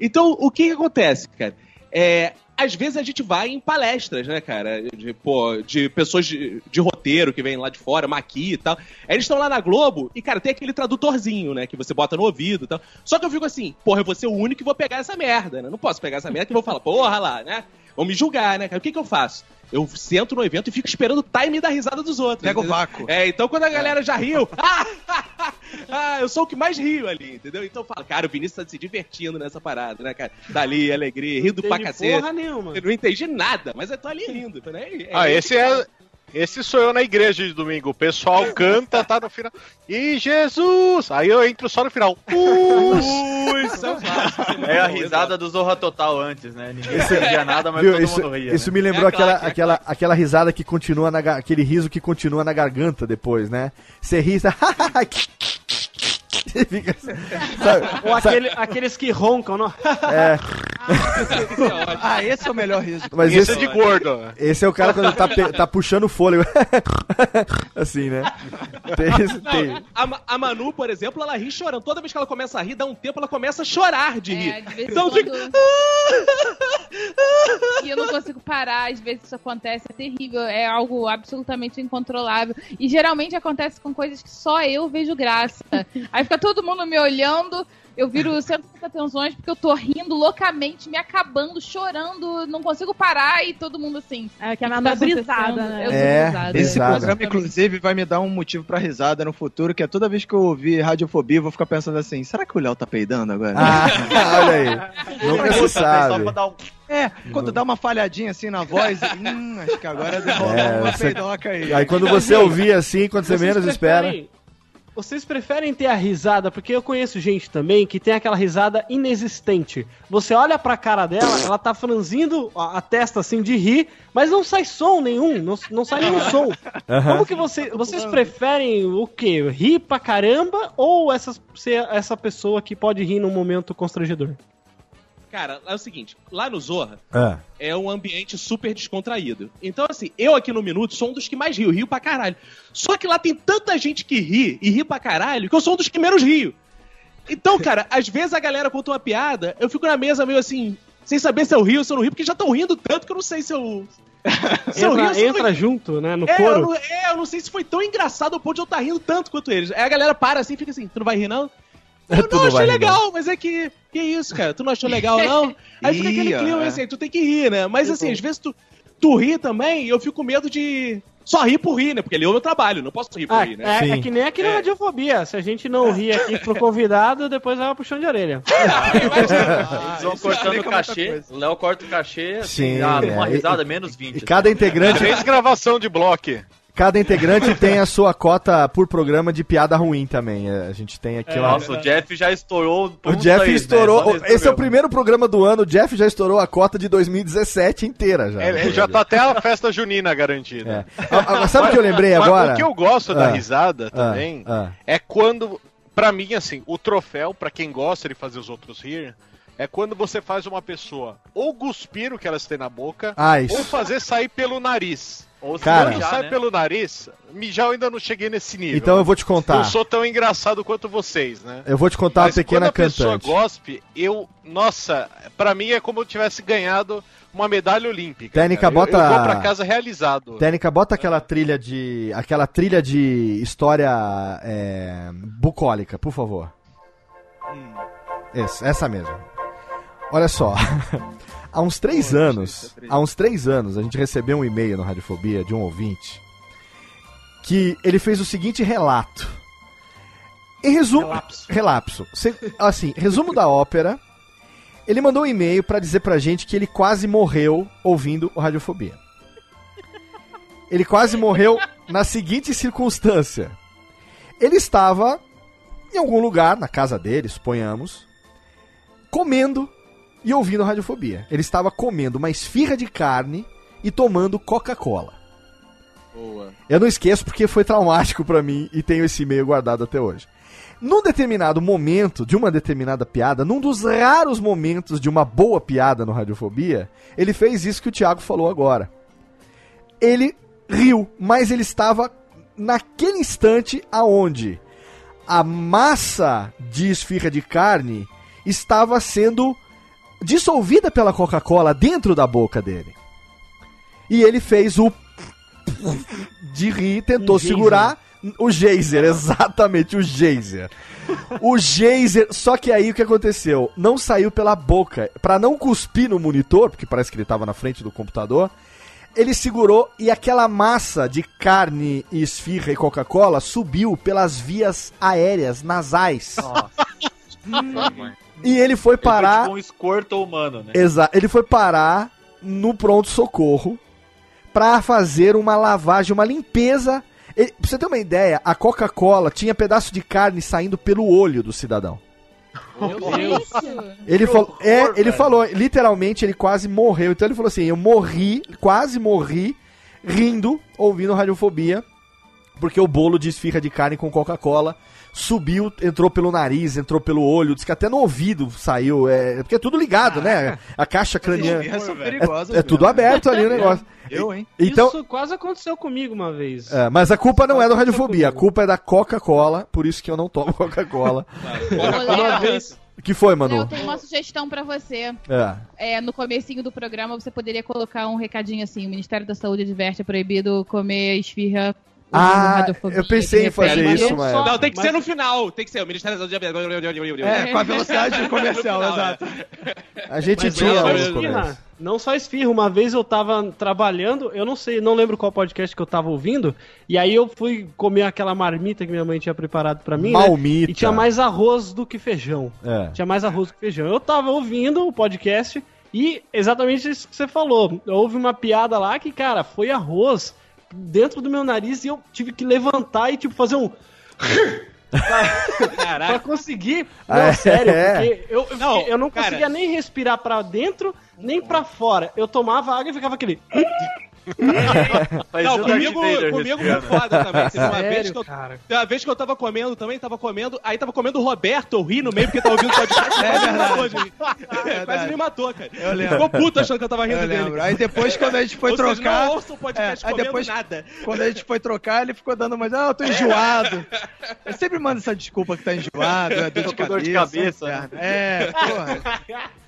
Então, o que que acontece, cara? É, às vezes a gente vai em palestras, né, cara? De, pô, de pessoas de, de roteiro que vêm lá de fora, maqui e tal. Eles estão lá na Globo e, cara, tem aquele tradutorzinho, né? Que você bota no ouvido e tal. Só que eu fico assim, porra, eu vou ser o único que vou pegar essa merda, né? Não posso pegar essa merda que vou falar, porra lá, né? Vão me julgar, né, cara? O que que eu faço? Eu sento no evento e fico esperando o time da risada dos outros. Pega o entendeu? vácuo. É, então quando a galera já riu, ah, ah, eu sou o que mais rio ali, entendeu? Então eu falo, cara, o Vinícius tá se divertindo nessa parada, né, cara? Dali, alegria, rindo pra cacete. porra nenhuma. Eu não entendi nada, mas eu tô ali rindo, né? É- Ah, é- esse é. Esse sou eu na igreja de domingo. O pessoal canta, tá no final. E Jesus! Aí eu entro só no final. Isso é fácil. É a risada do Zorra Total antes, né? Ninguém entendia nada, mas Viu? todo Isso, mundo ria. isso né? me lembrou É aquela, claque, é a aquela, aquela risada que continua na aquele riso que continua na garganta depois, né? Você ri, tá... Fica assim, sabe? Ou aquele- aqueles que roncam, não? É, Ah, esse é o melhor riso. mas Esse esse, é de gordo. esse é o cara quando tá, tá puxando o fôlego. assim, né? Tem, esse- tem. Não, a, a Manu, por exemplo, ela ri chorando. Toda vez que ela começa a rir, dá um tempo, ela começa a chorar de rir. É, de então quando. fica. E eu não consigo parar, às vezes isso acontece, é terrível, é algo absolutamente incontrolável. E geralmente acontece com coisas que só eu vejo graça. Aí fica todo mundo me olhando, eu viro 150 atenções porque eu tô rindo loucamente, me acabando, chorando, não consigo parar e todo mundo assim. É que a "O que Manu é tá brisada, acontecendo?" né? É, brisada. Esse programa, inclusive, vai me dar um motivo pra risada no futuro, que é toda vez que eu ouvir radiofobia, eu vou ficar pensando assim, será que o Léo tá peidando agora? Ah, olha aí. Nunca se Só sabe. pra dar um... É, quando dá uma falhadinha assim na voz, hum, acho que agora deu É, uma você- peidoca aí. Aí quando você ouvir assim, quando você Vocês menos espera. preferem- Vocês preferem ter a risada, porque eu conheço gente também que tem aquela risada inexistente. Você olha pra cara dela, ela tá franzindo a, a testa assim de rir, mas não sai som nenhum, não, não sai nenhum som. Aham. Como que você, vocês preferem o quê? Rir pra caramba ou essa, ser essa pessoa que pode rir num momento constrangedor? Cara, é o seguinte, lá no Zorra Ah. é um ambiente super descontraído. Então, assim, eu aqui no Minuto sou um dos que mais rio, rio pra caralho. Só que lá tem tanta gente que ri e ri pra caralho que eu sou um dos que menos rio. Então, cara, às vezes a galera conta uma piada, eu fico na mesa meio assim, sem saber se eu rio ou se eu não rio, porque já estão rindo tanto que eu não sei se eu. se eu rio, Entra, se eu não entra rio. junto, né, no É eu, coro. não, é, eu não sei se foi tão engraçado ao ponto de eu estar rindo tanto quanto eles. Aí a galera para assim e fica assim, tu não vai rir não? Eu não, não achei legal, mas é que. Que isso, cara? Tu não achou legal, não? Aí fica aquele clima é. assim, tu tem que rir, né? Mas assim, às vezes tu, tu ri também eu fico com medo de só rir por rir, né? Porque ele é o meu trabalho, não posso rir por Ah, rir, né? é, é que nem aqui na radiofobia. Se a gente não rir aqui pro convidado, depois vai pro chão de orelha. Eles vão cortando o cachê. O Léo corta o cachê, assim, Sim, ah, é. uma risada, menos 20. E cada integrante, Três gravação de bloco. Cada integrante tem a sua cota por programa de piada ruim também. É, A gente tem aqui uma. Nossa, o Jeff já estourou O Jeff aí, né? estourou. Nesse esse é o programa. primeiro programa do ano. O Jeff já estourou a cota de 2017 inteira já. Ele já tá até a festa junina garantida. É. Ah, Sabe o que eu lembrei agora? O que eu gosto da Ah. risada Ah, também ah. é quando, pra mim, assim, o troféu, pra quem gosta de fazer os outros rir, é quando você faz uma pessoa ou cuspir o que elas têm na boca, Ah, ou fazer sair pelo nariz. Ou se Cara. Quando mijar, sai né? pelo nariz, mijar eu ainda não cheguei nesse nível. Então eu vou te contar. Não sou tão engraçado quanto vocês, né? Eu vou te contar uma Mas pequena quando a pessoa cantante. gospe, eu. Nossa, pra mim é como eu tivesse ganhado uma medalha olímpica. Técnica, cara. Eu- bota- Eu, vou pra casa realizado. Técnica, bota aquela trilha de. aquela trilha de história é, bucólica, por favor. Essa, essa mesmo. Olha só. há uns três anos. Há uns três anos, a gente recebeu um e-mail no Radiofobia de um ouvinte que ele fez o seguinte relato. Em resumo. Relapso. Relapso. Assim, resumo da ópera. Ele mandou um e-mail pra dizer pra gente que ele quase morreu ouvindo o Radiofobia. Ele quase morreu na seguinte circunstância. Ele estava em algum lugar, na casa dele, suponhamos, comendo e ouvindo Radiofobia. Ele estava comendo uma esfirra de carne e tomando Coca-Cola. Boa. Eu não esqueço porque foi traumático pra mim e tenho esse e-mail guardado até hoje. Num determinado momento de uma determinada piada, num dos raros momentos de uma boa piada no Radiofobia, ele fez isso que o Thiago falou agora. Ele riu, mas ele estava naquele instante aonde a massa de esfirra de carne estava sendo dissolvida pela Coca-Cola dentro da boca dele. E ele fez o de rir, tentou Um geyser. segurar o geyser, exatamente, o geyser. O geyser, só que aí o que aconteceu? Não saiu pela boca, Pra não cuspir no monitor, porque parece que ele tava na frente do computador. Ele segurou e aquela massa de carne e esfirra e Coca-Cola subiu pelas vias aéreas nasais. E ele foi Ele foi parar tipo um escorto humano, né? Exato. Ele foi parar no pronto-socorro pra fazer uma lavagem, uma limpeza. Ele, pra você ter uma ideia, a Coca-Cola tinha pedaço de carne saindo pelo olho do cidadão. Meu Deus. Ele, falou, é, horror, ele velho. falou, literalmente, ele quase morreu. Então ele falou assim: eu morri, quase morri, rindo, ouvindo radiofobia, porque o bolo de esfirra de carne com Coca-Cola subiu, entrou pelo nariz, entrou pelo olho, diz que até no ouvido saiu. É, porque é tudo ligado, né? A caixa craniana. É, perigosas é tudo aberto ali o negócio. Eu, hein? Então, Isso quase aconteceu comigo uma vez. é, mas a culpa não é do Radiofobia, a culpa é da Coca-Cola, por isso que eu não tomo Coca-Cola. Uma vez. O que foi, Manu? eu tenho uma sugestão pra você. É. É, no comecinho do programa, você poderia colocar um recadinho assim: o Ministério da Saúde adverte é proibido comer esfirra. Ah, eu pensei em fazer isso, mas. Não, tem que Mas- ser no final. Tem que ser o Ministério da Saúde. É, com a velocidade comercial, final, exato. A gente Mas tinha não, mas no começo. Não só esfirra, uma vez eu tava trabalhando, eu não sei, não lembro qual podcast que eu tava ouvindo, e aí eu fui comer aquela marmita que minha mãe tinha preparado pra mim, né? Malmita. E tinha mais arroz do que feijão. É. Tinha mais arroz do que feijão. Eu tava ouvindo o podcast E exatamente isso que você falou. Houve uma piada lá que, cara, foi arroz dentro do meu nariz e eu tive que levantar e, tipo, fazer um. pra, pra conseguir. Não, Ah, é? sério, porque eu, eu, Não, eu não cara. conseguia nem respirar pra dentro, nem pra fora. Eu tomava água e ficava aquele. Faz Não, comigo, comigo foi foda também. Teve uma, vez que eu, cara. teve uma vez que eu tava comendo também, tava comendo, aí tava comendo o Roberto, eu ri no meio porque tava ouvindo o podcast, É quase me verdade. matou, verdade. Quase me matou, cara. Eu lembro. Ficou puto achando que eu tava rindo Eu dele. Aí depois, quando a gente foi Ou seja, trocar. não ouça o podcast É, aí depois- nada. Quando a gente foi trocar, ele ficou dando mais. Ah, eu tô enjoado. Eu sempre mando essa desculpa que tá enjoado, é dor de com dor de cabeça. cabeça, inferno. É, porra.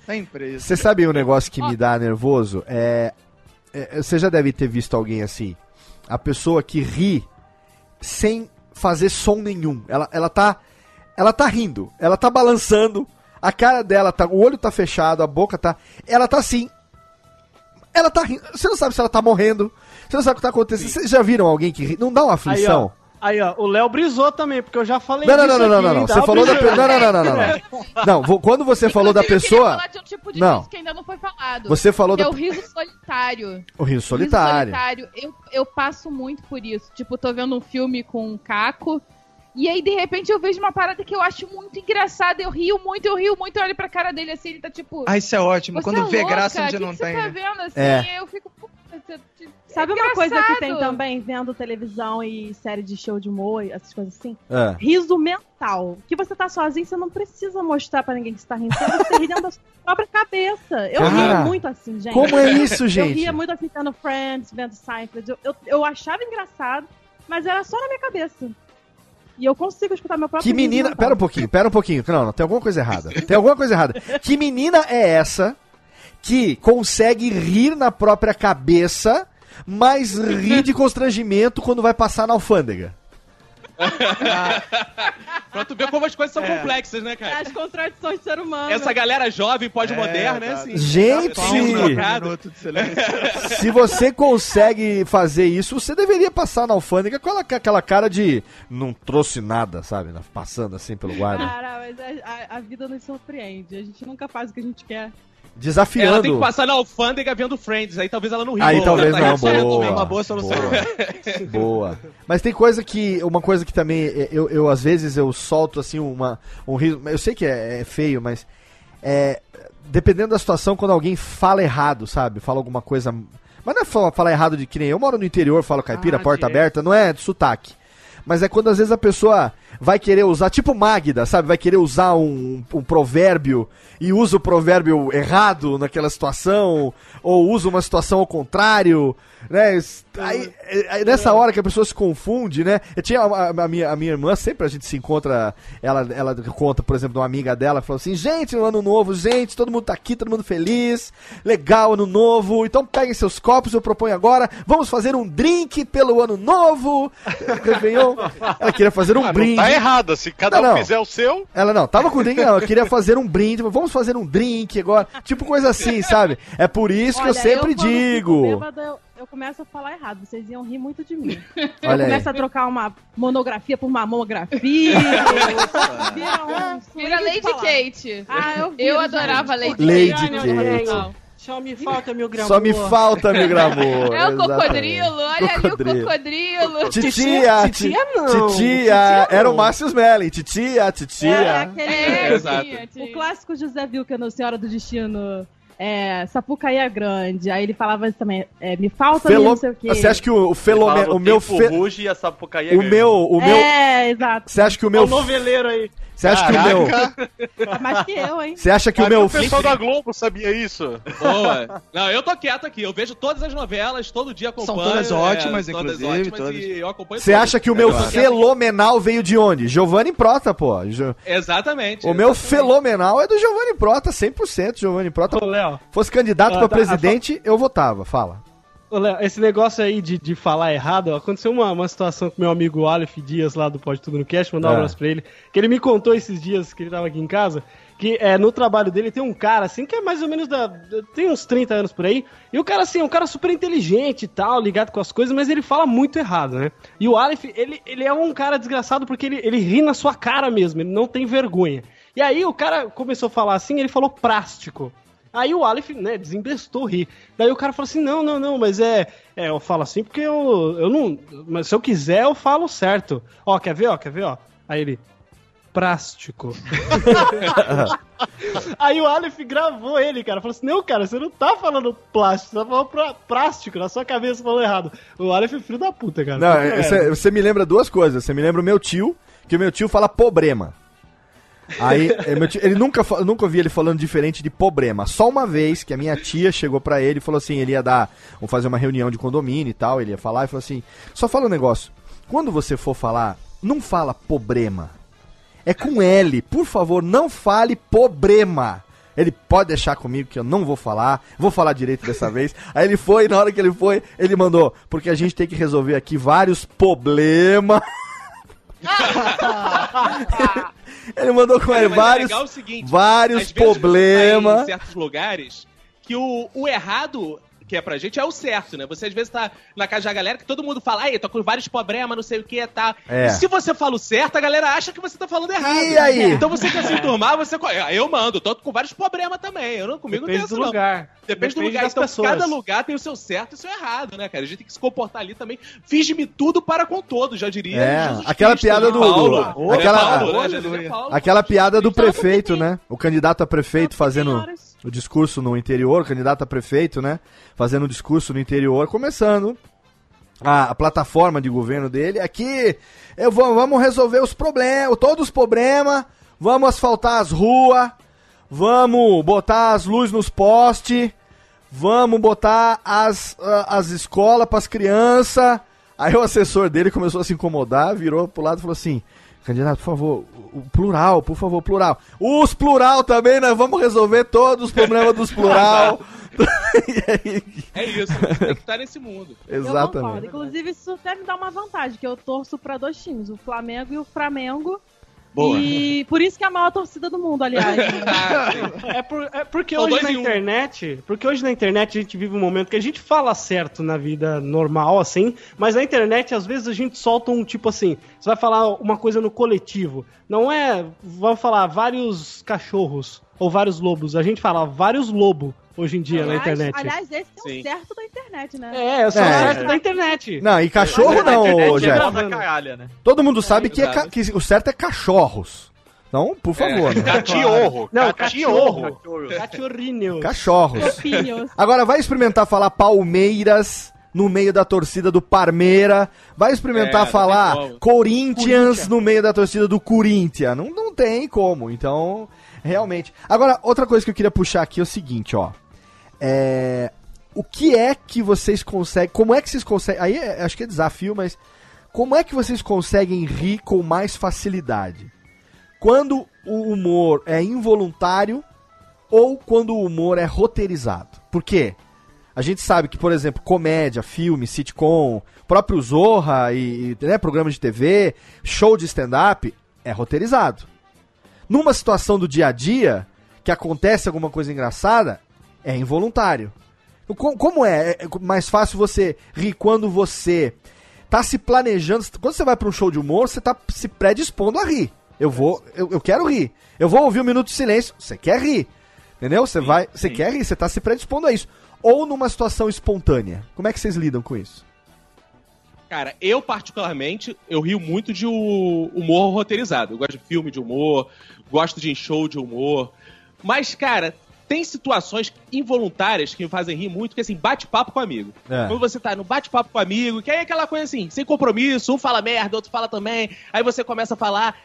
Sempre isso. Você sabe um negócio que me dá nervoso? É, é, Você já deve ter visto alguém assim. A pessoa que ri sem fazer som nenhum. Ela, ela tá. Ela tá rindo, ela tá balançando, a cara dela tá. O olho tá fechado, a boca tá. Ela tá assim. Ela tá rindo. Você não sabe se ela tá morrendo. Você não sabe o que tá acontecendo. Vocês já viram alguém que ri? Não dá uma Aí, aflição? ó. Aí, ó, o Léo brisou também, porque eu já falei Não, não, disso não, não, aqui, não, não. hein? Você falou da brisou. pessoa. Não, não, não, não, não. Não, quando você falou da pessoa. falar de um tipo de Não. riso que ainda não foi falado. Você falou que da. é o riso solitário. O riso Riso solitário. solitário. Eu, eu passo muito por isso. Tipo, tô vendo um filme com um caco. E aí, de repente, eu vejo uma parada que eu acho muito engraçada. Eu rio muito, eu rio muito. Eu olho pra cara dele assim, ele tá tipo. Ah, isso é ótimo. "Você Quando é vê louca? graça onde que não que tem. Você tá né? vendo assim? É. Eu fico. "Puta, você- você- Sabe é uma coisa que tem engraçado." também, vendo televisão e série de show de humor, essas coisas assim? É. Riso mental. Que você tá sozinho, você não precisa mostrar pra ninguém que você tá rindo. Você ri dentro da sua própria cabeça. Eu Cara, ria muito assim, gente. Como é isso, Eu gente? ria muito assim, vendo Friends, vendo Seinfeld. Eu, eu, eu achava engraçado, mas era só na minha cabeça. E eu consigo escutar meu próprio Que menina. Pera um pouquinho, pera um pouquinho. Não, não, tem alguma coisa errada. Tem alguma coisa errada. Que menina é essa que consegue rir na própria cabeça, mas ri de constrangimento quando vai passar na alfândega? Pra tu ver como as coisas são É. complexas, né, cara? As contradições do ser humano. Essa galera jovem, pós-moderna, É, é tá. assim. Gente! Tá um de silêncio. Se você consegue fazer isso, você deveria passar na alfândega com aquela, com aquela cara de não trouxe nada, sabe? Passando assim pelo guarda. Cara, mas a, a- a vida nos surpreende. A gente nunca faz o que a gente quer. Ela tem Desafiando. que passar na alfândega vendo Friends, aí talvez ela não ria. Aí talvez não, boa. É uma boa solução. Boa. Boa. Mas tem coisa que. Uma coisa que também. é, Eu, eu às vezes eu solto assim uma, um riso. Eu sei que é, é feio, mas. É, dependendo da situação, quando alguém fala errado, sabe? Fala alguma coisa. Mas não é falar, falar errado de que nem eu moro no interior, falo caipira, Ah, porta aberta, não é sotaque. Mas é quando às vezes a pessoa vai querer usar, tipo Magda, sabe? Vai querer usar um, um provérbio e usa o provérbio errado naquela situação, ou usa uma situação ao contrário, né? Aí, aí, nessa hora que a pessoa se confunde, né? Eu tinha a, a minha, a minha irmã, sempre a gente se encontra, ela, ela conta, por exemplo, de uma amiga dela, falou assim: gente, no ano novo, gente, todo mundo tá aqui, todo mundo feliz, legal, ano novo, então peguem seus copos, eu proponho agora, vamos fazer um drink pelo ano novo, Réveillon. Ela queria fazer um Ah, brinde. Tá errado. Se cada Não, um não. fizer o seu, Ela não, tava com drink, não. Eu queria fazer um brinde. Vamos fazer um drink agora. Tipo coisa assim, sabe? É por isso que eu Olha, sempre fico digo. bêbada, eu, eu começo a falar errado. Vocês iam rir muito de mim. eu Olha aí. começo a trocar uma monografia por mamografia. Vira um Lady. Kate. Ah, eu, viro, Eu gente. adorava Lady, Lady Kate. Só me falta mil gramas. Só me falta mil gramor. É o exatamente. cocodrilo, olha ali Cocodrilo. o cocodrilo. Titia, Titia não. Titia, Titia era o. Márcio Smelling. Titia, É, titia. aquele, É, Exato. O clássico José Vilca no Senhora do Destino. É, Sapucaí é grande. Aí ele falava isso também. É, me falta ali, Felo- não sei o quê. Você acha que o, o Ele Felome... fala, O meu... Fe... ruge e a Sapucaí é O grande. meu... O meu... É, exato. Você acha que o É meu... o noveleiro aí. Você acha que o meu... Caraca, Tá mais que eu, hein? Você acha que o meu... o pessoal da Globo sabia isso. Boa. Não, eu tô quieto aqui. Eu vejo todas as novelas, todo dia acompanho. São todas ótimas, é, todas inclusive, ótimas todas. E eu acompanho Você todas. acha que o meu Claro. fenomenal veio de onde? Giovanni Prota, pô. Jo- Exatamente. O meu fenomenal é do Giovanni Prota, 100% Giovanni Prota. Ô, Léo, Fosse candidato Ah, pra tá, presidente, eu votava. Fala. Léo, esse negócio aí de, de falar errado, aconteceu uma, uma situação com meu amigo Aleph Dias lá do Pode Tudo no Cast, mandar um Ah. abraço pra ele, que ele me contou esses dias que ele tava aqui em casa, que é, no trabalho dele tem um cara, assim, que é mais ou menos da... tem uns 30 anos por aí, e o cara, assim, é um cara super inteligente e tal, ligado com as coisas, mas ele fala muito errado, né? E o Aleph, ele, ele é um cara desgraçado porque ele, ele ri na sua cara mesmo, ele não tem vergonha. E aí o cara começou a falar assim, ele falou prástico. Aí o Aleph, né, desembestou rir. Daí o cara falou assim: não, não, não, mas é. É, eu falo assim porque eu, eu não. Mas se eu quiser, eu falo certo. Ó, quer ver, ó, quer ver, ó? Aí ele. Prástico. Aí o Aleph gravou ele, cara. Falou assim: Não, cara, você não tá falando plástico, você tá falando pra- plástico. Na sua cabeça falou errado. O Aleph é filho da puta, cara. Não, Puta você, merda. você me lembra duas coisas. Você me lembra o meu tio, que o meu tio fala problema. Aí, é, tio- ele nunca, nunca ouvi ele falando diferente de problema. Só uma vez que a minha tia chegou pra ele e falou assim: ele ia dar, ou fazer uma reunião de condomínio e tal. Ele ia falar e falou assim: só fala um negócio. Quando você for falar, não fala problema. É com L. Por favor, não fale problema. Ele pode deixar comigo que eu não vou falar, vou falar direito dessa vez. Aí ele foi, na hora que ele foi, ele mandou, porque a gente tem que resolver aqui vários problemas. ele mandou com ele é vários, o seguinte, vários você tá problemas. Em certos lugares que o, o errado que é pra gente é o certo, né? Você às vezes tá na casa da galera que todo mundo fala, ai, tô com vários problemas, não sei o que, tá. É. E se você fala o certo, a galera acha que você tá falando errado. E aí? Então você quer se enturmar, você. Eu mando, tô com vários problemas também. Eu não, comigo Depende não tem do isso, lugar. Depende, do Depende lugar. das Então, pessoas. cada lugar tem o seu certo e o seu errado, né, cara? A gente tem que se comportar ali também. Finge-me tudo para com todos, já diria. É, Jesus aquela Cristo, piada né? do- Paulo. do- aquela- Paulo, né? Paulo. Aquela piada do prefeito, né? O candidato a prefeito fazendo horas. O discurso no interior, candidato a prefeito, né? Fazendo o discurso no interior, começando a, a plataforma de governo dele. Aqui, eu vou, vamos resolver os problemas, todos os problemas, vamos asfaltar as ruas, vamos botar as luzes nos postes, vamos botar as, ah, as escolas pras crianças. Aí o assessor dele começou a se incomodar, virou pro lado e falou assim: Candidato, por favor, o plural, por favor, plural. Os plural também, nós vamos resolver todos os problemas dos plural. É isso, tem que estar nesse mundo. Exatamente. Inclusive, isso até me dá uma vantagem, que eu torço pra dois times, o Flamengo e o Flamengo. Boa. E por isso que é a maior torcida do mundo, aliás. Ah. É, por- é porque São hoje na um. internet, porque hoje na internet a gente vive um momento que a gente fala certo na vida normal, assim, mas na internet às vezes a gente solta um tipo assim, você vai falar uma coisa no coletivo, não é, vamos falar vários cachorros ou vários lobos, a gente fala vários lobos hoje em dia na aliás, internet. aliás, esse é Sim. o certo da internet, né? é, É. certo da internet. Não, e cachorro na não, ô, é né? Todo mundo sabe que, é ca- que o certo é cachorros. Então, por favor, né? Catiorro. Não, Catiorro. Cachorrinho. Cachorros. Agora vai experimentar falar Palmeiras no meio da torcida do Parmeira. Vai experimentar É, falar como. Corinthians no meio da torcida do Corinthians. Não, não tem como. Então, realmente. Agora, outra coisa que eu queria puxar aqui é o seguinte, ó. É. O que é que vocês conseguem. Como é que vocês conseguem. Aí é- acho que é desafio, mas. Como é que vocês conseguem rir com mais facilidade? Quando o humor é involuntário ou quando o humor é roteirizado. Por quê? A gente sabe que, por exemplo, comédia, filme, sitcom, próprio Zorra e, e né, programa de TV, show de stand-up, é roteirizado. Numa situação do dia a dia, que acontece alguma coisa engraçada, é involuntário. Co- Como é? É mais fácil você rir quando você tá se planejando. Quando você vai pra um show de humor, você tá se predispondo a rir. Eu vou, eu, eu quero rir. Eu vou ouvir um minuto de silêncio. Você quer rir. Entendeu? Você vai, você quer rir, você tá se predispondo a isso. Ou numa situação espontânea. Como é que vocês lidam com isso? Cara, eu particularmente, eu rio muito de hu- humor roteirizado. Eu gosto de filme de humor, gosto de show de humor. Mas, cara, tem situações involuntárias que me fazem rir muito, que assim, bate-papo com amigo. É. Quando você tá no bate-papo com amigo, que aí é aquela coisa assim, sem compromisso, um fala merda, outro fala também, aí você começa a falar,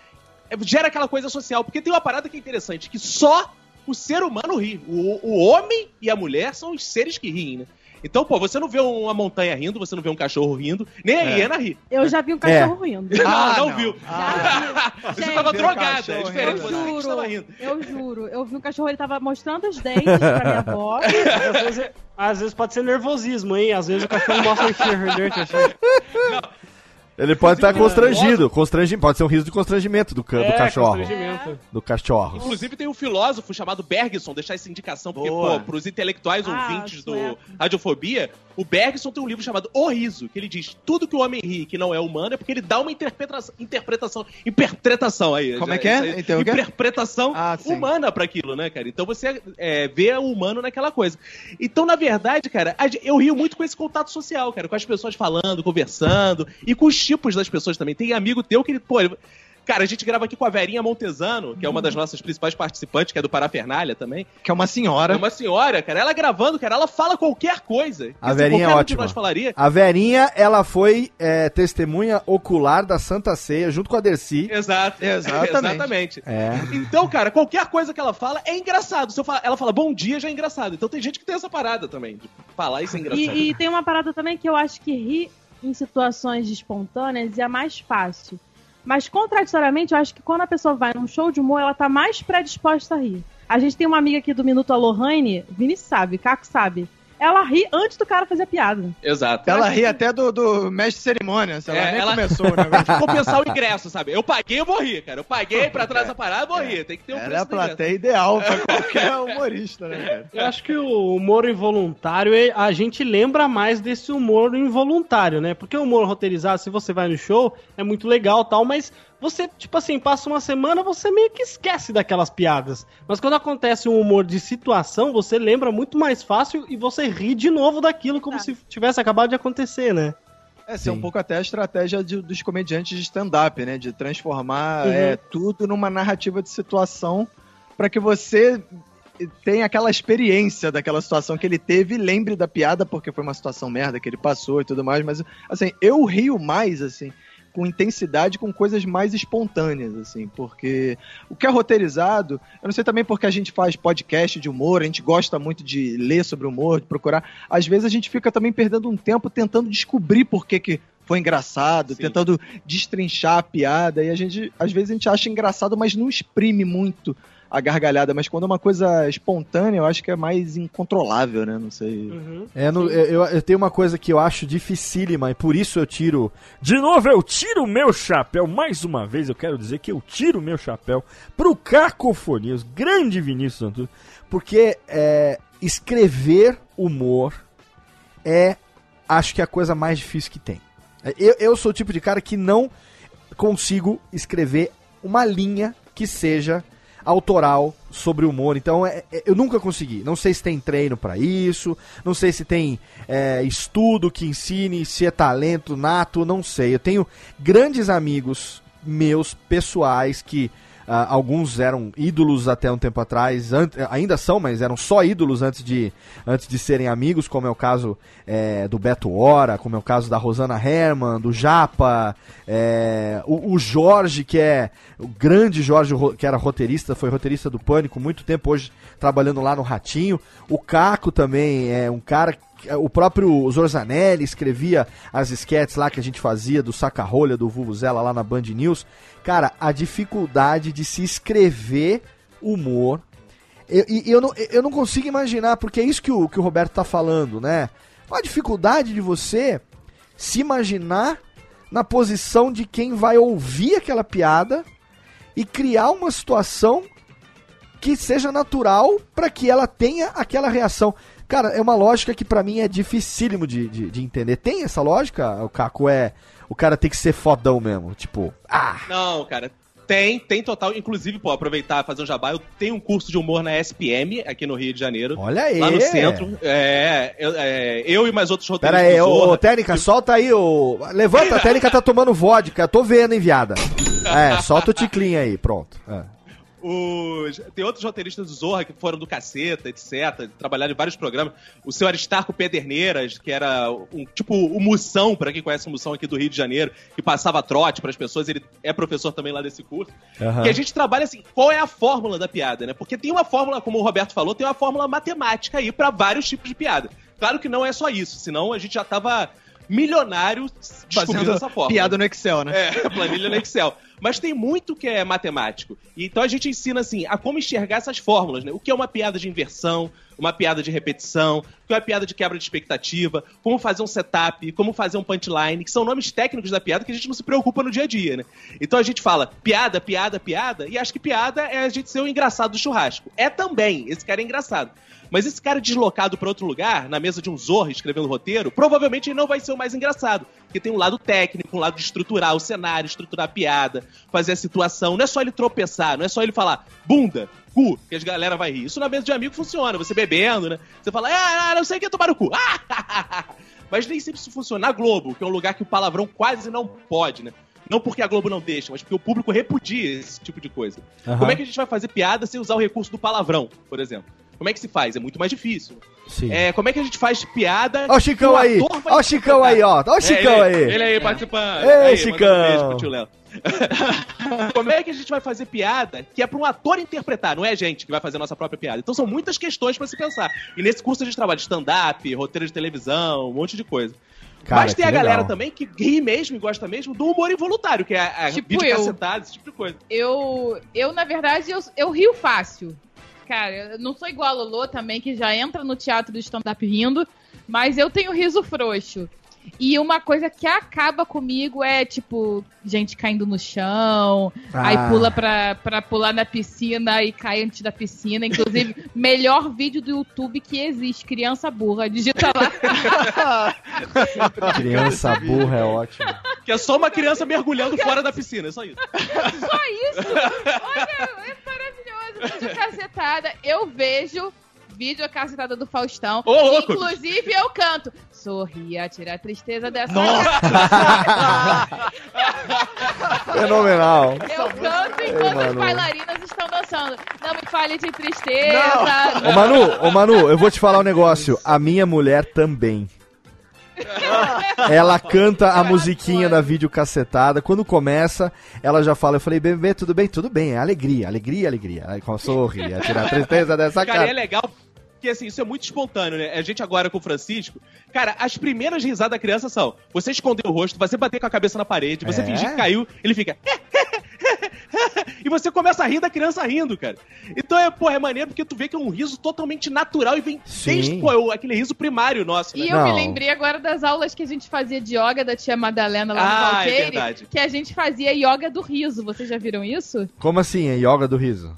é, gera aquela coisa social. Porque tem uma parada que é interessante, que só o ser humano ri. O, o homem e a mulher são os seres que riem, né? Então, pô, você não vê uma montanha rindo, você não vê um cachorro rindo, nem a É. hiena ri. Eu já vi um cachorro rindo. Ah, não, não. viu. Ah, você Gente, tava ver drogada, é diferente. Você estava juro, rindo. eu juro. Eu vi um cachorro, ele tava mostrando os dentes pra minha avó. Às vezes, às vezes pode ser nervosismo, hein? Às vezes o cachorro mostra o enxerga, assim. Ele pode estar Inclusive, constrangido. Constrangi... Pode ser um riso de constrangimento do, do É, cachorro. constrangimento. Do cachorro. Inclusive tem um filósofo chamado Bergson, deixar essa indicação, porque, Boa. pô, pros intelectuais Ah, ouvintes do sueco. Radiofobia, o Bergson tem um livro chamado O Riso, que ele diz tudo que o homem ri que não é humano é porque ele dá uma interpretação, interpretação, interpretação aí. Como já- é que é? Então, interpretação Ah, humana pra aquilo, né, cara? Então você é, vê o humano naquela coisa. Então, na verdade, cara, eu rio muito com esse contato social, cara, com as pessoas falando, conversando, e com os tipos das pessoas também. Tem amigo teu que ele, pô, ele- Cara, a gente grava aqui com a Verinha Montesano, que é uma das nossas principais participantes, que é do Parafernália também. Que é uma senhora. É uma senhora, cara. Ela gravando, cara, ela fala qualquer coisa. A assim, Verinha é ótima. nós falaria. A Verinha, ela foi é, testemunha ocular da Santa Ceia junto com a Dercy. Exato. Exatamente. Exatamente. É. Então, cara, qualquer coisa que ela fala é engraçado. Se eu falar, ela fala bom dia, já é engraçado. Então tem gente que tem essa parada também, de falar isso é engraçado. E, e tem uma parada também que eu acho que rir em situações espontâneas é mais fácil. Mas, contraditoriamente, eu acho que quando a pessoa vai num show de humor, ela tá mais predisposta a rir. A gente tem uma amiga aqui do Minuto Alohane, Vini sabe, Caco sabe. Ela ri antes do cara fazer a piada. Exato. Ela ri até do, do mestre de cerimônia, sei lá, É, nem ela- começou o negócio. Tem que compensar o ingresso, sabe? Eu paguei, eu vou rir, cara. Eu paguei pra trás da parada, eu vou rir. Tem que ter um Ela é preço a do ingresso. plateia ideal pra qualquer humorista, né, cara? Eu acho que o humor involuntário, é- a gente lembra mais desse humor involuntário, né? Porque o humor roteirizado, se você vai no show, é muito legal tal, mas você, tipo assim, passa uma semana, você meio que esquece daquelas piadas. Mas quando acontece um humor de situação, você lembra muito mais fácil e você ri de novo daquilo como se tivesse acabado de acontecer, né? Essa é um Sim. pouco até a estratégia de- dos comediantes de stand-up, né? De transformar Uhum. é, tudo numa narrativa de situação para que você tenha aquela experiência daquela situação que ele teve e lembre da piada porque foi uma situação merda que ele passou e tudo mais. Mas, assim, eu rio mais, assim, com intensidade, com coisas mais espontâneas, assim, porque o que é roteirizado, eu não sei também porque a gente faz podcast de humor, a gente gosta muito de ler sobre humor, de procurar, às vezes a gente fica também perdendo um tempo tentando descobrir por que que foi engraçado, Sim. tentando destrinchar a piada, e a gente, às vezes a gente acha engraçado, mas não exprime muito a gargalhada, mas quando é uma coisa espontânea, eu acho que é mais incontrolável, né? Não sei. Uhum. É, no- eu, eu- eu tenho uma coisa que eu acho dificílima e por isso eu tiro. De novo, eu tiro o meu chapéu. Mais uma vez, eu quero dizer que eu tiro o meu chapéu pro Cacofonias, grande Vinícius Antunes, porque é, escrever humor é, acho que, a coisa mais difícil que tem. É, Eu, eu sou o tipo de cara que não consigo escrever uma linha que seja autoral sobre humor. Então, é- é- eu nunca consegui. Não sei se tem treino pra isso, não sei se tem é, estudo que ensine, se é talento nato, não sei. Eu tenho grandes amigos meus, pessoais, que alguns eram ídolos até um tempo atrás, ainda são, mas eram só ídolos antes de, antes de serem amigos, como é o caso é, do Beto Hora, como é o caso da Rosana Herman, do Japa, é, o, o Jorge, que é o grande Jorge, que era roteirista, foi roteirista do Pânico muito tempo, hoje trabalhando lá no Ratinho. O Caco também é um cara. Que- O próprio Zorzanelli escrevia as esquetes lá que a gente fazia do Saca-Rolha, do Vuvuzela lá na Band News. Cara, a dificuldade de se escrever humor. Eu, e eu, não, eu não consigo imaginar, porque é isso que o, que o Roberto tá falando, né? A dificuldade de você se imaginar na posição de quem vai ouvir aquela piada e criar uma situação que seja natural para que ela tenha aquela reação. Cara, é uma lógica que pra mim é dificílimo de, de, de entender. Tem essa lógica, o Caco? É. O cara tem que ser fodão mesmo. Tipo, ah, Não, cara. Tem, tem total. Inclusive, pô, aproveitar e fazer um jabá. Eu tenho um curso de humor na SPM, aqui no Rio de Janeiro. olha aí. Lá no centro. É, eu, é, eu e mais outros Pera roteiristas. aí, do ô, Técnica, solta aí o. Levanta, a Técnica tá tomando vodka. Tô vendo, hein, viada. É, solta o ticlinho aí, pronto. É. Os- Tem outros roteiristas do Zorra que foram do caceta, etc. Trabalharam em vários programas. O seu Aristarco Pederneiras, que era um tipo o Moção, pra quem conhece o Moção aqui do Rio de Janeiro, que passava trote pras pessoas, ele é professor também lá desse curso. Aham. E a gente trabalha assim, qual é a fórmula da piada, né? Porque tem uma fórmula, como o Roberto falou, tem uma fórmula matemática aí pra vários tipos de piada. Claro que não é só isso, senão a gente já tava milionário Fazendo essa fórmula. piada no Excel, né? É, planilha no Excel. Mas tem muito que é matemático. E Então a gente ensina assim a como enxergar essas fórmulas, né? O que é uma piada de inversão, uma piada de repetição, que é uma piada de quebra de expectativa, como fazer um setup, como fazer um punchline, que são nomes técnicos da piada que a gente não se preocupa no dia a dia, né? Então a gente fala piada, piada, piada, e acha que piada é a gente ser o engraçado do churrasco. É também, esse cara é engraçado. Mas esse cara deslocado pra outro lugar, na mesa de um zorro escrevendo roteiro, provavelmente ele não vai ser o mais engraçado. Porque tem um lado técnico, um lado de estruturar o cenário, estruturar a piada, fazer a situação. Não é só ele tropeçar, não é só ele falar bunda, cu, que as galera vai rir. Isso na mesa de amigo funciona, você bebendo, né? Você fala, ah, não sei o que tomar no cu. Ah, mas nem sempre isso funciona. Na Globo, que é um lugar que o palavrão quase não pode, né? Não porque a Globo não deixa, mas porque o público repudia esse tipo de coisa. Aham. Como é que a gente vai fazer piada sem usar o recurso do palavrão, por exemplo? Como é que se faz? É muito mais difícil. Sim. É, como é que a gente faz piada? Ó o Chicão aí, ó o Chicão aí, ó, ó o Chicão aí. Ele aí, participando. Ei, Aí, Chicão. Um beijo pro tio Léo. Como é que a gente vai fazer piada que é para um ator interpretar, não é a gente que vai fazer a nossa própria piada? Então são muitas questões para se pensar. E nesse curso a gente trabalha stand-up, roteiro de televisão, um monte de coisa. Cara, Mas tem a galera legal. também que ri mesmo e gosta mesmo do humor involuntário, que é a Tipo vídeo eu. cacetado, esse tipo de coisa. Eu, eu na verdade, eu, eu rio fácil. Cara, eu não sou igual a Lolo também, que já entra no teatro do stand-up rindo, mas eu tenho riso frouxo. E uma coisa que acaba comigo é, tipo, gente caindo no chão, Ah. aí pula pra, pra pular na piscina e cai antes da piscina. Inclusive, melhor vídeo do YouTube que existe, criança burra. Digita lá. Criança burra é ótimo. Que é só uma criança mergulhando fora da piscina, é só isso. Só isso. Olha, é maravilhoso. Vídeo cacetada. Eu vejo vídeo cacetada do Faustão. Ô, louco. Inclusive, eu canto. Sorria, tira a tristeza dessa Fenomenal. Eu canto enquanto Manu. as bailarinas estão dançando. Não me fale de tristeza. Ô Manu, ô Manu, eu vou te falar um negócio. A minha mulher também. Ela canta a musiquinha da vídeo cacetada. Quando começa, ela já fala. Eu falei, bebê, tudo bem? Tudo bem. É alegria, alegria, alegria. Aí com sorri, é tirar a tristeza dessa Cara, é cara. legal porque assim, isso é muito espontâneo, né? A gente agora com o Francisco. Cara, as primeiras risadas da criança são: você esconder o rosto, você bater com a cabeça na parede, você É? fingir que caiu, ele fica. e você começa a rir da criança rindo, cara. Então é, pô, é maneiro porque tu vê que é um riso totalmente natural e vem Sim. desde, pô, é aquele riso primário nosso, né? E eu me lembrei agora das aulas que a gente fazia de yoga da tia Madalena lá no Ah, é Valqueire, verdade. que a gente fazia yoga do riso. Vocês já viram isso? Como assim, é yoga do riso?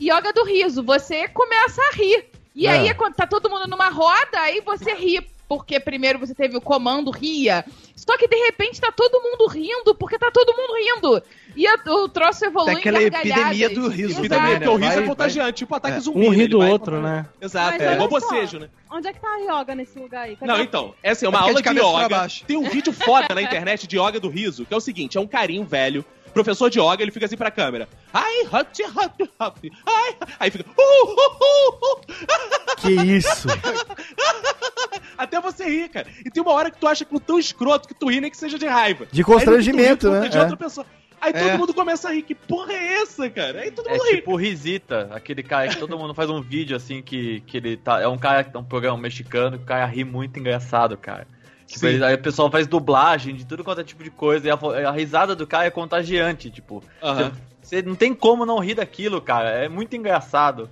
Yoga do riso, você começa a rir. E É. aí, quando tá todo mundo numa roda, aí você ri. Porque primeiro você teve o comando ria. Só que de repente tá todo mundo rindo, porque tá todo mundo rindo. E a- o troço evolui Tem aquela epidemia do riso Exato. Epidemia, porque o riso Vai, é contagiante, tipo ataque É. zumbi. Um ri do outro, contra- né? Exato, Mas é igual bocejo, né? Onde é que tá a yoga nesse lugar aí? Cadê Não, então, é assim, é uma É é aula de de yoga. baixo. Tem um vídeo foda na internet de yoga do riso, que é o seguinte, é um carinho velho, professor de yoga, ele fica assim pra câmera. Ai, hot, hot, hot. Ai, aí fica. "Uh, uh, uh, uh". Que isso? Até você rir, cara. E tem uma hora que tu acha que tão escroto que tu ri nem que seja de raiva. De constrangimento, Aí tu ri né? De É. outra pessoa. Aí todo É. mundo começa a rir. Que porra é essa, cara? Aí todo É mundo ri. tipo Risita, aquele cara que todo mundo faz um vídeo assim que, que ele tá. É um cara, é um programa mexicano que o cara ri muito engraçado, cara. Tipo, ele- aí o pessoal faz dublagem de tudo quanto é tipo de coisa. E a, a risada do cara é contagiante, tipo. Aham. Você não tem como não rir daquilo, cara. É muito engraçado.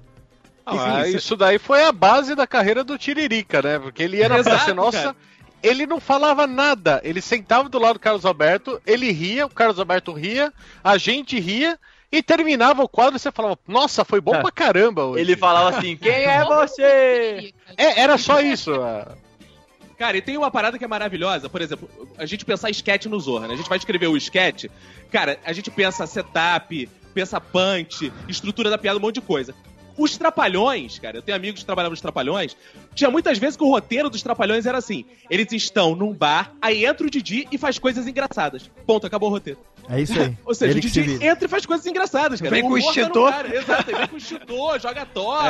Ah, Enfim, isso daí foi a base da carreira do Tiririca, né? Porque ele na Exato, Praça Nossa, cara. ele não falava nada. Ele sentava do lado do Carlos Alberto, ele ria, o Carlos Alberto ria, a gente ria, e terminava o quadro e você falava, nossa, foi bom É. pra caramba hoje. Ele falava assim: quem é você? É, era só isso. Cara, e tem uma parada que é maravilhosa, por exemplo, a gente pensar sketch no Zorra, né? A gente vai escrever o sketch, cara, a gente pensa setup, pensa punch, estrutura da piada, um monte de coisa. Os Trapalhões, cara, eu tenho amigos que trabalhavam nos Trapalhões, tinha muitas vezes que o roteiro dos Trapalhões era assim, eles estão num bar, aí entra o Didi e faz coisas engraçadas. Ponto, acabou o roteiro. É isso aí. Ou seja, Ele o se entra e faz coisas engraçadas, cara. Vem com o tá extintor. cara, Exato, ele vem com o extintor, joga torre.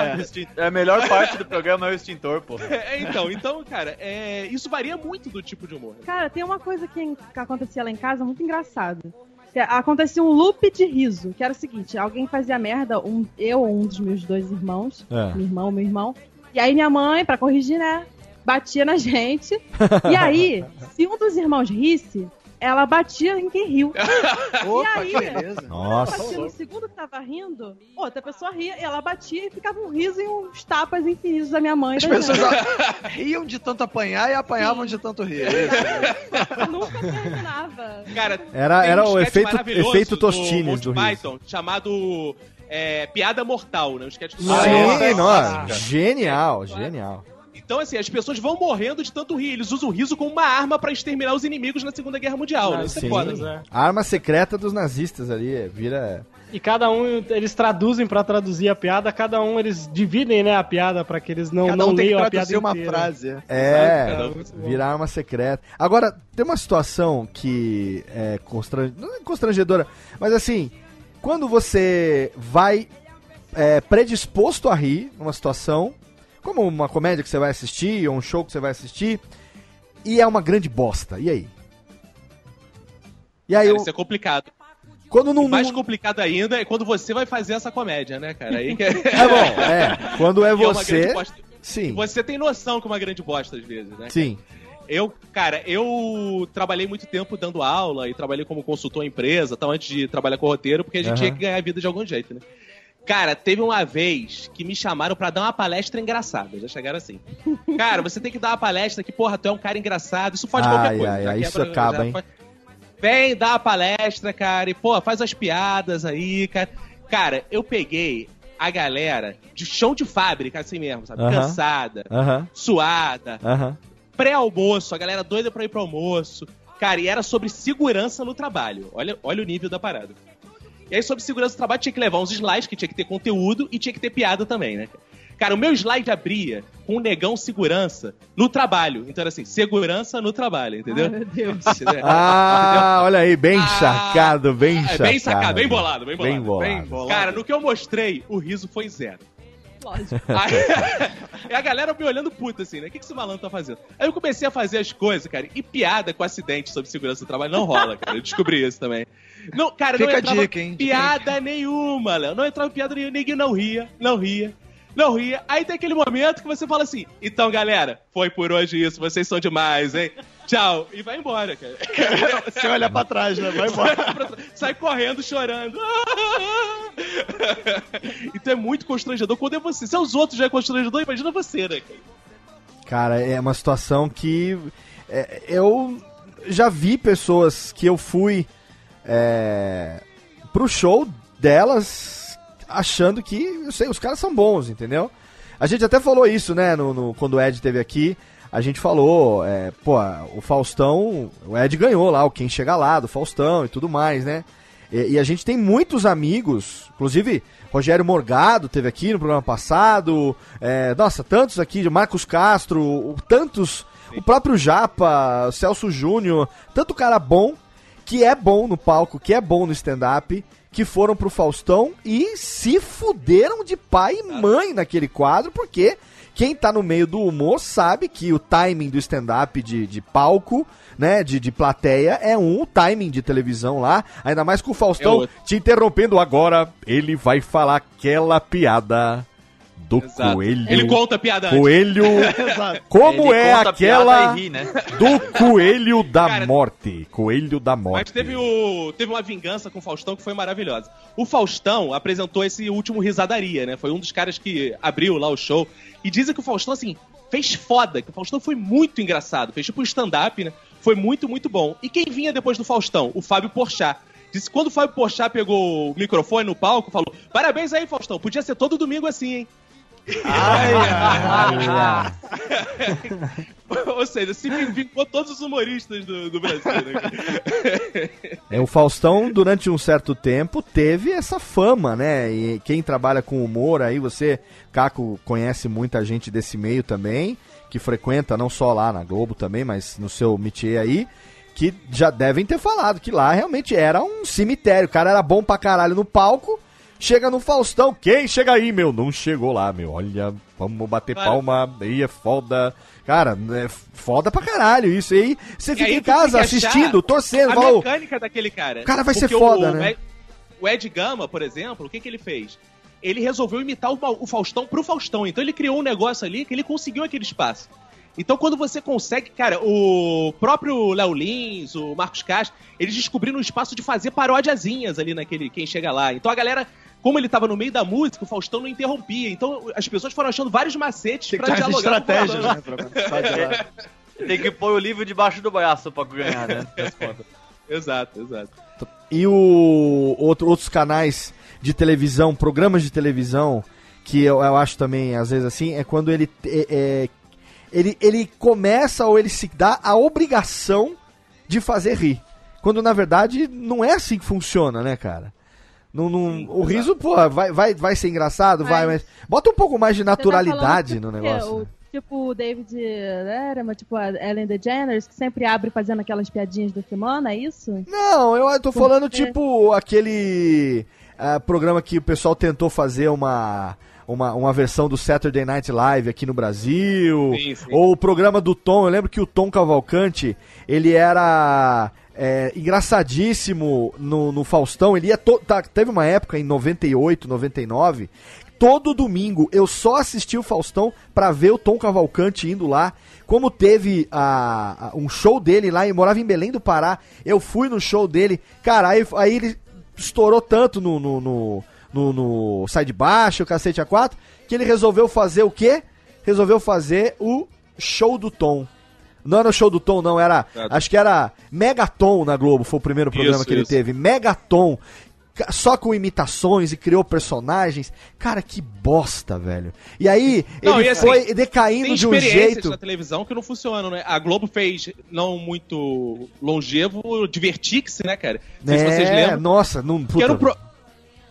É, a melhor parte do programa é o extintor, pô. É, então, então, cara, é, isso varia muito do tipo de humor. Cara, tem uma coisa que, que acontecia lá em casa muito engraçada. Que Acontecia um loop de riso, que era o seguinte: alguém fazia merda, um, eu ou um dos meus dois irmãos, É. meu irmão, meu irmão, e aí minha mãe, pra corrigir, né, batia na gente. E aí, se um dos irmãos risse, ela batia em quem riu. Opa, e que aí, beleza. Nossa. batia no segundo que tava rindo, outra pessoa ria, e ela batia e ficava um riso e uns tapas infinitos da minha mãe. e As da pessoas riam de tanto apanhar e apanhavam de tanto rir. é isso? Nunca terminava. Cara, Era- era um o efeito- efeito Tostines do riso. Python, chamado é, Piada Mortal, né? Um sketch do Sim, Nossa. nossa. Genial, genial. Então, assim, as pessoas vão morrendo de tanto rir. Eles usam o riso como uma arma pra exterminar os inimigos na Segunda Guerra Mundial, né? Isso Sim. é foda. né? A arma secreta dos nazistas ali, é, vira. E cada um, eles traduzem pra traduzir a piada, cada um eles dividem, né, a piada pra que eles não, Cada não um tem que leiam a piada traduzir uma inteira. frase. É, Cada um- vira arma secreta. Agora, tem uma situação que é constran... não é constrangedora, mas assim, quando você vai é, predisposto a rir numa situação, como uma comédia que você vai assistir, ou um show que você vai assistir, e é uma grande bosta. E aí? E aí, Cara, eu, isso é complicado. quando não. O mais complicado ainda é quando você vai fazer essa comédia, né, cara? Aí que É bom, é. Quando é grande você. bosta. Sim, Você tem noção que é uma grande bosta às vezes, né? sim. Eu, cara, eu trabalhei muito tempo dando aula e trabalhei como consultor em empresa, tal, antes de trabalhar com roteiro, porque a gente Aham. tinha que ganhar a vida de algum jeito, né? Cara, teve uma vez que me chamaram pra dar uma palestra engraçada. Já chegaram assim. Cara, você tem que dar uma palestra que, porra, tu é um cara engraçado. Isso fode Ai, qualquer coisa. ai, já ai, isso acaba, hein? faz- Vem dar uma palestra, cara, e, pô, faz as piadas aí, cara. Cara, eu peguei a galera de chão de fábrica, assim mesmo, sabe? Aham. Cansada, Aham, suada, aham. pré-almoço, a galera doida pra ir pro almoço. Cara, e era sobre segurança no trabalho. Olha, olha o nível da parada. E aí, sobre segurança no trabalho, tinha que levar uns slides, que tinha que ter conteúdo e tinha que ter piada também, né? Cara, o meu slide abria com um negão segurança no trabalho. Então era assim, segurança no trabalho, entendeu? Ai, meu Deus. Ah, olha aí, bem Ah, sacado, bem É, sacado. bem sacado, bem bolado, bem bolado. Bem bolado. Bem bolado. Cara, no que eu mostrei, o riso foi zero. Lógico. Aí, e a galera me olhando puta assim, né? O que, que esse malandro tá fazendo? Aí eu comecei a fazer as coisas, cara, e piada com acidente sobre segurança do trabalho não rola, cara. Eu descobri isso também. Não, cara, Fica não entrava dica, hein? piada nenhuma, Léo. Não entrava piada nenhuma, ninguém não ria, não ria. Não ria. Aí tem aquele momento que você fala assim: então, galera, foi por hoje isso, vocês são demais, hein? Tchau. E vai embora, cara. Você olha pra trás, né? Vai embora. Sai correndo, chorando. então é muito constrangedor quando é você. Se é os outros já é constrangedor, imagina você, né, cara? Cara, é uma situação que é, eu já vi pessoas que eu fui é, pro show delas achando que, eu sei, os caras são bons, entendeu? A gente até falou isso, né, no, no- quando o Ed esteve aqui. A gente falou, é, pô, o Faustão, o Ed ganhou lá, o Quem Chega Lá, do Faustão e tudo mais, né? E, e a gente tem muitos amigos, inclusive Rogério Morgado teve aqui no programa passado, é, nossa, tantos aqui, Marcos Castro, o- tantos, o próprio Japa, Celso Júnior, tanto cara bom, que é bom no palco, que é bom no stand-up, que foram pro Faustão e se fuderam de pai e mãe naquele quadro, porque quem tá no meio do humor sabe que o timing do stand-up de, de palco, né, de, de plateia, é um, timing de televisão lá, ainda mais com o É Faustão outro. te interrompendo agora, ele vai falar aquela piada do Exato. coelho. Ele conta a piada. Coelho. Exato. Como Ele é aquela ri, né? do coelho da Cara, morte? Coelho da Mas morte. teve, o, teve uma vingança com o Faustão que foi maravilhosa. O Faustão apresentou esse último Risadaria, né? Foi um dos caras que abriu lá o show. E dizem que o Faustão, assim, fez foda, que o Faustão foi muito engraçado. Fez tipo um stand-up, né? Foi muito, muito bom. E quem vinha depois do Faustão? O Fábio Porchat. Disse que quando o Fábio Porchat pegou o microfone no palco, falou: Parabéns aí, Faustão. Podia ser todo domingo assim, hein? Ai, ai, ai. Ou seja, se vingou todos os humoristas do, do Brasil, né? É, o Faustão, durante um certo tempo, teve essa fama, né? E quem trabalha com humor aí, você, Caco, conhece muita gente desse meio também, que frequenta não só lá na Globo também, mas no seu métier aí, que já devem ter falado que lá realmente era um cemitério. O cara era bom pra caralho no palco, chega no Faustão, quem chega aí, meu? Não chegou lá, meu. Olha, vamos bater Claro. palma, aí é foda. Cara, é foda pra caralho isso. E aí você fica aí em casa assistindo, torcendo, a fala, "Ô, mecânica daquele cara. O cara vai ser foda, o, né? Ed, o Ed Gama, por exemplo, o que, que ele fez? Ele resolveu imitar o, o Faustão pro Faustão. Então ele criou um negócio ali que ele conseguiu aquele espaço. Então, quando você consegue, cara, o próprio Léo Lins, o Marcos Castro, eles descobriram um espaço de fazer paródiazinhas ali naquele Quem Chega Lá. Então a galera, como ele tava no meio da música, o Faustão não interrompia. Então as pessoas foram achando vários macetes Tem pra dialogar estratégias, né? Pra. Tem que pôr o livro debaixo do braço pra ganhar, né? Exato, exato. E o outro- outros canais de televisão, programas de televisão, que eu, eu acho também, às vezes assim, é quando ele, é- é- ele, ele começa ou ele se dá a obrigação de fazer rir. Quando na verdade não é assim que funciona, né, cara? Não, não- o riso, pô, vai, vai, vai ser engraçado, vai, mas bota um pouco mais de naturalidade tá no falando negócio. o- né? Tipo o David Letterman, tipo a Ellen DeGeneres, que sempre abre fazendo aquelas piadinhas da semana, é isso? Não, eu tô falando Porque- tipo aquele ah, programa que o pessoal tentou fazer uma, uma, uma versão do Saturday Night Live aqui no Brasil. Sim, sim. Ou o programa do Tom. Eu lembro que o Tom Cavalcante, ele era é, engraçadíssimo no, no Faustão. Ele ia to- tá, teve uma época em 98, 99. Todo domingo eu só assisti o Faustão pra ver o Tom Cavalcante indo lá. Como teve a, a- um show dele lá, e morava em Belém do Pará, eu fui no show dele. Cara, aí, aí ele estourou tanto no, no, no, no, no Sai de Baixo, o cacete A4, que ele resolveu fazer o quê? Resolveu fazer o show do Tom. Não era o show do Tom, não, era. Acho que era Megaton na Globo, foi o primeiro programa Isso, que ele isso. teve. Megaton. Só com imitações e criou personagens. Cara, que bosta, velho. E aí, Não, ele e assim, foi decaindo de um experiências jeito. na televisão que não funcionam, né? A Globo fez, não muito longevo, o Divertix, né, cara? Não sei se vocês É, lembram. nossa, não. Que era um, puta, pro-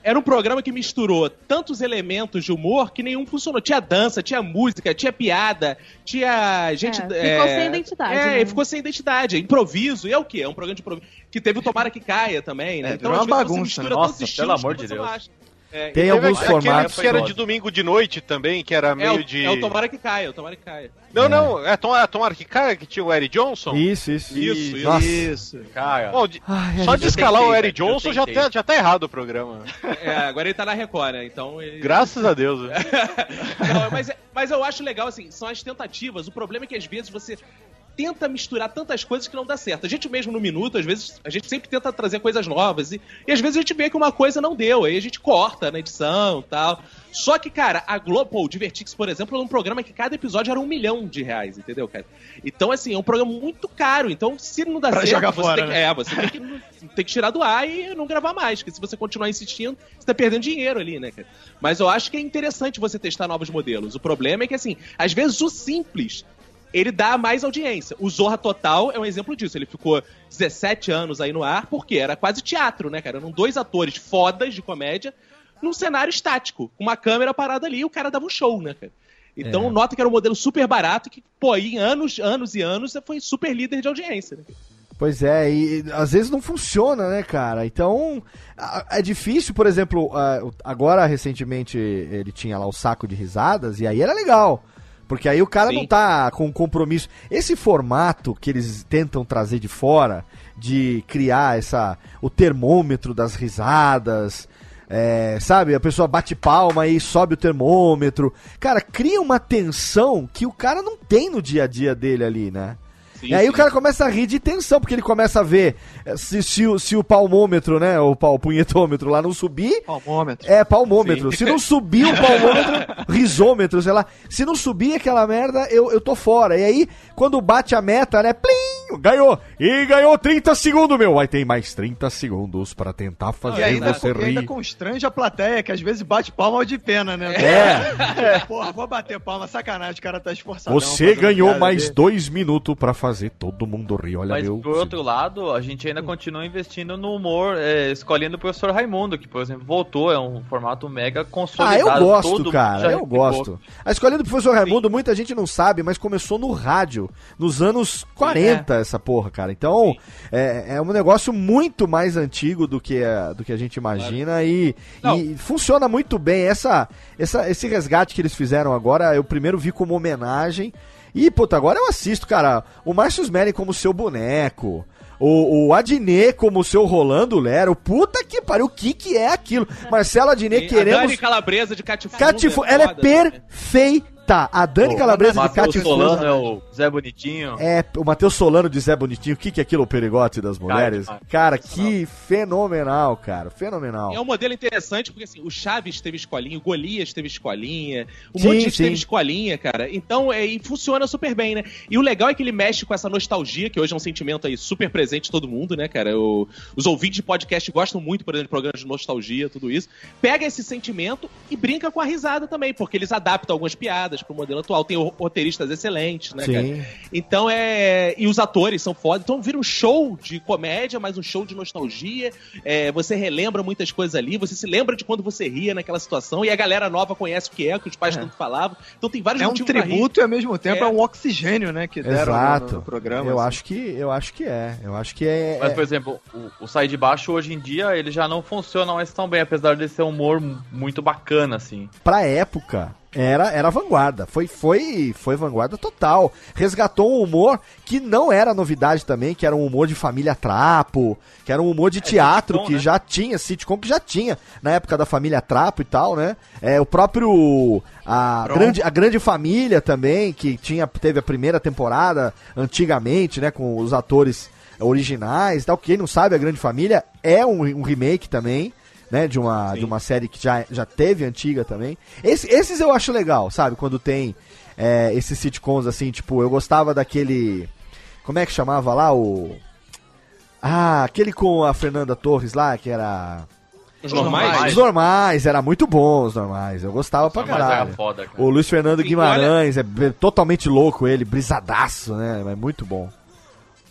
era um programa que misturou tantos elementos de humor que nenhum funcionou. Tinha dança, tinha música, tinha piada, tinha gente. É, ficou sem identidade, É, né? ficou sem identidade. Improviso. E é o quê? É um programa de improviso. Que teve o Tomara que Caia também, né? É, virou uma bagunça, mistura né? Nossa, estilos pelo amor que de você Deus. acha. É, Tem alguns aquele formatos. que era de domingo de noite também, que era É meio o, de. é o Tomara que Caia, o Tomara que Caia. Não, não, é Tom, é Tom Arquicaia que tinha o Eric Johnson? Isso, isso. Isso, isso. Nossa. Isso. Cara, Bom, de- Ai, só de escalar o tentei, Eric velho, eu Johnson já tá, já tá errado o programa. É, agora ele tá na Record, né? Então ele... Graças a Deus. né? Não, mas, mas eu acho legal, assim, são as tentativas. O problema é que às vezes você tenta misturar tantas coisas que não dá certo. A gente mesmo no minuto, às vezes, a gente sempre tenta trazer coisas novas. E, e às vezes a gente vê que uma coisa não deu. Aí a gente corta na edição e tal. Só que, cara, a Globo, o Divertix, por exemplo, é um programa que cada episódio era um milhão de reais, entendeu, cara? Então, assim, é um programa muito caro. Então, se não dá Pra certo, jogar você fora, tem que, né? é, você tem que, tem que tirar do ar e não gravar mais. Porque se você continuar insistindo, você tá perdendo dinheiro ali, né, cara? Mas eu acho que é interessante você testar novos modelos. O problema é que, assim, às vezes o simples ele dá mais audiência. O Zorra Total é um exemplo disso. Ele ficou 17 anos aí no ar, porque era quase teatro, né, cara? Eram dois atores fodas de comédia num cenário estático, com uma câmera parada ali e o cara dava um show, né, cara? Então, É. nota que era um modelo super barato que, pô, em anos, anos e anos, foi super líder de audiência. Né? Pois é, e às vezes não funciona, né, cara? Então, é difícil, por exemplo, agora recentemente ele tinha lá o saco de risadas e aí era legal. Porque aí o cara Sim. não tá com compromisso. Esse formato que eles tentam trazer de fora, de criar essa o termômetro das risadas, é, sabe? A pessoa bate palma e sobe o termômetro. Cara, cria uma tensão que o cara não tem no dia a dia dele ali, né? Sim, E aí o sim. cara começa a rir de tensão, porque ele começa a ver eh, se, se, o- se o palmômetro, né? O, pau, o punhetômetro lá não subir. Palmômetro. É, palmômetro. Sim. Se não subir o palmômetro, risômetro, sei lá. Se não subir aquela merda, eu, eu tô fora. E aí, quando bate a meta, né? Plim! Ganhou! E ganhou 30 segundos, meu! Aí tem mais 30 segundos pra tentar fazer E ainda, você e ainda rir. constrange a plateia, que às vezes bate palma de pena, né? É, Porra, vou bater palma, sacanagem, o cara tá esforçado. você ganhou mais dois minutos pra fazer todo mundo rir. Olha, Mas meu. por outro lado, a gente ainda continua investindo no humor, é, escolhendo o professor Raimundo, que, por exemplo, voltou, é um formato mega Ah, consolidado. eu todo gosto, cara, eu gosto. A escolinha do professor Raimundo, muita gente não sabe, mas começou no rádio, nos anos 40, essa porra, cara. Então, é, é um negócio muito mais antigo do que, a- do que a gente imagina e, Não. e funciona muito bem. Essa, essa, esse resgate que eles fizeram agora, eu primeiro vi como homenagem. E, puta, agora eu assisto, cara, o Márcio Smelly como seu boneco. O, o Adnet como seu Rolando Lero. Puta que pariu, o que que é aquilo? Marcelo Adnet E a queremos... Dani Calabresa de Catifu. Catifu, ela é né? Tá, a Dani O Calabresa de Matheus Cátia Solano é o Zé Bonitinho. É, o Matheus Solano de Zé Bonitinho, o que, que é aquilo, o perigote das mulheres? demais. Cara, que fenomenal, cara, fenomenal. É um modelo interessante, porque assim, o Chaves teve escolinha, o Golias teve escolinha, o Sim, monte sim. teve escolinha, cara. Então, é, e funciona super bem, né? E o legal é que ele mexe com essa nostalgia, que hoje é um sentimento aí super presente em todo mundo, né, cara? O- os ouvintes de podcast gostam muito, por exemplo, de programas de nostalgia, tudo isso. Pega esse sentimento e brinca com a risada também, porque eles adaptam algumas piadas pro modelo atual. Tem ro- roteiristas excelentes, né, cara? Sim. Então é. E os atores são foda. Então vira um show de comédia, mas um show de nostalgia. É, você relembra muitas coisas ali, você se lembra de quando você ria naquela situação, e a galera nova conhece o que é, que os pais tanto falavam. Então tem vários É um motivos pra rir. tributo e ao mesmo tempo é, É. um oxigênio, né? Que deram no- Exato. no, programa. eu assim. acho que eu acho que é. Eu acho que é. Mas, é- por exemplo, o, o Sai de Baixo hoje em dia, ele já não funciona mais tão bem, apesar de ser um humor mu- muito bacana, assim. pra época, era, era vanguarda. Foi, foi, foi vanguarda total. Resgatou um humor que não era novidade também, que era um humor de família trapo, que era um humor de teatro sitcom, que né? já tinha, sitcom que já tinha na época da família trapo e tal, né? É, o próprio. A Pronto. grande, a grande família também, que tinha, teve a primeira temporada antigamente, né? Com os atores originais e tal. Quem não sabe, a grande família é um, um remake também né, de uma, de uma série que já, já teve antiga também. Esse- esses eu acho legal, sabe? Quando tem é, esses sitcoms assim, tipo, eu gostava daquele. Como é que chamava lá? O. Ah, aquele com a Fernanda Torres lá, que era. Os normais? Os normais, era muito bom os normais. Eu gostava pra Mas era caralho. foda, cara. O Luiz Fernando Guimarães é totalmente louco ele, brisadaço, né? É muito bom.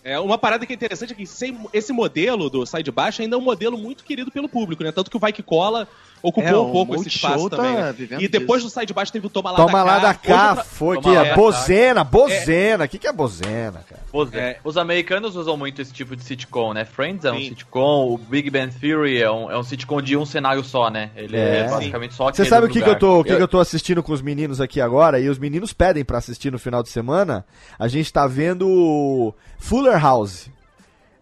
É, uma parada que é interessante é que esse modelo do Sai de Baixo ainda é um modelo muito querido pelo público, né? Tanto que o Vai Que Cola ocupou É, um pouco esse espaço tá também. né? E depois disso. do Sai de Baixo teve o Toma Lá Toma da lá da cá, foi Toma que é bozena, bozena. O que, que é bozena, cara? Os, É. os americanos usam muito esse tipo de sitcom, né? Friends é um Sim. sitcom, o Big Bang Theory é um, é um sitcom de um cenário só, né? Ele é, É. basicamente só Você sabe o que, que eu tô, o que, que eu tô assistindo com os meninos aqui agora? E os meninos pedem pra assistir no final de semana. A gente tá vendo Fuller House.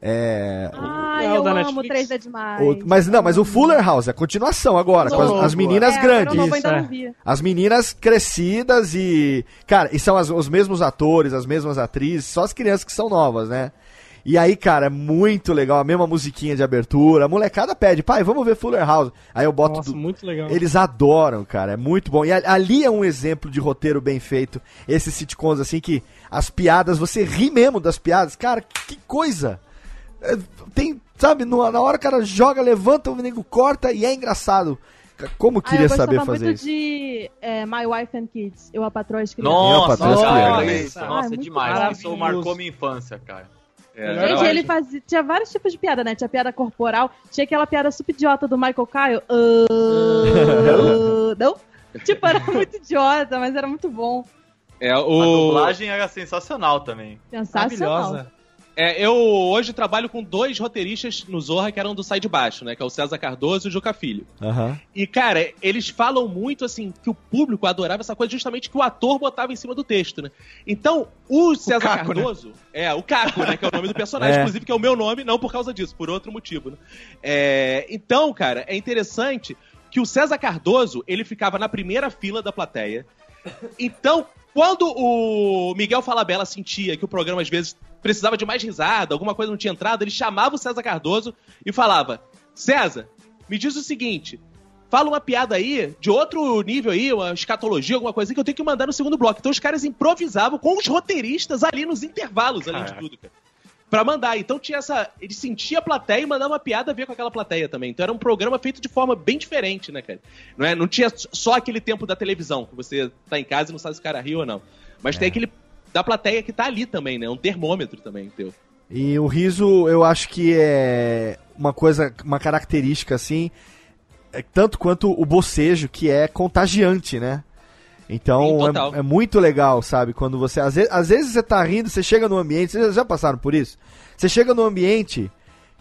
É. Ai, É o eu da amo Netflix? 3D demais. o- mas não, mas o Fuller House é a continuação agora, com as, Novo, as meninas é, grandes. novo é. As meninas crescidas e. Cara, e são as- os mesmos atores, as mesmas atrizes, só as crianças que são novas, né? E aí, cara, é muito legal, a mesma musiquinha de abertura. A molecada pede, pai, vamos ver Fuller House. Aí eu boto. Nossa, do- muito legal. Eles adoram, cara, é muito bom. E ali é um exemplo de roteiro bem feito. Esses sitcoms, assim, que as piadas, você ri mesmo das piadas. Cara, que coisa! É, Tem, sabe, no- na hora o cara joga, levanta, o nego corta e é engraçado. Como Ah, eu queria gostava saber muito fazer isso? de é, My Wife and Kids. Eu, a patroa e as crianças. Nossa, cara, isso, Ah, nossa, é muito demais. Isso marcou minha infância, cara. É, Gente, eu ele fazia. Tinha vários tipos de piada, né? Tinha piada corporal, tinha aquela piada super idiota do Michael Kyle. Ah, não? Tipo, era muito idiota, mas era muito bom. É, A o... dublagem era sensacional também. Sensacional. Maravilhosa. É, eu hoje trabalho com dois roteiristas no Zorra que eram do Sai de Baixo, né? Que é o César Cardoso e o Juca Filho. Aham. E, cara, eles falam muito, assim, que o público adorava essa coisa justamente que o ator botava em cima do texto, né? Então, o César Caco, né? Cardoso... É, o Caco, né? Que é o nome do personagem, É. inclusive, que é o meu nome, não por causa disso, por outro motivo, né? É, então, cara, é interessante que o César Cardoso, ele ficava na primeira fila da plateia. Então, quando o Miguel Falabella sentia que o programa, às vezes, precisava de mais risada, alguma coisa não tinha entrado, ele chamava o César Cardoso e falava: César, me diz o seguinte. Fala uma piada aí, de outro nível aí, uma escatologia, alguma coisa que eu tenho que mandar no segundo bloco. Então os caras improvisavam com os roteiristas ali nos intervalos, além de Caraca. tudo, cara. Pra mandar. Então tinha essa. Ele sentia a plateia e mandava uma piada a ver com aquela plateia também. Então era um programa feito de forma bem diferente, né, cara? Não, é? não tinha só aquele tempo da televisão, que você tá em casa e não sabe se o cara riu ou não. Mas tem aquele da plateia que tá ali também, né? Um termômetro também, teu. E o riso, eu acho que é uma coisa, uma característica assim, é tanto quanto o bocejo, que é contagiante, né? Então é, é muito legal, sabe? Quando você. Às vezes, às vezes você tá rindo, você chega no ambiente. Vocês já passaram por isso? Você chega no ambiente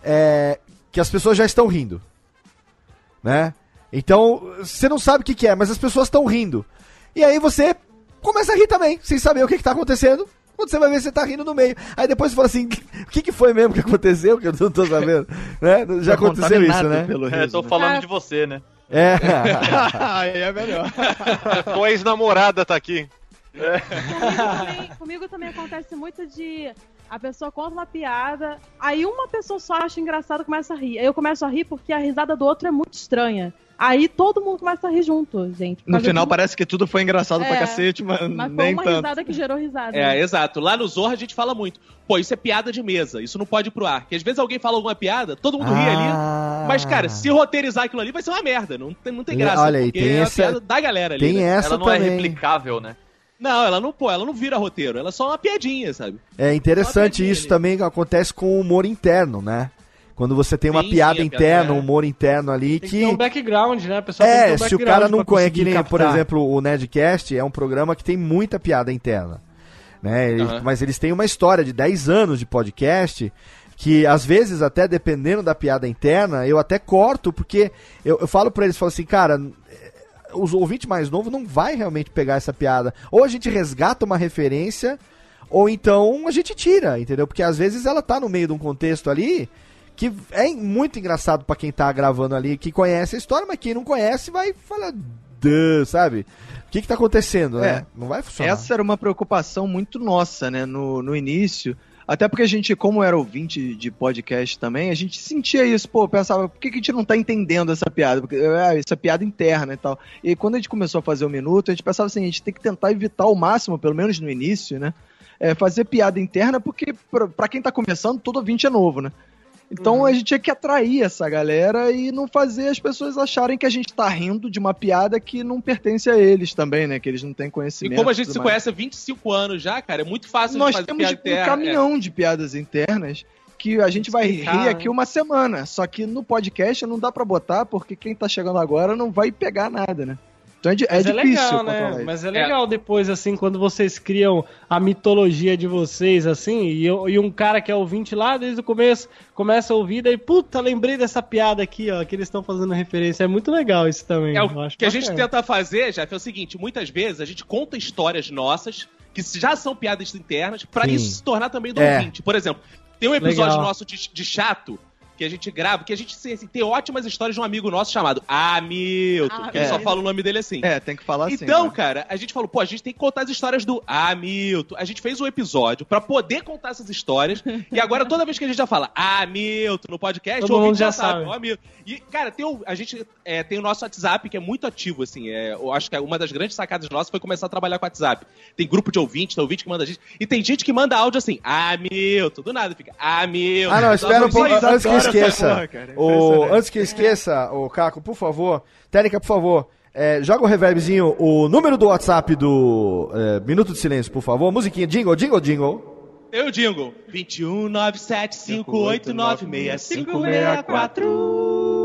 é, que as pessoas já estão rindo. Né? Então, você não sabe o que, que é, mas as pessoas estão rindo. E aí você começa a rir também, sem saber o que, que tá acontecendo. Quando você vai ver, você tá rindo no meio. Aí depois você fala assim: o que, que foi mesmo que aconteceu? Que eu não tô sabendo. né? Já Foi aconteceu isso, né? Pelo É, riso, tô né? falando Ah. de você, né? É. Aí é melhor. Tua ex-namorada tá aqui. Comigo também, comigo também acontece muito de. A pessoa conta uma piada, aí uma pessoa só acha engraçado e começa a rir. Aí eu começo a rir porque a risada do outro é muito estranha. Aí todo mundo começa a rir junto, gente. No final de- parece que tudo foi engraçado pra É, cacete, mas, Mas foi nem uma tanto. risada que gerou risada. É, exato. Lá no Zorra a gente fala muito. Pô, isso é piada de mesa, isso não pode ir pro ar. Porque às vezes alguém fala alguma piada, todo mundo ri ali. Ah. Mas, cara, se roteirizar aquilo ali vai ser uma merda. Não tem, não tem graça. olha aí, porque tem é a essa- piada da galera ali. tem né? essa Ela não é também. replicável, né? Não, ela não, pô, ela não vira roteiro. Ela é só uma piadinha, sabe? É interessante isso ali. também que acontece com o humor interno, né? Quando você tem uma Sim, piada interna, piada um é. humor interno ali Tem que ter um background, né? A pessoa tem que ter É, um se o cara não conhece, que nem, por captar. exemplo, o Nerdcast é um programa que tem muita piada interna. Né? Aham. Mas eles têm uma história de 10 anos de podcast que às vezes até dependendo da piada interna, eu até corto, porque eu, eu falo pra eles, falo assim, cara, eh, os ouvintes mais novos não vai realmente pegar essa piada. Ou a gente resgata uma referência, ou então a gente tira, entendeu? Porque às vezes ela tá no meio de um contexto ali que é muito engraçado pra quem tá gravando ali, que conhece a história, mas quem não conhece vai falar, sabe? O que que tá acontecendo, né? É. Não vai funcionar. Essa era uma preocupação muito nossa, né, no, no início. Até porque a gente, como era ouvinte de podcast também, a gente sentia isso, pô, pensava, por que, que a gente não tá entendendo essa piada? Porque é, essa piada interna e tal. E quando a gente começou a fazer o minuto, a gente pensava assim, a gente tem que tentar evitar ao máximo, pelo menos no início, né? é, fazer piada interna, porque pra quem tá começando, todo ouvinte é novo, né? Então a gente tinha que atrair essa galera e não fazer as pessoas acharem que a gente tá rindo de uma piada que não pertence a eles também, né? Que eles não têm E conhecimento. como a gente se mais. conhece há 25 anos já, cara, é muito fácil Nós de fazer temos piada um caminhão de piadas internas que a gente vai Explicar, rir né? aqui uma semana. Só que no podcast não dá pra botar, porque quem tá chegando agora não vai pegar nada, né? Então é, é Mas é, difícil legal, controlar né? isso. Mas é legal depois, assim, quando vocês criam a mitologia de vocês, assim, e, eu- e um cara que é ouvinte lá desde o começo começa a ouvir, daí, puta, lembrei dessa piada aqui, ó, que eles estão fazendo referência. É muito legal isso também. É, eu o acho que a gente bacana. tenta fazer, Jeff, é o seguinte: muitas vezes a gente conta histórias nossas, que já são piadas internas, pra Sim. isso se tornar também do É. ouvinte. Por exemplo, tem um episódio Legal. nosso de, de chato. Que a gente grava, que a gente assim, tem ótimas histórias de um amigo nosso chamado Hamilton. Ah, que ele só é. fala o nome dele assim. É, tem que falar assim. Então, né? cara, a gente falou, pô, a gente tem que contar as histórias do Hamilton. A gente fez um episódio pra poder contar essas histórias. e agora, toda vez que a gente já fala Hamilton no podcast, Todo o ouvinte mundo já sabe. Hamilton. E, cara, tem o, a gente é, tem o nosso WhatsApp, que é muito ativo, assim. É, eu acho que é uma das grandes sacadas nossas foi começar a trabalhar com o WhatsApp. Tem grupo de ouvintes, tem ouvinte que manda a gente. E tem gente que manda áudio assim, Hamilton, do nada, fica Hamilton. Ah, não, espera um pouco, esqueça. porra, cara, o, antes que esqueça, o Caco, por favor. Técnica, por favor. é, joga o reverbzinho, o número do WhatsApp do é, Minuto de Silêncio, por favor. Musiquinha, jingle, jingle, jingle. Eu digo 21 97 5896564.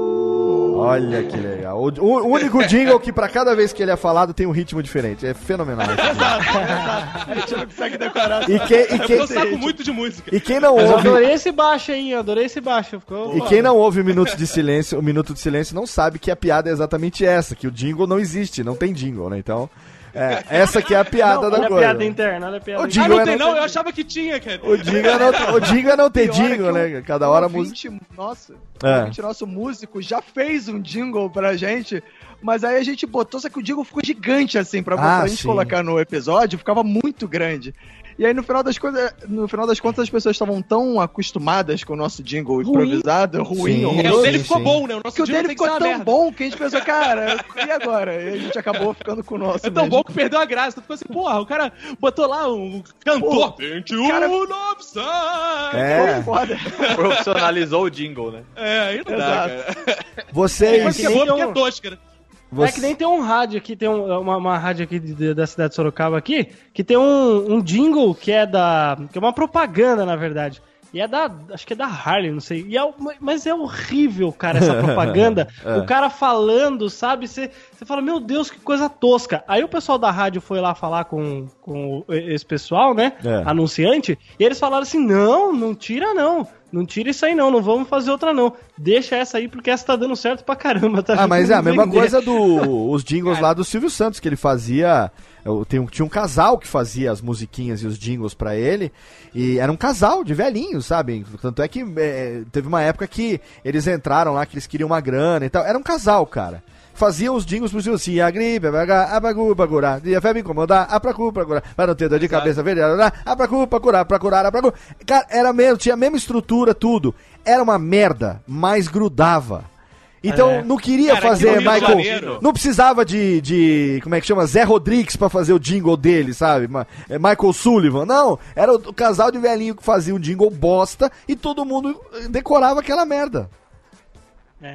Olha que legal. O, o único jingle que pra cada vez que ele é falado tem um ritmo diferente. É fenomenal. esse jingle. A gente não consegue decorar. E quem, e eu saco muito de música. e quem não Mas eu ouve. adorei esse baixo aí, eu adorei esse baixo. Ficou... E quem não ouve o Minuto de Silêncio, o Minuto de Silêncio não sabe que a piada é exatamente essa, que o jingle não existe, não tem jingle, né? Então, é, essa que é a piada da Olha a coisa. piada interna, olha a piada O Ah, interna. jingle não é tem não não? Eu achava que tinha, cara. O jingle é não, o jingle é não ter que né? Cada hora a música. Nossa, É. ouvinte nosso músico já fez um jingle pra gente, mas aí a gente botou, só que o jingle ficou gigante assim, pra, Ah, pra gente sim. colocar no episódio, ficava muito grande. E aí no final das coisas, no final das contas as pessoas estavam tão acostumadas com o nosso jingle improvisado, ruim, Sim. horroroso, É, o dele ficou sim. bom, né? O nosso que o jingle dele ficou tão merda. bom que a gente pensou, cara, e agora? E a gente acabou ficando com o nosso É tão mesmo. bom que perdeu a graça. Tu ficou assim, porra, o cara botou lá um cantor. 21 cara- Lobsang. É. Foi foda. Profissionalizou o jingle, né? É, aí não dá, Exato. cara. Vocês. Mas que é porque é tosca, né? Você- É que nem tem um rádio aqui, tem um- uma, uma rádio aqui de- de- da cidade de Sorocaba aqui, que tem um, um jingle que é da. que é uma propaganda, na verdade. E é da. Acho que é da Harley, não sei. E é, mas é horrível, cara, essa propaganda. É. O cara falando, sabe? Você fala, meu Deus, que coisa tosca. Aí o pessoal da rádio foi lá falar com, com esse pessoal, né? É. Anunciante. E eles falaram assim: não, não tira não. Não tira isso aí não, não vamos fazer outra não. Deixa essa aí porque essa tá dando certo pra caramba. Tá Ah, mas é a mesma coisa dos jingles lá do Silvio Santos, que ele fazia. Eu- tinha um casal que fazia as musiquinhas e os jingles pra ele. E era um casal de velhinhos, sabe? Tanto é que é, teve uma época que eles entraram lá, que eles queriam uma grana e tal. Era um casal, cara. fazia os jingles por cima assim, a gripe, a curar, e a febre incomodar, a pra cu, pra curar, para não ter dor de cabeça, verde, a pra cu, pra curar, pra curar, a pra. Cara, era mesmo, tinha a mesma estrutura, tudo. Era uma merda, mas grudava. Então, É. não queria Cara, fazer Michael. Janeiro- Não precisava de, de. Como é que chama? Zé Rodrigues pra fazer o jingle dele, sabe? É Michael Sullivan. Não, era o, o casal de velhinho que fazia um jingle bosta e todo mundo eh, decorava aquela merda.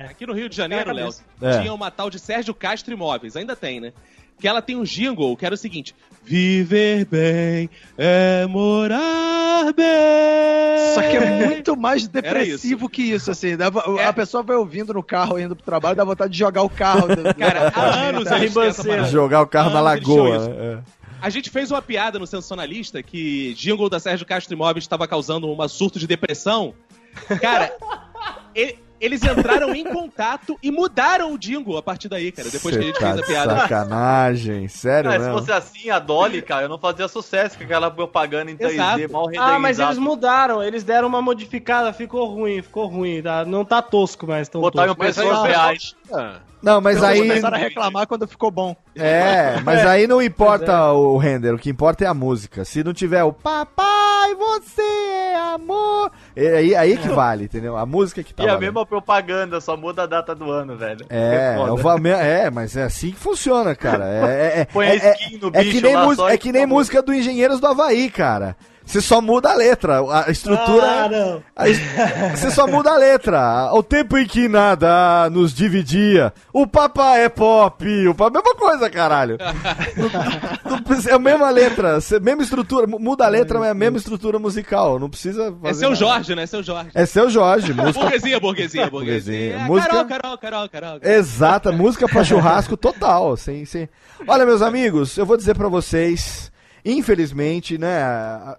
Aqui no Rio de Janeiro, Léo, É. tinha uma tal de Sérgio Castro Imóveis, ainda tem, né? Que ela tem um jingle que era o seguinte: Viver bem é morar bem. Só que é muito mais depressivo que isso, assim. dava- A pessoa vai ouvindo no carro, indo pro trabalho, dá vontade de jogar o carro. Cara, há anos essa parada. Jogar o carro na lagoa. isso. né? A gente fez uma piada no Sensacionalista que jingle da Sérgio Castro Imóveis estava causando um surto de depressão. Cara, e- eles entraram em contato e mudaram o jingle a partir daí, cara, depois que a Cê gente tá fez a de piada. Sacanagem, sério Cara, se mesmo. fosse assim, a Dolly, cara, eu não fazia sucesso com aquela propaganda em 3D, Exato. mal renderizada. Ah, mas eles mudaram, eles deram uma modificada, ficou ruim, ficou ruim, tá? Não tá tosco mais, tão Botaram tosco. pessoas Mas reais. Não, mas Então, aí. Começaram a reclamar quando ficou bom. É, mas aí não importa o render, o que importa é a música. Se não tiver o papai, você é amor. é Aí, aí que vale, entendeu? A música que tá. E a valendo. mesma propaganda, só muda a data do ano, velho. É, é, é, mas é assim que funciona, cara. É, é, é, Põe a é, skin no é bicho que nem, lá só é que nem música do Engenheiros do Havaí, cara. Você só muda a letra, a estrutura. Ah, não. a Você só muda a letra. O tempo em que nada nos dividia. O papai é pop. O papai é a mesma coisa, caralho. É a mesma letra, mesma estrutura. mu- Muda a letra, mas é a mesma estrutura musical. Não precisa fazer. É seu nada. Jorge, né? Seu Jorge. É seu Jorge, música. Burguesia, burguesia, burguesia. Burguesia. É, Música- Carol, Carol, Carol, Carol. Exata, música pra churrasco total, sem, sem... Olha, meus amigos, eu vou dizer pra vocês, infelizmente, né,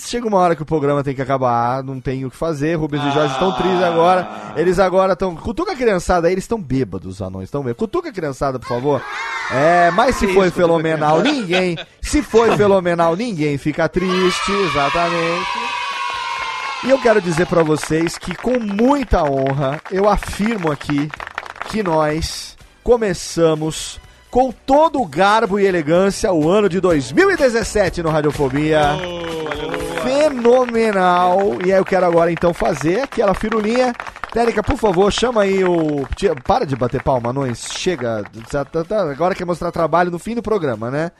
chega uma hora que o programa tem que acabar, não tem o que fazer, Rubens e Jorge estão tristes agora, eles agora estão... Cutuca a criançada aí, eles estão bêbados, os anões, estão bêbados. Cutuca a criançada, por favor. É, mas se foi fenomenal, ninguém, se foi fenomenal, ninguém fica triste, exatamente. E eu quero dizer pra vocês que com muita honra, eu afirmo aqui que nós começamos com todo o garbo e elegância o ano de 2017 no Radiofobia. Fenomenal! E aí eu quero agora então fazer aquela firulinha. Térica, por favor, chama aí o. Para de bater palma, anões. Chega. Tá- tá- tá- Agora quer mostrar trabalho no fim do programa, né?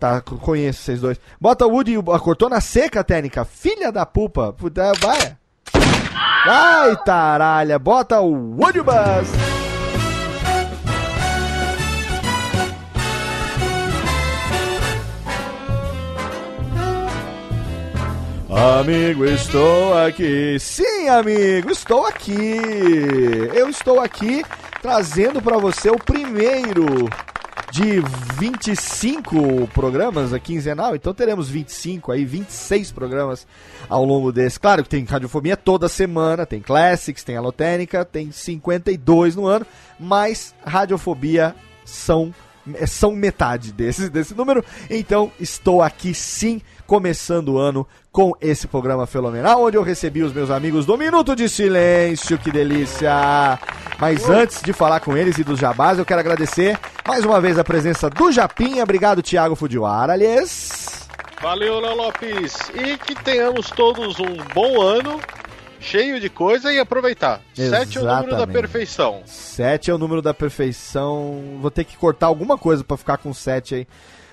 Tá, conheço vocês dois. Bota o Woody e o- a cortona seca, Técnica. Filha da pupa. Vai. Vai, taralha. Bota o Woody Buzz. Amigo, estou aqui. Sim, amigo, estou aqui. Eu estou aqui trazendo para você o primeiro de 25 programas a quinzenal. Então teremos 25 aí, 26 programas ao longo desse. Claro que tem Radiofobia toda semana, tem Classics, tem Alotênica, tem 52 no ano, mas Radiofobia são é, são metade desse, desse número. Então, estou aqui sim, começando o ano com esse programa fenomenal, onde eu recebi os meus amigos do Minuto de Silêncio, que delícia! Mas antes de falar com eles e dos jabás, eu quero agradecer mais uma vez a presença do Japinha. Obrigado, Thiago Fujiwara, aliás. Valeu, Léo Lopes. E que tenhamos todos um bom ano, cheio de coisa e aproveitar. Sete é o número da Exatamente. perfeição. 7 é o número da perfeição. Vou ter que cortar alguma coisa pra ficar com 7 aí.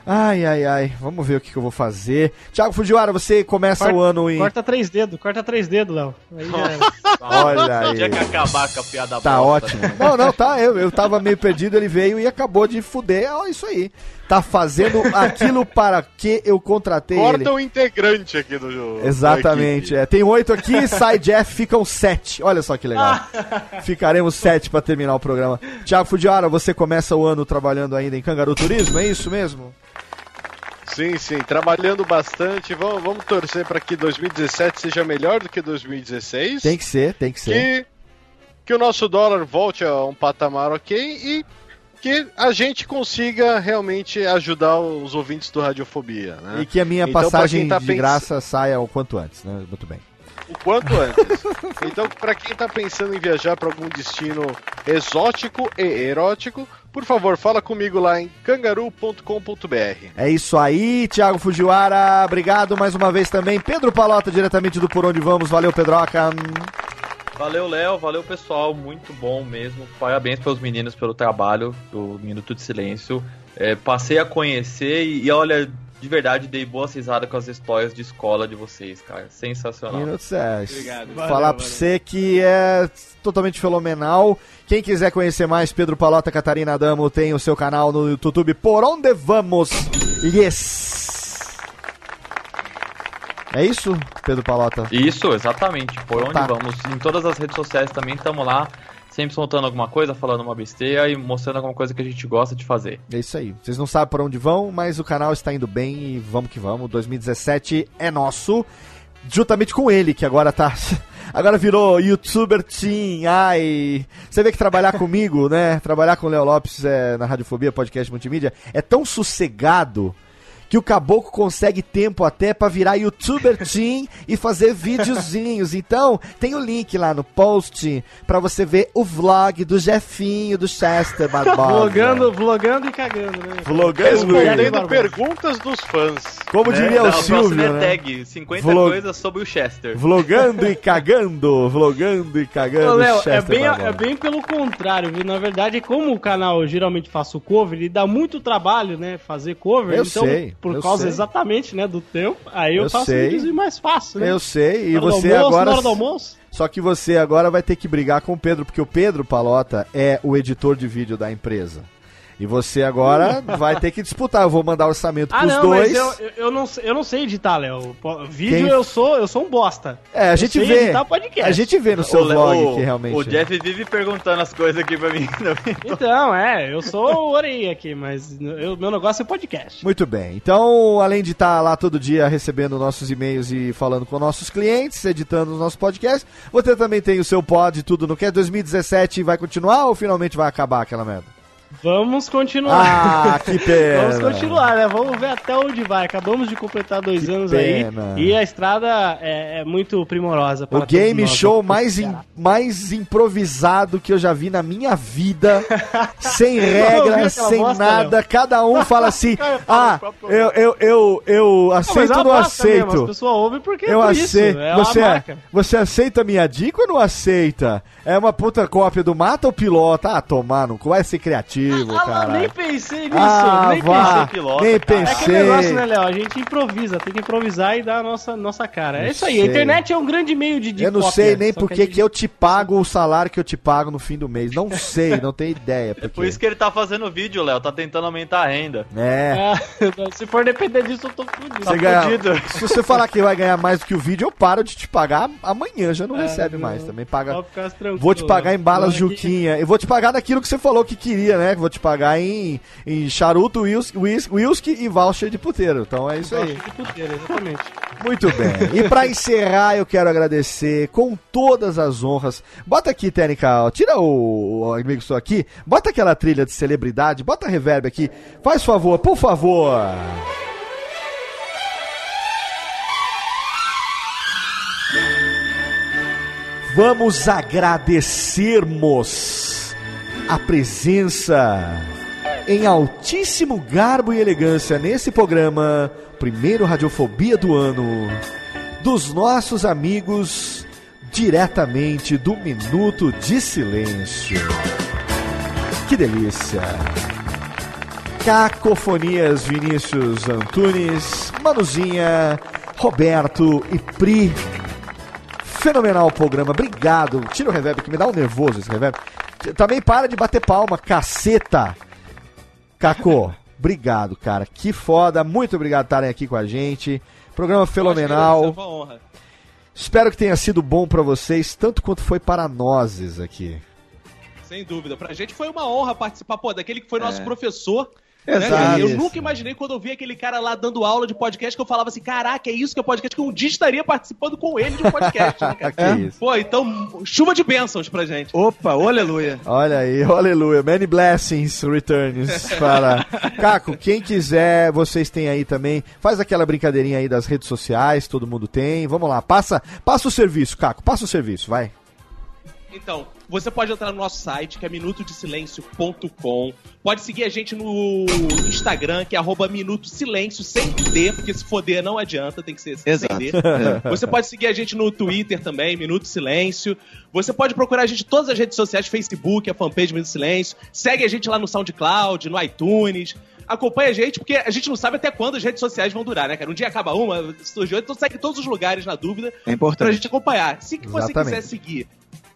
Ai, ai, ai. Vamos ver o que, que eu vou fazer. Thiago Fujiwara, você começa Corta- o ano em. Corta três dedos, corta três dedos, Léo. Aí já era. Olha aí. Tinha que acabar com a piada Tá bosta, ótimo. né? Não, não, tá. Eu, eu tava meio perdido, ele veio e acabou de fuder. Ó, isso aí. Tá fazendo aquilo para que eu contratei ele. Corta um integrante aqui do jogo. Exatamente. É, tem oito aqui, sai Jeff, ficam sete. Olha só que legal. Ficaremos sete pra terminar o programa. Tiago Fujiara, você começa o ano trabalhando ainda em Cangaru Turismo, é isso mesmo? Sim, sim, trabalhando bastante. Vamos, vamos torcer para que 2017 seja melhor do que 2016. Tem que ser, tem que ser. que, que o nosso dólar volte a um patamar ok e que a gente consiga realmente ajudar os ouvintes do Radiofobia. Né? E que a minha Então, passagem tá de pens- graça saia o quanto antes, né? Muito bem. o quanto antes. Então, pra quem tá pensando em viajar pra algum destino exótico e erótico, por favor, fala comigo lá em cangaru.com.br. É isso aí, Thiago Fujiwara. Obrigado mais uma vez também. Pedro Palota, diretamente do Por Onde Vamos. Valeu, Pedroca. Valeu, Léo. Valeu, pessoal. Muito bom mesmo. Parabéns pelos meninos pelo trabalho do Minuto de Silêncio. É, passei a conhecer e, e, olha, de verdade, dei boa risada com as histórias de escola de vocês, cara. Sensacional. Minutos é. Obrigado. Falar Valeu, pra valeu. você que é totalmente fenomenal. Quem quiser conhecer mais, Pedro Palota, Catarina Damo, tem o seu canal no YouTube Por Onde Vamos. Yes! É isso, Pedro Palota? Isso, exatamente. Por onde Tá. vamos? Em todas as redes sociais também estamos lá, sempre soltando alguma coisa, falando uma besteira e mostrando alguma coisa que a gente gosta de fazer. É isso aí. Vocês não sabem por onde vão, mas o canal está indo bem e vamos que vamos. 2017 é nosso. Juntamente com ele, que agora tá. Agora virou youtuber teen. Ai. Você vê que trabalhar comigo, né? Trabalhar com o Léo Lopes é, na Radiofobia, podcast multimídia, é tão sossegado que o caboclo consegue tempo até pra virar youtuber teen e fazer videozinhos. Então, tem o link lá no post pra você ver o vlog do Jefinho, do Chester Barbosa. Vlogando, vlogando e cagando, né? Vlogando. Respondendo perguntas dos fãs. Como diria Não, o Silvio, é né? tag, 50 Vlog- coisas sobre o Chester. Vlogando e cagando, vlogando e cagando. Ô, Léo, é bem, Barbosa. é bem pelo contrário, viu? Na verdade, como o canal eu geralmente faço cover, ele dá muito trabalho, né? Fazer cover. Eu então, sei, por eu causa sei. exatamente, né, do tempo, aí eu, Eu faço sei. vídeos mais fácil, né? Eu sei, e você almoço, agora. Na hora do almoço? Só que você agora vai ter que brigar com o Pedro, porque o Pedro Palota é o editor de vídeo da empresa. E você agora vai ter que disputar. Eu vou mandar orçamento Ah, pros não, dois. mas eu, eu, não, sei- eu não sei editar, Léo. Vídeo Quem- eu sou eu sou um bosta. É, a gente vê. A gente vê no seu O vlog o- que realmente. O Jeff vive perguntando as coisas aqui pra mim. Então, é, eu sou o orelha aqui, mas eu- meu negócio é podcast. Muito bem. Então, além de estar lá todo dia recebendo nossos e-mails e falando com nossos clientes, editando os nossos podcasts, você também tem o seu pod, tudo no que é 2017 vai continuar ou finalmente vai acabar aquela merda? Vamos continuar. Ah, que pena. Vamos continuar, né? Vamos ver até onde vai. Acabamos de completar dois anos pena. aí. E a estrada é, é muito primorosa. O game show aqui. mais, im- mais improvisado que eu já vi na minha vida. sem regras, aquela sem nada. Cada um fala assim: Ah, eu, eu, eu, eu mas aceito é ou não bosta mesmo, aceito? As pessoas ouvem porque Eu é por aceito. É você, marca. você aceita a minha dica ou não aceita? É uma puta cópia do Mata ou Pilota? Ah, tomar, não vai ser criativo, Ah, cara. nem pensei nisso. Ah, nem vá, pensei. nem É pensei. aquele negócio, né, Léo? A gente improvisa, tem que improvisar e dar a nossa, nossa cara. É Não isso aí. sei. A internet é um grande meio de, de Eu não cópia, sei nem por que gente- que eu te pago o salário que eu te pago no fim do mês. Não sei, não tenho ideia. É por Porque... isso que ele tá fazendo vídeo, Léo. Tá tentando aumentar a renda. É. É, se for depender disso, eu tô fudido. Você ganha- se você falar que vai ganhar mais do que o vídeo, eu paro de te pagar amanhã, já não É, recebe não. mais. Também paga. Pode ficar tranquilo, Vou te pagar em balas Juquinha. Eu vou te pagar daquilo que você falou que queria, né? Vou te pagar em, em charuto, whisky, e voucher de puteiro. Então é isso aí. De puteiro, exatamente. Muito bem. E pra encerrar, eu quero agradecer com todas as honras. Bota aqui, Técnica, tira o, o amigo só aqui, bota aquela trilha de celebridade, bota reverb aqui. Faz favor, por favor. Vamos agradecermos a presença em altíssimo garbo e elegância nesse programa, primeiro Radiofobia do ano, dos nossos amigos diretamente do Minuto de Silêncio. Que delícia! Cacofonias Vinícius Antunes, Manuzinha, Roberto e Pri. Fenomenal o programa, obrigado. Tira o reverb que me dá um nervoso esse reverb. Também para de bater palma, caceta. Caco, obrigado, cara. Que foda. Muito obrigado por estarem aqui com a gente. Programa fenomenal. É uma honra. Espero que tenha sido bom pra vocês, tanto quanto foi para nós aqui. Sem dúvida. Pra gente foi uma honra participar, pô, daquele que foi nosso É. professor Exato. cara? Eu nunca imaginei quando eu vi aquele cara lá dando aula de podcast que eu falava assim: caraca, é isso que é podcast, que eu um dia estaria participando com ele de um podcast. né, cara? Que isso. Pô, então, chuva de bênçãos pra gente. Opa, aleluia. Olha aí, aleluia. Many blessings returns para. Caco, quem quiser, vocês têm aí também. Faz aquela brincadeirinha aí das redes sociais, todo mundo tem. Vamos lá, passa, passa o serviço, Caco, passa o serviço, vai. Então, você pode entrar no nosso site, que é minutodesilencio.com. Pode seguir a gente no Instagram, que é arroba Minuto Silêncio, sem D, porque se foder não adianta, tem que ser Exato. sem D. Você pode seguir a gente no Twitter também, Minuto Silêncio. Você pode procurar a gente em todas as redes sociais, Facebook, a fanpage Minuto Silêncio. Segue a gente lá no SoundCloud, no iTunes. Acompanha a gente, porque a gente não sabe até quando as redes sociais vão durar, né, cara? Um dia acaba uma, surgiu outra, então segue todos os lugares na dúvida É pra importante. gente acompanhar. Se que você quiser seguir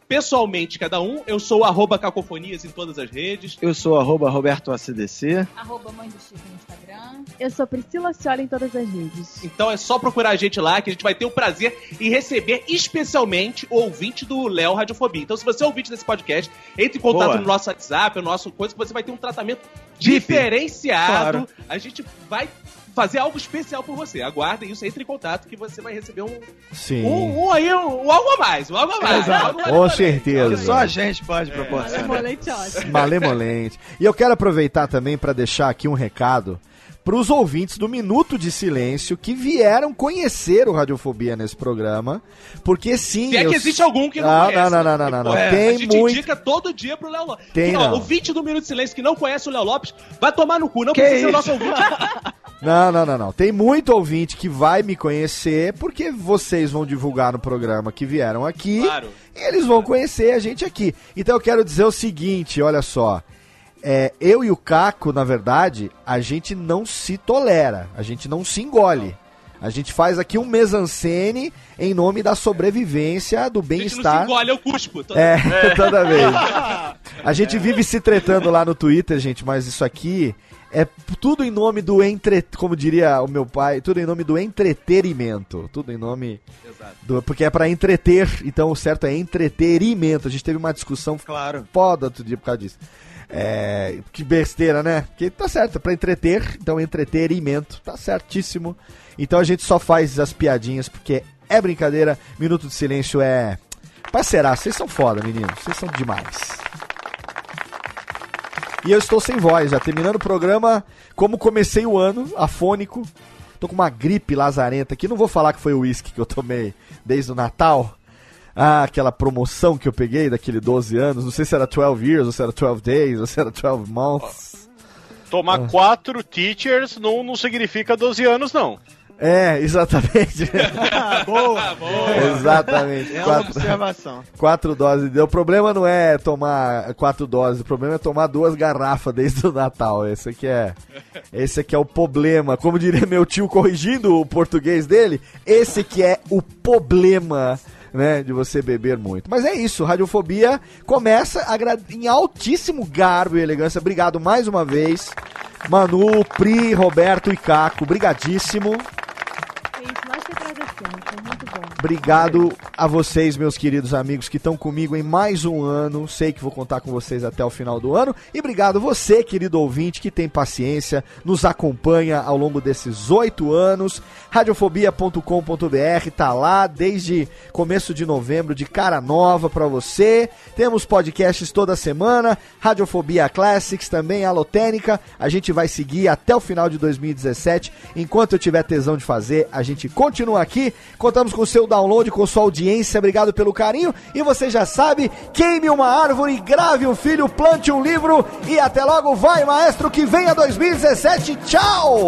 pessoalmente cada um, eu sou o arroba cacofonias em todas as redes. Eu sou arroba Roberto ACDC. Arroba mãe do Chico no Instagram. Eu sou Priscila Ciola em todas as redes. Então é só procurar a gente lá que a gente vai ter o prazer em receber especialmente o ouvinte do Léo Radiofobia. Então, se você é ouvinte desse podcast, entre em contato Boa. no nosso WhatsApp, no nosso coisa, que você vai ter um tratamento Dif. diferenciado. Claro. A gente vai fazer algo especial por você. Aguardem isso, entre em contato que você vai receber um, Sim. um, um aí, um, um algo a mais, um algo a mais. Exato. a Com. Que certeza. só a gente pode proporcionar. Malemolente ótimo. Malemolente. E eu quero aproveitar também para deixar aqui um recado para os ouvintes do Minuto de Silêncio que vieram conhecer o Radiofobia nesse programa, porque sim. Se é eu- que existe algum que não Não, conhece. não, não, não, não, não, não. É, Tem a gente muito- indica todo dia pro Léo Lopes. Tem Que, ó, não. O 20 do Minuto de Silêncio que não conhece o Léo Lopes, vai tomar no cu. Não Que precisa ser o isso? nosso ouvinte. Não, não, não, não. Tem muito ouvinte que vai me conhecer porque vocês vão divulgar no programa que vieram aqui. Claro. E eles vão conhecer a gente aqui. Então eu quero dizer o seguinte, olha só. É, eu e o Caco, na verdade, a gente não se tolera, a gente não se engole. A gente faz aqui um mesancene em nome da sobrevivência, do A gente bem-estar. engole, eu cuspo. Tô- É, toda vez. A gente vive se tretando lá no Twitter, gente, mas isso aqui é tudo em nome do entre, como diria o meu pai, tudo em nome do entretenimento, tudo em nome Exato. do, porque é pra entreter, então o certo é entretenimento. A gente teve uma discussão Claro. foda outro dia por causa disso. É, que besteira, né? Porque tá certo, é pra entreter, então entretenimento, tá certíssimo. Então a gente só faz as piadinhas porque é brincadeira. Minuto de silêncio é. Parceiraço, vocês são foda, meninos, vocês são demais. E eu estou sem voz, já terminando o programa, como comecei o ano, afônico. Tô com uma gripe lazarenta aqui, não vou falar que foi o uísque que eu tomei desde o Natal. Ah, aquela promoção que eu peguei daquele 12 anos, não sei se era 12 years, ou se era 12 days, ou se era 12 months. Tomar Ah. quatro teachers não, não significa 12 anos, não. É, exatamente. boa, boa. exatamente. É uma Quatro, observação. quatro doses. O problema não é tomar quatro doses, o problema é tomar duas garrafas desde o Natal. Esse aqui é, esse aqui é o problema. Como diria meu tio corrigindo o português dele, esse que é o problema. Né, de você beber muito. Mas é isso, Radiofobia começa em altíssimo garbo e elegância. Obrigado mais uma vez. Manu, Pri, Roberto e Caco, brigadíssimo. É isso, nós que agradecemos, foi muito bom. Obrigado a vocês, meus queridos amigos, que estão comigo em mais um ano. Sei que vou contar com vocês até o final do ano. E obrigado você, querido ouvinte, que tem paciência, nos acompanha ao longo desses oito anos. Radiofobia.com.br tá lá desde começo de novembro, de cara nova pra você. Temos podcasts toda semana. Radiofobia Classics também, Alotênica. A gente vai seguir até o final de 2017. Enquanto eu tiver tesão de fazer, a gente continua aqui. Contamos com o seu download, com sua audiência. Obrigado pelo carinho. E você já sabe, queime uma árvore, grave um filho, plante um livro. E até logo, vai maestro, que venha 2017. Tchau!